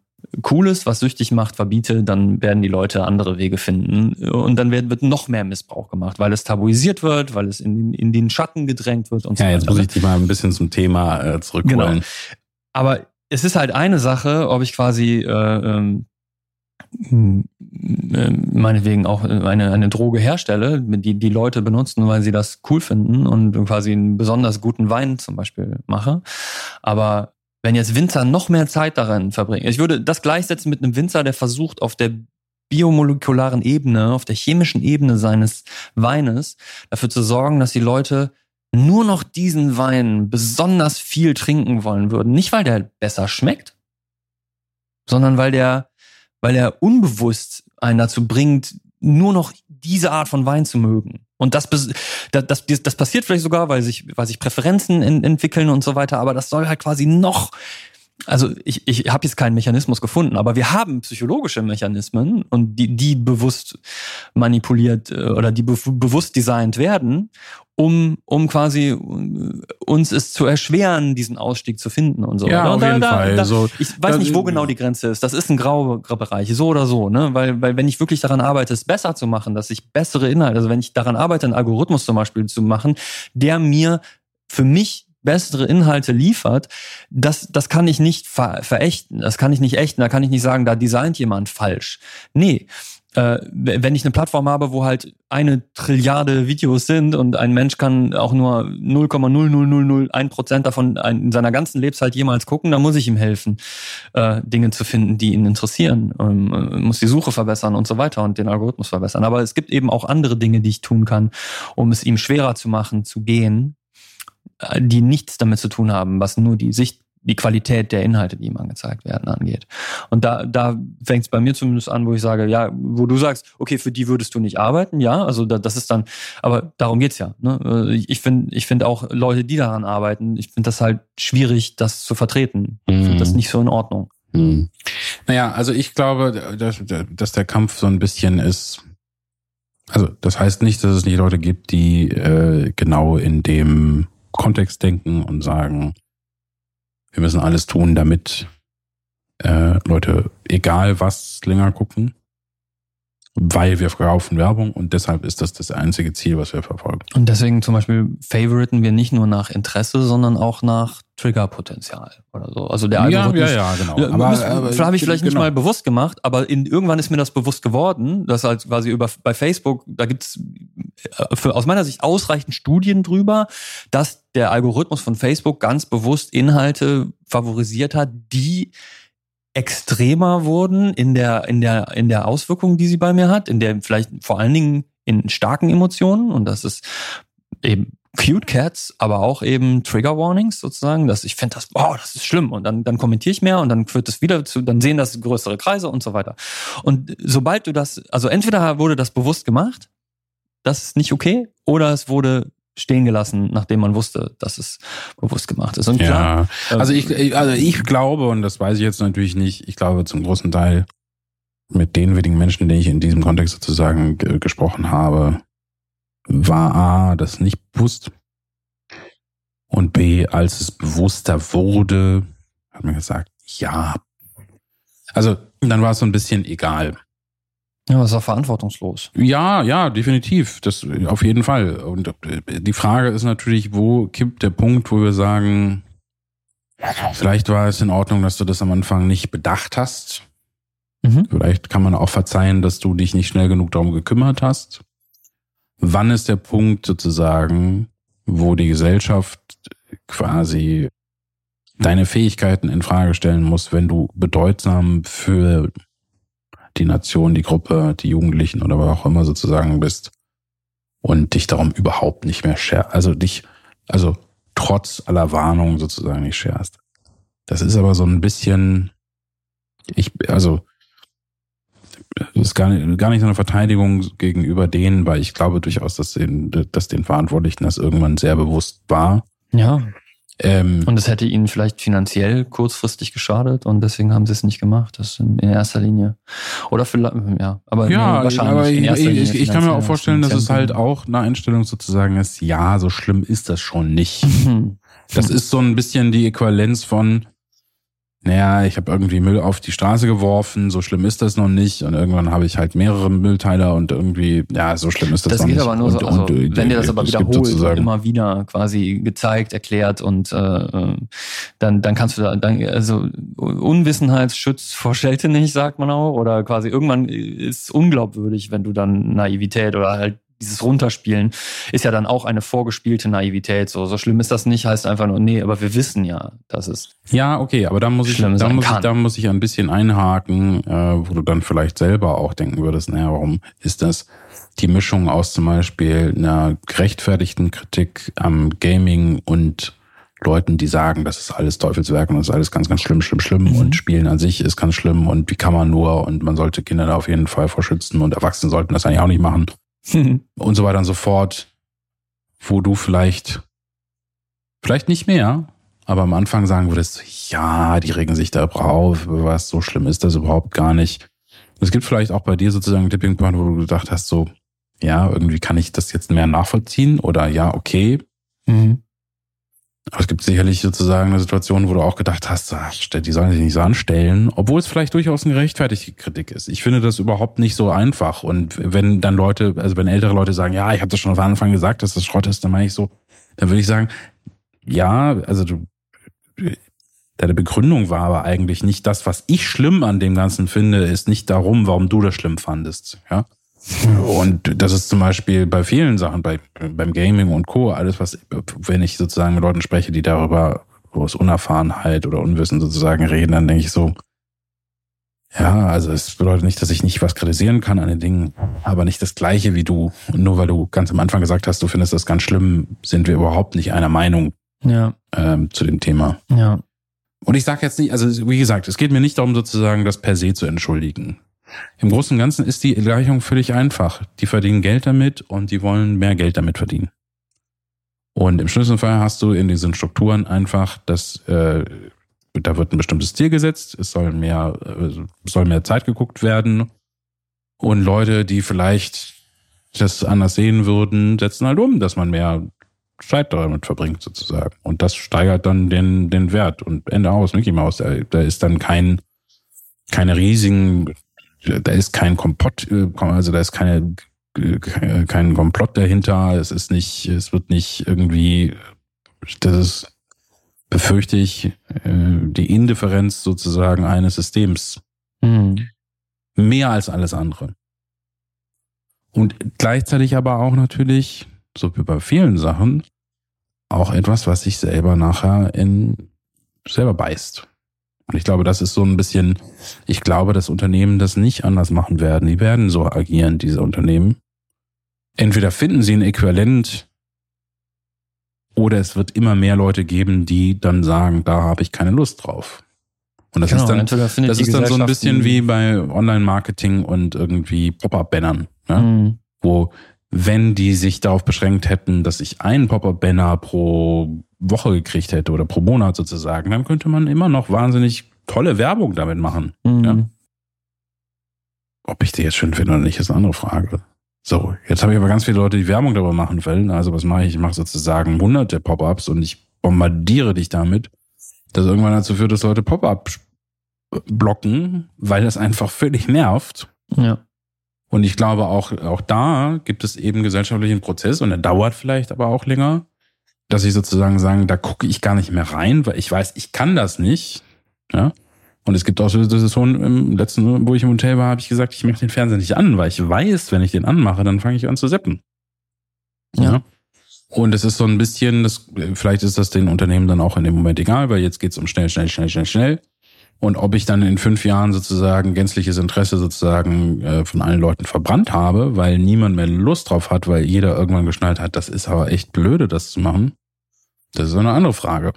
Cooles, was süchtig macht, verbiete, dann werden die Leute andere Wege finden. Und dann wird, wird noch mehr Missbrauch gemacht, weil es tabuisiert wird, weil es in, in den Schatten gedrängt wird und Ja, so jetzt weiter. muss ich dich mal ein bisschen zum Thema äh, zurückholen. Genau. Aber es ist halt eine Sache, ob ich quasi äh, ähm, äh, meinetwegen auch eine, eine Droge herstelle, die die Leute benutzen, weil sie das cool finden und quasi einen besonders guten Wein zum Beispiel mache. Aber wenn jetzt Winzer noch mehr Zeit daran verbringen, ich würde das gleichsetzen mit einem Winzer, der versucht auf der biomolekularen Ebene, auf der chemischen Ebene seines Weines dafür zu sorgen, dass die Leute nur noch diesen Wein besonders viel trinken wollen würden. Nicht, weil der besser schmeckt, sondern weil der, weil er unbewusst einen dazu bringt, nur noch diese Art von Wein zu mögen. Und das, das, das, das passiert vielleicht sogar, weil sich, weil sich Präferenzen in, entwickeln und so weiter, aber das soll halt quasi noch also ich, ich habe jetzt keinen Mechanismus gefunden, aber wir haben psychologische Mechanismen und die, die bewusst manipuliert äh, oder die be bewusst designt werden, um, um quasi äh, uns es zu erschweren, diesen Ausstieg zu finden und so. Ja, und auf da, jeden da, Fall. Da, so, ich weiß nicht, wo genau die Grenze ist. Das ist ein grauer Bereich, so oder so, ne? Weil, weil wenn ich wirklich daran arbeite, es besser zu machen, dass ich bessere Inhalte, also wenn ich daran arbeite, einen Algorithmus zum Beispiel zu machen, der mir für mich bessere Inhalte liefert, das, das kann ich nicht ver verächten, das kann ich nicht ächten, da kann ich nicht sagen, da designt jemand falsch. Nee, äh, wenn ich eine Plattform habe, wo halt eine Trilliarde Videos sind und ein Mensch kann auch nur 0,00001 Prozent davon in seiner ganzen Lebenszeit jemals gucken, dann muss ich ihm helfen, äh, Dinge zu finden, die ihn interessieren, ähm, muss die Suche verbessern und so weiter und den Algorithmus verbessern. Aber es gibt eben auch andere Dinge, die ich tun kann, um es ihm schwerer zu machen, zu gehen äh, die nichts damit zu tun haben, was nur die Sicht, die Qualität der Inhalte, die ihm angezeigt werden, angeht. Und da, da fängt es bei mir zumindest an, wo ich sage, ja, wo du sagst, okay, für die würdest du nicht arbeiten, ja, also da, das ist dann, aber darum geht's ja. Ne? Ich finde ich finde auch Leute, die daran arbeiten, ich finde das halt schwierig, das zu vertreten. Ich finde das nicht so in Ordnung. Hm. Naja, also ich glaube, dass, dass der Kampf so ein bisschen ist. Also das heißt nicht, dass es nicht Leute gibt, die äh, genau in dem Kontext denken und sagen, wir müssen alles tun, damit äh, Leute, egal was, länger gucken, weil wir verkaufen Werbung und deshalb ist das das einzige Ziel, was wir verfolgen. Und deswegen zum Beispiel favoriten wir nicht nur nach Interesse, sondern auch nach Triggerpotenzial oder so. Also der Algorithmus. Ja, ja, ja, genau. Ja, aber, aber habe ich vielleicht genau. nicht mal bewusst gemacht, aber in, irgendwann ist mir das bewusst geworden, dass halt quasi über bei Facebook, da gibt's äh, für, aus meiner Sicht ausreichend Studien drüber, dass der Algorithmus von Facebook ganz bewusst Inhalte favorisiert hat, die extremer wurden in der, in der, in der Auswirkung, die sie bei mir hat, in der vielleicht vor allen Dingen in starken Emotionen und das ist eben Cute Cats, aber auch eben Trigger Warnings sozusagen, dass ich finde das, wow, das ist schlimm und dann, dann kommentiere ich mehr und dann führt das wieder zu, dann sehen das größere Kreise und so weiter. Und sobald du das, also entweder wurde das bewusst gemacht, das ist nicht okay, oder es wurde stehen gelassen, nachdem man wusste, dass es bewusst gemacht ist. Und klar, ja, also ich, also ich glaube, und das weiß ich jetzt natürlich nicht, ich glaube zum großen Teil mit den wenigen Menschen, denen ich in diesem Kontext sozusagen gesprochen habe, war A, das nicht bewusst. Und B, als es bewusster wurde, hat man gesagt, ja. Also, dann war es so ein bisschen egal. Ja, das ist auch verantwortungslos. Ja, ja, definitiv. Das auf jeden Fall. Und die Frage ist natürlich, wo kippt der Punkt, wo wir sagen, vielleicht war es in Ordnung, dass du das am Anfang nicht bedacht hast. Mhm. Vielleicht kann man auch verzeihen, dass du dich nicht schnell genug darum gekümmert hast. Wann ist der Punkt sozusagen, wo die Gesellschaft quasi deine Fähigkeiten in Frage stellen muss, wenn du bedeutsam für die Nation, die Gruppe, die Jugendlichen oder was auch immer sozusagen bist und dich darum überhaupt nicht mehr scherst, also dich, also trotz aller Warnungen sozusagen nicht scherst. Das ist aber so ein bisschen, ich, also, das ist gar nicht, gar nicht so eine Verteidigung gegenüber denen, weil ich glaube durchaus, dass den, dass den Verantwortlichen das irgendwann sehr bewusst war. Ja. Ähm, und es hätte ihnen vielleicht finanziell kurzfristig geschadet und deswegen haben sie es nicht gemacht. Das in, in erster Linie. Oder vielleicht, ja, aber ja, wahrscheinlich. Aber in erster ich, ich, ich kann mir auch vorstellen, dass es halt auch eine Einstellung sozusagen ist, ja, so schlimm ist das schon nicht. *laughs* das ist so ein bisschen die Äquivalenz von, naja, ich habe irgendwie Müll auf die Straße geworfen, so schlimm ist das noch nicht. Und irgendwann habe ich halt mehrere Müllteiler und irgendwie, ja, so schlimm ist das, das noch nicht. Das geht aber nur so, also, und, wenn dir das aber wiederholt und immer wieder quasi gezeigt, erklärt und äh, dann, dann kannst du da, dann, also Unwissenheit schützt vor Schelte nicht, sagt man auch. Oder quasi irgendwann ist unglaubwürdig, wenn du dann Naivität oder halt dieses Runterspielen ist ja dann auch eine vorgespielte Naivität. So, so schlimm ist das nicht, heißt einfach nur, nee, aber wir wissen ja, dass es. Ja, okay, aber da muss ich, da muss ich, da muss ich ein bisschen einhaken, äh, wo du dann vielleicht selber auch denken würdest, naja, warum ist das die Mischung aus zum Beispiel einer gerechtfertigten Kritik am Gaming und Leuten, die sagen, das ist alles Teufelswerk und das ist alles ganz, ganz schlimm, schlimm, schlimm mhm. und Spielen an sich ist ganz schlimm und wie kann man nur und man sollte Kinder da auf jeden Fall vorschützen und Erwachsene sollten das eigentlich auch nicht machen. *laughs* und so weiter und so fort, wo du vielleicht, vielleicht nicht mehr, aber am Anfang sagen würdest, ja, die regen sich da auf, was so schlimm ist das überhaupt gar nicht. Es gibt vielleicht auch bei dir sozusagen einen Tipping Point, wo du gedacht hast, so, ja, irgendwie kann ich das jetzt mehr nachvollziehen oder ja, okay. Mhm. Aber es gibt sicherlich sozusagen eine Situation, wo du auch gedacht hast, ach, die sollen sich nicht so anstellen, obwohl es vielleicht durchaus eine gerechtfertigte Kritik ist. Ich finde das überhaupt nicht so einfach. Und wenn dann Leute, also wenn ältere Leute sagen, ja, ich habe das schon von Anfang gesagt, dass das Schrott ist, dann meine ich so, dann würde ich sagen, ja, also du, deine Begründung war aber eigentlich nicht das, was ich schlimm an dem Ganzen finde, ist nicht darum, warum du das schlimm fandest. Ja. Und das ist zum Beispiel bei vielen Sachen, bei, beim Gaming und Co., alles, was, wenn ich sozusagen mit Leuten spreche, die darüber aus Unerfahrenheit oder Unwissen sozusagen reden, dann denke ich so, ja, also es bedeutet nicht, dass ich nicht was kritisieren kann an den Dingen, aber nicht das Gleiche wie du. Und nur weil du ganz am Anfang gesagt hast, du findest das ganz schlimm, sind wir überhaupt nicht einer Meinung ja. ähm, zu dem Thema. Ja. Und ich sage jetzt nicht, also wie gesagt, es geht mir nicht darum, sozusagen das per se zu entschuldigen. Im Großen und Ganzen ist die Gleichung völlig einfach. Die verdienen Geld damit und die wollen mehr Geld damit verdienen. Und im schlimmsten Fall hast du in diesen Strukturen einfach, dass äh, da wird ein bestimmtes Ziel gesetzt, es soll mehr, äh, soll mehr Zeit geguckt werden. Und Leute, die vielleicht das anders sehen würden, setzen halt um, dass man mehr Zeit damit verbringt, sozusagen. Und das steigert dann den, den Wert. Und Ende aus, Mickey Maus, da, da ist dann kein, keine riesigen da ist kein Komplott, äh, also da ist keine, äh, kein Komplott dahinter. Es ist nicht, es wird nicht irgendwie, das ist, befürchte ich, äh, die Indifferenz sozusagen eines Systems. Mhm. Mehr als alles andere. Und gleichzeitig aber auch natürlich, so wie bei vielen Sachen, auch etwas, was sich selber nachher in selber beißt. Und ich glaube, das ist so ein bisschen, ich glaube, dass Unternehmen das nicht anders machen werden. Die werden so agieren, diese Unternehmen. Entweder finden sie ein Äquivalent oder es wird immer mehr Leute geben, die dann sagen, da habe ich keine Lust drauf. Und das genau, ist dann, das ist dann so ein bisschen wie bei Online-Marketing und irgendwie Pop-up-Bannern, ne? mhm. wo wenn die sich darauf beschränkt hätten, dass ich einen Pop-up-Banner pro Woche gekriegt hätte oder pro Monat sozusagen, dann könnte man immer noch wahnsinnig tolle Werbung damit machen. Mhm. Ja. Ob ich die jetzt schön finde oder nicht, ist eine andere Frage. So, jetzt habe ich aber ganz viele Leute, die Werbung darüber machen wollen. Also was mache ich? Ich mache sozusagen hunderte Pop-ups und ich bombardiere dich damit, dass irgendwann dazu führt, dass Leute Pop-up blocken, weil das einfach völlig nervt. Ja. Und ich glaube auch, auch da gibt es eben gesellschaftlichen Prozess und der dauert vielleicht aber auch länger, dass ich sozusagen sagen, da gucke ich gar nicht mehr rein, weil ich weiß, ich kann das nicht. Ja. Und es gibt auch so Situationen im letzten, wo ich im Hotel war, habe ich gesagt, ich mache den Fernseher nicht an, weil ich weiß, wenn ich den anmache, dann fange ich an zu seppen. Ja. ja. Und es ist so ein bisschen, das, vielleicht ist das den Unternehmen dann auch in dem Moment egal, weil jetzt geht's um schnell, schnell, schnell, schnell, schnell. Und ob ich dann in fünf Jahren sozusagen gänzliches Interesse sozusagen äh, von allen Leuten verbrannt habe, weil niemand mehr Lust drauf hat, weil jeder irgendwann geschnallt hat, das ist aber echt blöde, das zu machen. Das ist eine andere Frage.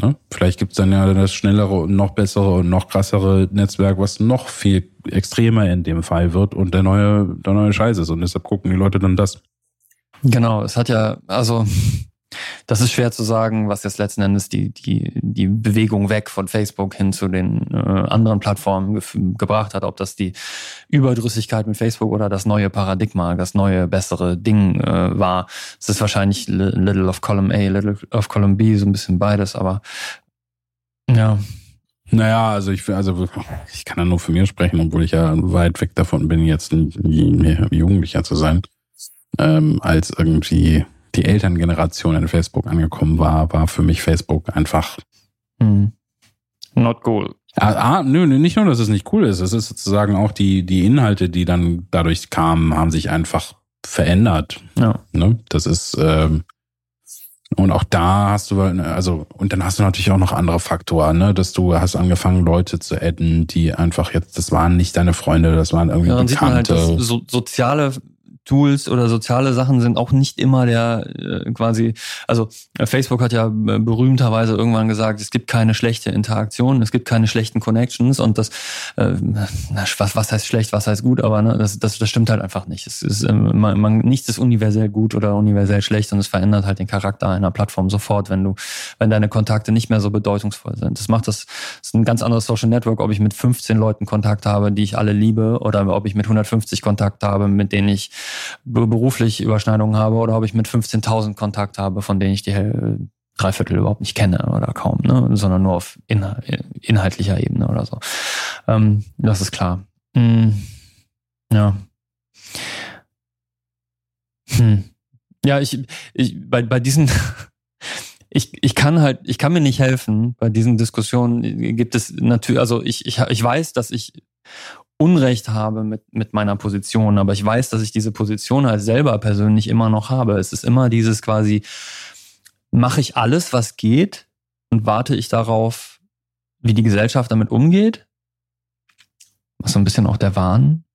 Ne? Vielleicht gibt's dann ja das schnellere und noch bessere und noch krassere Netzwerk, was noch viel extremer in dem Fall wird und der neue, der neue Scheiß ist. Und deshalb gucken die Leute dann das. Genau, es hat ja, also das ist schwer zu sagen, was jetzt letzten Endes die, die, die Bewegung weg von Facebook hin zu den äh, anderen Plattformen ge gebracht hat. Ob das die Überdrüssigkeit mit Facebook oder das neue Paradigma, das neue, bessere Ding äh, war. Es ist wahrscheinlich Little of Column A, Little of Column B, so ein bisschen beides, aber ja. Naja, also ich, also ich kann ja nur für mir sprechen, obwohl ich ja weit weg davon bin, jetzt ein Jugendlicher zu sein, ähm, als irgendwie die Elterngeneration in Facebook angekommen war, war für mich Facebook einfach hm. not cool. Ah, ah, nö, nicht nur, dass es nicht cool ist, es ist sozusagen auch die, die Inhalte, die dann dadurch kamen, haben sich einfach verändert. Ja. Ne? Das ist, ähm, und auch da hast du, also, und dann hast du natürlich auch noch andere Faktoren, ne? dass du hast angefangen, Leute zu adden, die einfach jetzt, das waren nicht deine Freunde, das waren irgendwie ja, dann Bekannte. Sieht man halt, dass so, soziale Tools oder soziale Sachen sind auch nicht immer der äh, quasi, also äh, Facebook hat ja äh, berühmterweise irgendwann gesagt, es gibt keine schlechte Interaktion, es gibt keine schlechten Connections und das, äh, was, was heißt schlecht, was heißt gut, aber ne, das, das, das stimmt halt einfach nicht. Es ist, ähm, man, man, nichts ist universell gut oder universell schlecht und es verändert halt den Charakter einer Plattform sofort, wenn du, wenn deine Kontakte nicht mehr so bedeutungsvoll sind. Das macht das, das ist ein ganz anderes Social Network, ob ich mit 15 Leuten Kontakt habe, die ich alle liebe, oder ob ich mit 150 Kontakt habe, mit denen ich beruflich Überschneidungen habe, oder ob ich mit 15.000 Kontakt habe, von denen ich die drei Viertel überhaupt nicht kenne oder kaum, ne? sondern nur auf inhaltlicher Ebene oder so. Ähm, das ist klar. Hm. Ja. Hm. Ja, ich, ich bei, bei diesen *laughs* ich, ich kann halt, ich kann mir nicht helfen. Bei diesen Diskussionen gibt es natürlich, also ich, ich, ich weiß, dass ich Unrecht habe mit, mit meiner Position, aber ich weiß, dass ich diese Position halt selber persönlich immer noch habe. Es ist immer dieses quasi, mache ich alles, was geht und warte ich darauf, wie die Gesellschaft damit umgeht? Was so ein bisschen auch der Wahn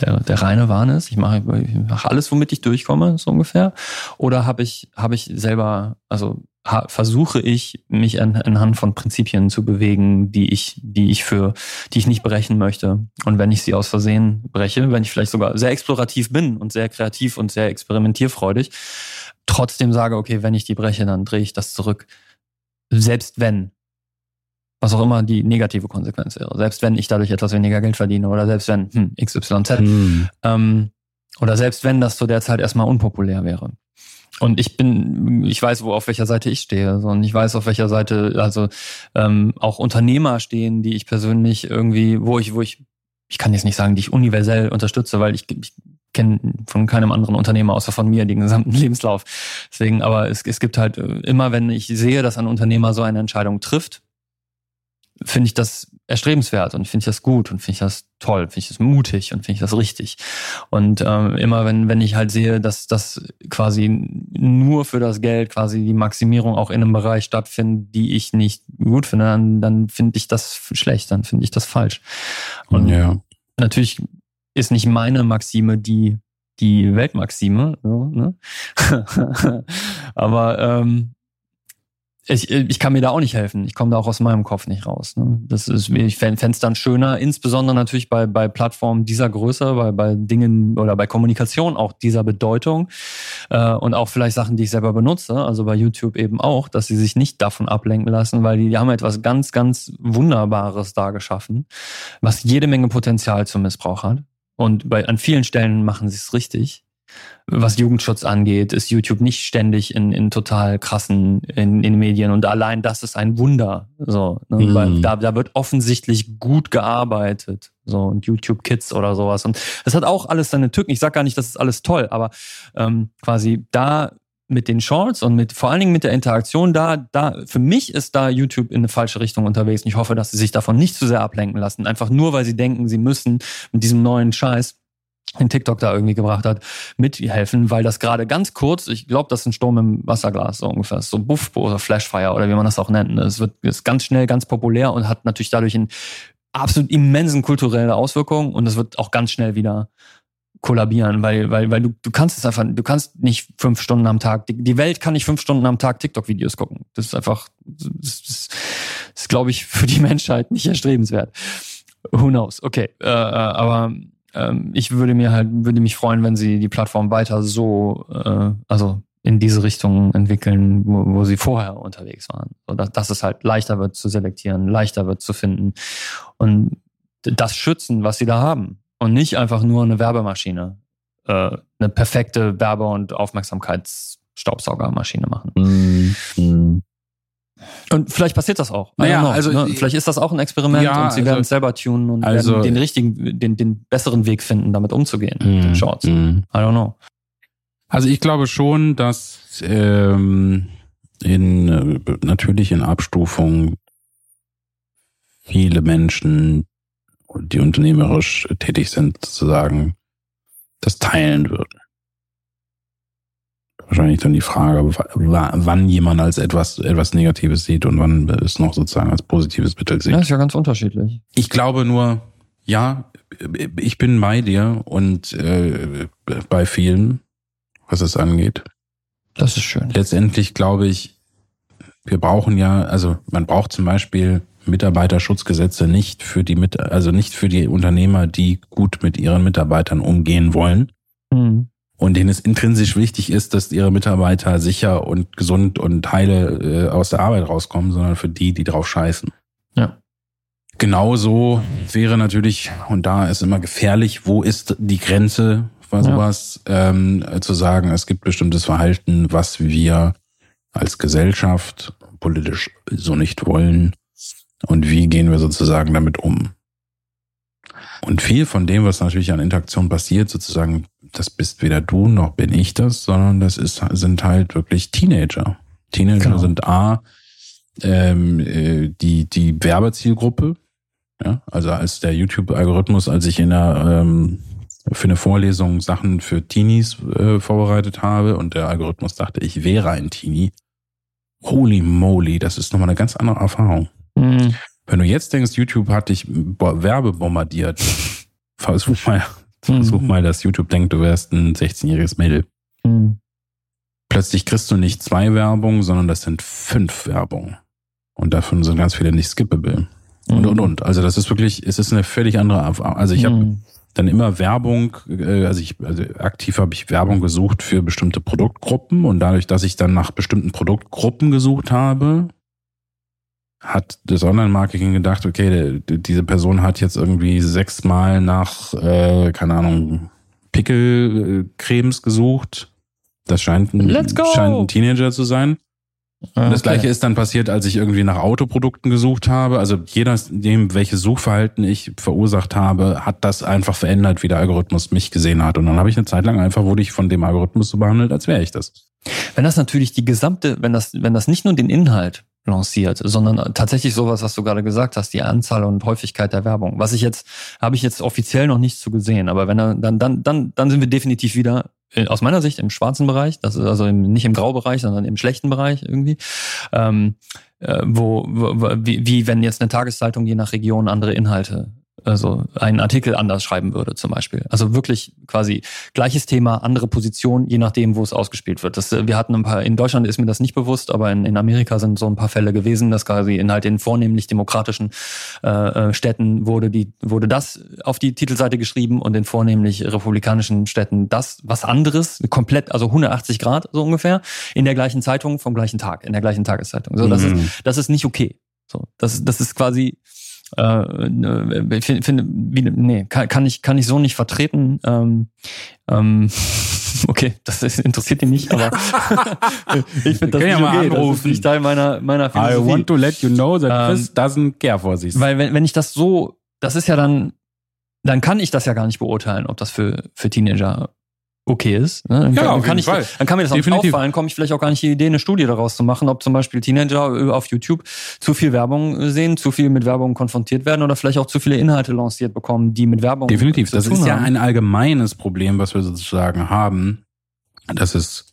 der, der reine Wahn ist. Ich mache, ich mache alles, womit ich durchkomme, so ungefähr. Oder habe ich, habe ich selber, also versuche ich, mich an, anhand von Prinzipien zu bewegen, die ich, die ich für, die ich nicht brechen möchte. Und wenn ich sie aus Versehen breche, wenn ich vielleicht sogar sehr explorativ bin und sehr kreativ und sehr experimentierfreudig, trotzdem sage, okay, wenn ich die breche, dann drehe ich das zurück. Selbst wenn was auch immer die negative Konsequenz wäre. Selbst wenn ich dadurch etwas weniger Geld verdiene oder selbst wenn hm, XYZ hm. Ähm, oder selbst wenn das zu der Zeit erstmal unpopulär wäre. Und ich bin, ich weiß, wo auf welcher Seite ich stehe. und ich weiß, auf welcher Seite, also ähm, auch Unternehmer stehen, die ich persönlich irgendwie, wo ich, wo ich, ich kann jetzt nicht sagen, die ich universell unterstütze, weil ich, ich kenne von keinem anderen Unternehmer außer von mir den gesamten *laughs* Lebenslauf. Deswegen, aber es, es gibt halt äh, immer, wenn ich sehe, dass ein Unternehmer so eine Entscheidung trifft, finde ich das erstrebenswert und finde ich das gut und finde ich das toll, finde ich das mutig und finde ich das richtig. Und ähm, immer wenn, wenn ich halt sehe, dass das quasi nur für das Geld quasi die Maximierung auch in einem Bereich stattfindet, die ich nicht gut finde, dann, dann finde ich das schlecht, dann finde ich das falsch. Und ja. natürlich ist nicht meine Maxime die die Weltmaxime, so, ne? *laughs* aber ähm, ich, ich kann mir da auch nicht helfen. Ich komme da auch aus meinem Kopf nicht raus. Ne? Das ist, ich fände es dann schöner, insbesondere natürlich bei, bei Plattformen dieser Größe, bei, bei Dingen oder bei Kommunikation auch dieser Bedeutung äh, und auch vielleicht Sachen, die ich selber benutze, also bei YouTube eben auch, dass sie sich nicht davon ablenken lassen, weil die, die haben etwas ganz, ganz Wunderbares da geschaffen, was jede Menge Potenzial zum Missbrauch hat. Und bei, an vielen Stellen machen sie es richtig was Jugendschutz angeht, ist YouTube nicht ständig in, in total krassen in, in Medien und allein das ist ein Wunder. So, ne? Mhm. weil da, da wird offensichtlich gut gearbeitet. So und YouTube Kids oder sowas. Und das hat auch alles seine Tücken. Ich sag gar nicht, das ist alles toll, aber ähm, quasi da mit den Shorts und mit vor allen Dingen mit der Interaktion da, da für mich ist da YouTube in eine falsche Richtung unterwegs. Und ich hoffe, dass sie sich davon nicht zu sehr ablenken lassen. Einfach nur, weil sie denken, sie müssen mit diesem neuen Scheiß den TikTok da irgendwie gebracht hat, mithelfen, weil das gerade ganz kurz, ich glaube, das ist ein Sturm im Wasserglas so ungefähr, so Buff oder Flashfire oder wie man das auch nennt. Es wird ist ganz schnell ganz populär und hat natürlich dadurch einen absolut immensen kulturelle Auswirkungen und es wird auch ganz schnell wieder kollabieren, weil, weil, weil du, du kannst es einfach, du kannst nicht fünf Stunden am Tag, die, Welt kann nicht fünf Stunden am Tag TikTok-Videos gucken. Das ist einfach, das, das, das ist, glaube ich, für die *laughs* Menschheit nicht erstrebenswert. Who knows? Okay, äh, äh aber ähm, ich würde mir halt, würde mich freuen, wenn sie die Plattform weiter so, äh, also in diese Richtung entwickeln, wo, wo sie vorher unterwegs waren. So, dass, dass es halt leichter wird zu selektieren, leichter wird zu finden und das schützen, was sie da haben. Und nicht einfach nur eine Werbemaschine, äh, eine perfekte Werbe- und Aufmerksamkeitsstaubsaugermaschine machen. Mm, mm. Und vielleicht passiert das auch. Naja, know, also ne? vielleicht ist das auch ein Experiment ja, und sie also, werden es selber tunen und also, werden den richtigen, den, den besseren Weg finden, damit umzugehen mm, mit den Shorts. Mm. I don't know. Also ich glaube schon, dass ähm, in natürlich in Abstufung viele Menschen, die unternehmerisch tätig sind, sozusagen das teilen würden wahrscheinlich dann die Frage, wann jemand als etwas, etwas Negatives sieht und wann es noch sozusagen als positives Mittel sieht. Ja, ist ja ganz unterschiedlich. Ich glaube nur, ja, ich bin bei dir und äh, bei vielen, was es angeht. Das ist schön. Letztendlich glaube ich, wir brauchen ja, also man braucht zum Beispiel Mitarbeiterschutzgesetze nicht für die mit, also nicht für die Unternehmer, die gut mit ihren Mitarbeitern umgehen wollen. Mhm. Und denen es intrinsisch wichtig ist, dass ihre Mitarbeiter sicher und gesund und heile äh, aus der Arbeit rauskommen, sondern für die, die drauf scheißen. Ja. Genauso wäre natürlich, und da ist immer gefährlich, wo ist die Grenze bei sowas, ja. ähm, zu sagen, es gibt bestimmtes Verhalten, was wir als Gesellschaft politisch so nicht wollen und wie gehen wir sozusagen damit um. Und viel von dem, was natürlich an Interaktion passiert, sozusagen, das bist weder du noch bin ich das, sondern das ist, sind halt wirklich Teenager. Teenager genau. sind A, ähm, äh, die, die Werbezielgruppe. Ja, also als der YouTube-Algorithmus, als ich in der ähm, für eine Vorlesung Sachen für Teenies äh, vorbereitet habe und der Algorithmus dachte, ich wäre ein Teenie. Holy moly, das ist nochmal eine ganz andere Erfahrung. Mhm. Wenn du jetzt denkst, YouTube hat dich Werbe bombardiert, versuch *laughs* mal, versuch mhm. mal, dass YouTube denkt, du wärst ein 16-jähriges Mädel. Mhm. Plötzlich kriegst du nicht zwei Werbungen, sondern das sind fünf Werbungen. Und davon sind ganz viele nicht skippable. Und, und, und. Also das ist wirklich, es ist eine völlig andere Erfahrung. Also ich habe mhm. dann immer Werbung, äh, also ich, also aktiv habe ich Werbung gesucht für bestimmte Produktgruppen und dadurch, dass ich dann nach bestimmten Produktgruppen gesucht habe, hat das Online-Marketing gedacht, okay, diese Person hat jetzt irgendwie sechsmal nach, äh, keine Ahnung, Pickelcremes gesucht. Das scheint ein, scheint ein Teenager zu sein. Ah, das gleiche ist dann passiert, als ich irgendwie nach Autoprodukten gesucht habe. Also je nachdem, welches Suchverhalten ich verursacht habe, hat das einfach verändert, wie der Algorithmus mich gesehen hat. Und dann habe ich eine Zeit lang einfach, wurde ich von dem Algorithmus so behandelt, als wäre ich das. Wenn das natürlich die gesamte, wenn das, wenn das nicht nur den Inhalt lanciert, sondern tatsächlich sowas, was du gerade gesagt hast, die Anzahl und Häufigkeit der Werbung. Was ich jetzt, habe ich jetzt offiziell noch nicht zu gesehen, aber wenn er, dann, dann, dann, dann sind wir definitiv wieder äh, aus meiner Sicht im schwarzen Bereich, das ist also im, nicht im Graubereich, sondern im schlechten Bereich irgendwie. Ähm, äh, wo, wo wie, wie wenn jetzt eine Tageszeitung je nach Region andere Inhalte also einen Artikel anders schreiben würde zum Beispiel. Also wirklich quasi gleiches Thema, andere Position, je nachdem, wo es ausgespielt wird. Das, wir hatten ein paar, in Deutschland ist mir das nicht bewusst, aber in, in Amerika sind so ein paar Fälle gewesen, dass quasi in halt den vornehmlich demokratischen äh, äh Städten wurde die wurde das auf die Titelseite geschrieben und in vornehmlich republikanischen Städten das was anderes, komplett, also 180 Grad so ungefähr, in der gleichen Zeitung vom gleichen Tag, in der gleichen Tageszeitung. So, das mhm. ist das ist nicht okay. So, das, das ist quasi äh, finde, nee, kann, kann, ich, kann ich so nicht vertreten. Ähm, ähm, *laughs* okay, das ist, interessiert ihn nicht, aber *laughs* ich finde das nicht ja mal okay. Anrufen. Das ist nicht Teil meiner, meiner Philosophie. I want to let you know that ähm, Chris doesn't care for this. Weil wenn, wenn ich das so, das ist ja dann, dann kann ich das ja gar nicht beurteilen, ob das für, für Teenager okay ist. Ne? Dann, ja, kann, kann ich, Fall. dann kann mir das Definitiv. auch auffallen, komme ich vielleicht auch gar nicht die Idee, eine Studie daraus zu machen, ob zum Beispiel Teenager auf YouTube zu viel Werbung sehen, zu viel mit Werbung konfrontiert werden oder vielleicht auch zu viele Inhalte lanciert bekommen, die mit Werbung Definitiv, das ist ja haben. ein allgemeines Problem, was wir sozusagen haben. Das ist,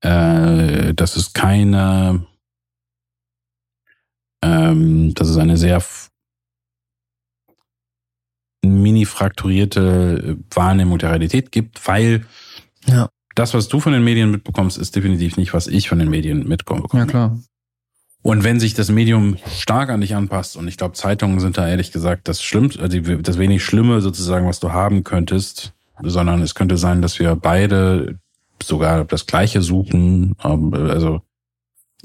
äh, das ist keine, ähm, das ist eine sehr mini frakturierte Wahrnehmung der Realität gibt, weil ja. das, was du von den Medien mitbekommst, ist definitiv nicht, was ich von den Medien mitbekomme. Ja, klar. Und wenn sich das Medium stark an dich anpasst, und ich glaube, Zeitungen sind da ehrlich gesagt das Schlimmste, also das wenig Schlimme sozusagen, was du haben könntest, sondern es könnte sein, dass wir beide sogar das Gleiche suchen, ähm, also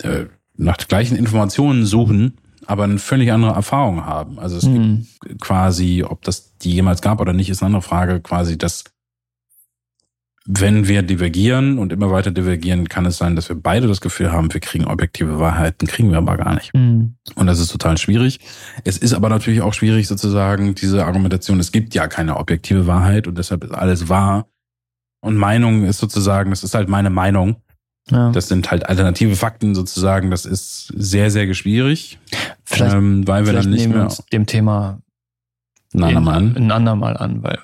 äh, nach gleichen Informationen suchen, aber eine völlig andere Erfahrung haben. Also es mhm. gibt quasi, ob das die jemals gab oder nicht, ist eine andere Frage, quasi, dass wenn wir divergieren und immer weiter divergieren, kann es sein, dass wir beide das Gefühl haben, wir kriegen objektive Wahrheiten, kriegen wir aber gar nicht. Mhm. Und das ist total schwierig. Es ist aber natürlich auch schwierig, sozusagen, diese Argumentation, es gibt ja keine objektive Wahrheit und deshalb ist alles wahr. Und Meinung ist sozusagen, das ist halt meine Meinung. Ja. Das sind halt alternative Fakten sozusagen. Das ist sehr, sehr schwierig. Vielleicht, ähm, weil wir dann nicht mehr uns dem Thema ein andermal an. ein andermal an, weil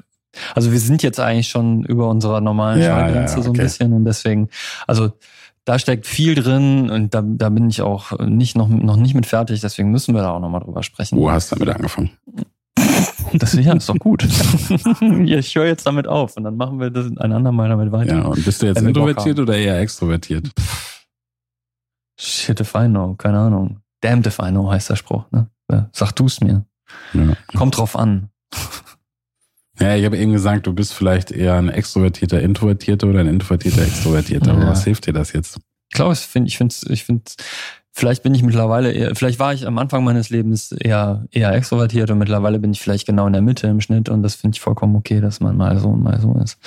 also wir sind jetzt eigentlich schon über unserer normalen ja, Schallgrenze ja, so ein bisschen und deswegen, also da steckt viel drin und da, da bin ich auch nicht noch, noch nicht mit fertig, deswegen müssen wir da auch nochmal drüber sprechen. Wo hast du damit angefangen? *laughs* Das ja, ist doch gut. *laughs* ich höre jetzt damit auf und dann machen wir das ein andermal damit weiter. Ja, und bist du jetzt introvertiert oder eher extrovertiert? Shit if I know, keine Ahnung. Damned if I know heißt der Spruch. Ne? Sag du es mir. Ja. Kommt drauf an. *laughs* Ja, ich habe eben gesagt, du bist vielleicht eher ein extrovertierter Introvertierter oder ein introvertierter Extrovertierter. Aber Ja. was hilft dir das jetzt? Ich glaube, ich finde, ich finde, ich finde, vielleicht bin ich mittlerweile eher, vielleicht war ich am Anfang meines Lebens eher, eher extrovertiert und mittlerweile bin ich vielleicht genau in der Mitte im Schnitt und das finde ich vollkommen okay, dass man mal so und mal so ist.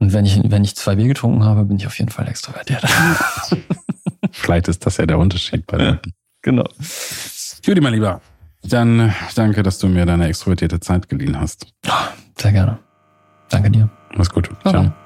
Und wenn ich, wenn ich zwei Bier getrunken habe, bin ich auf jeden Fall extrovertiert. *laughs* Vielleicht ist das ja der Unterschied bei Leuten. genau. Judy, mein Lieber, dann danke, dass du mir deine extrovertierte Zeit geliehen hast. Sehr gerne. Danke dir. Mach's gut. Ciao. Ciao.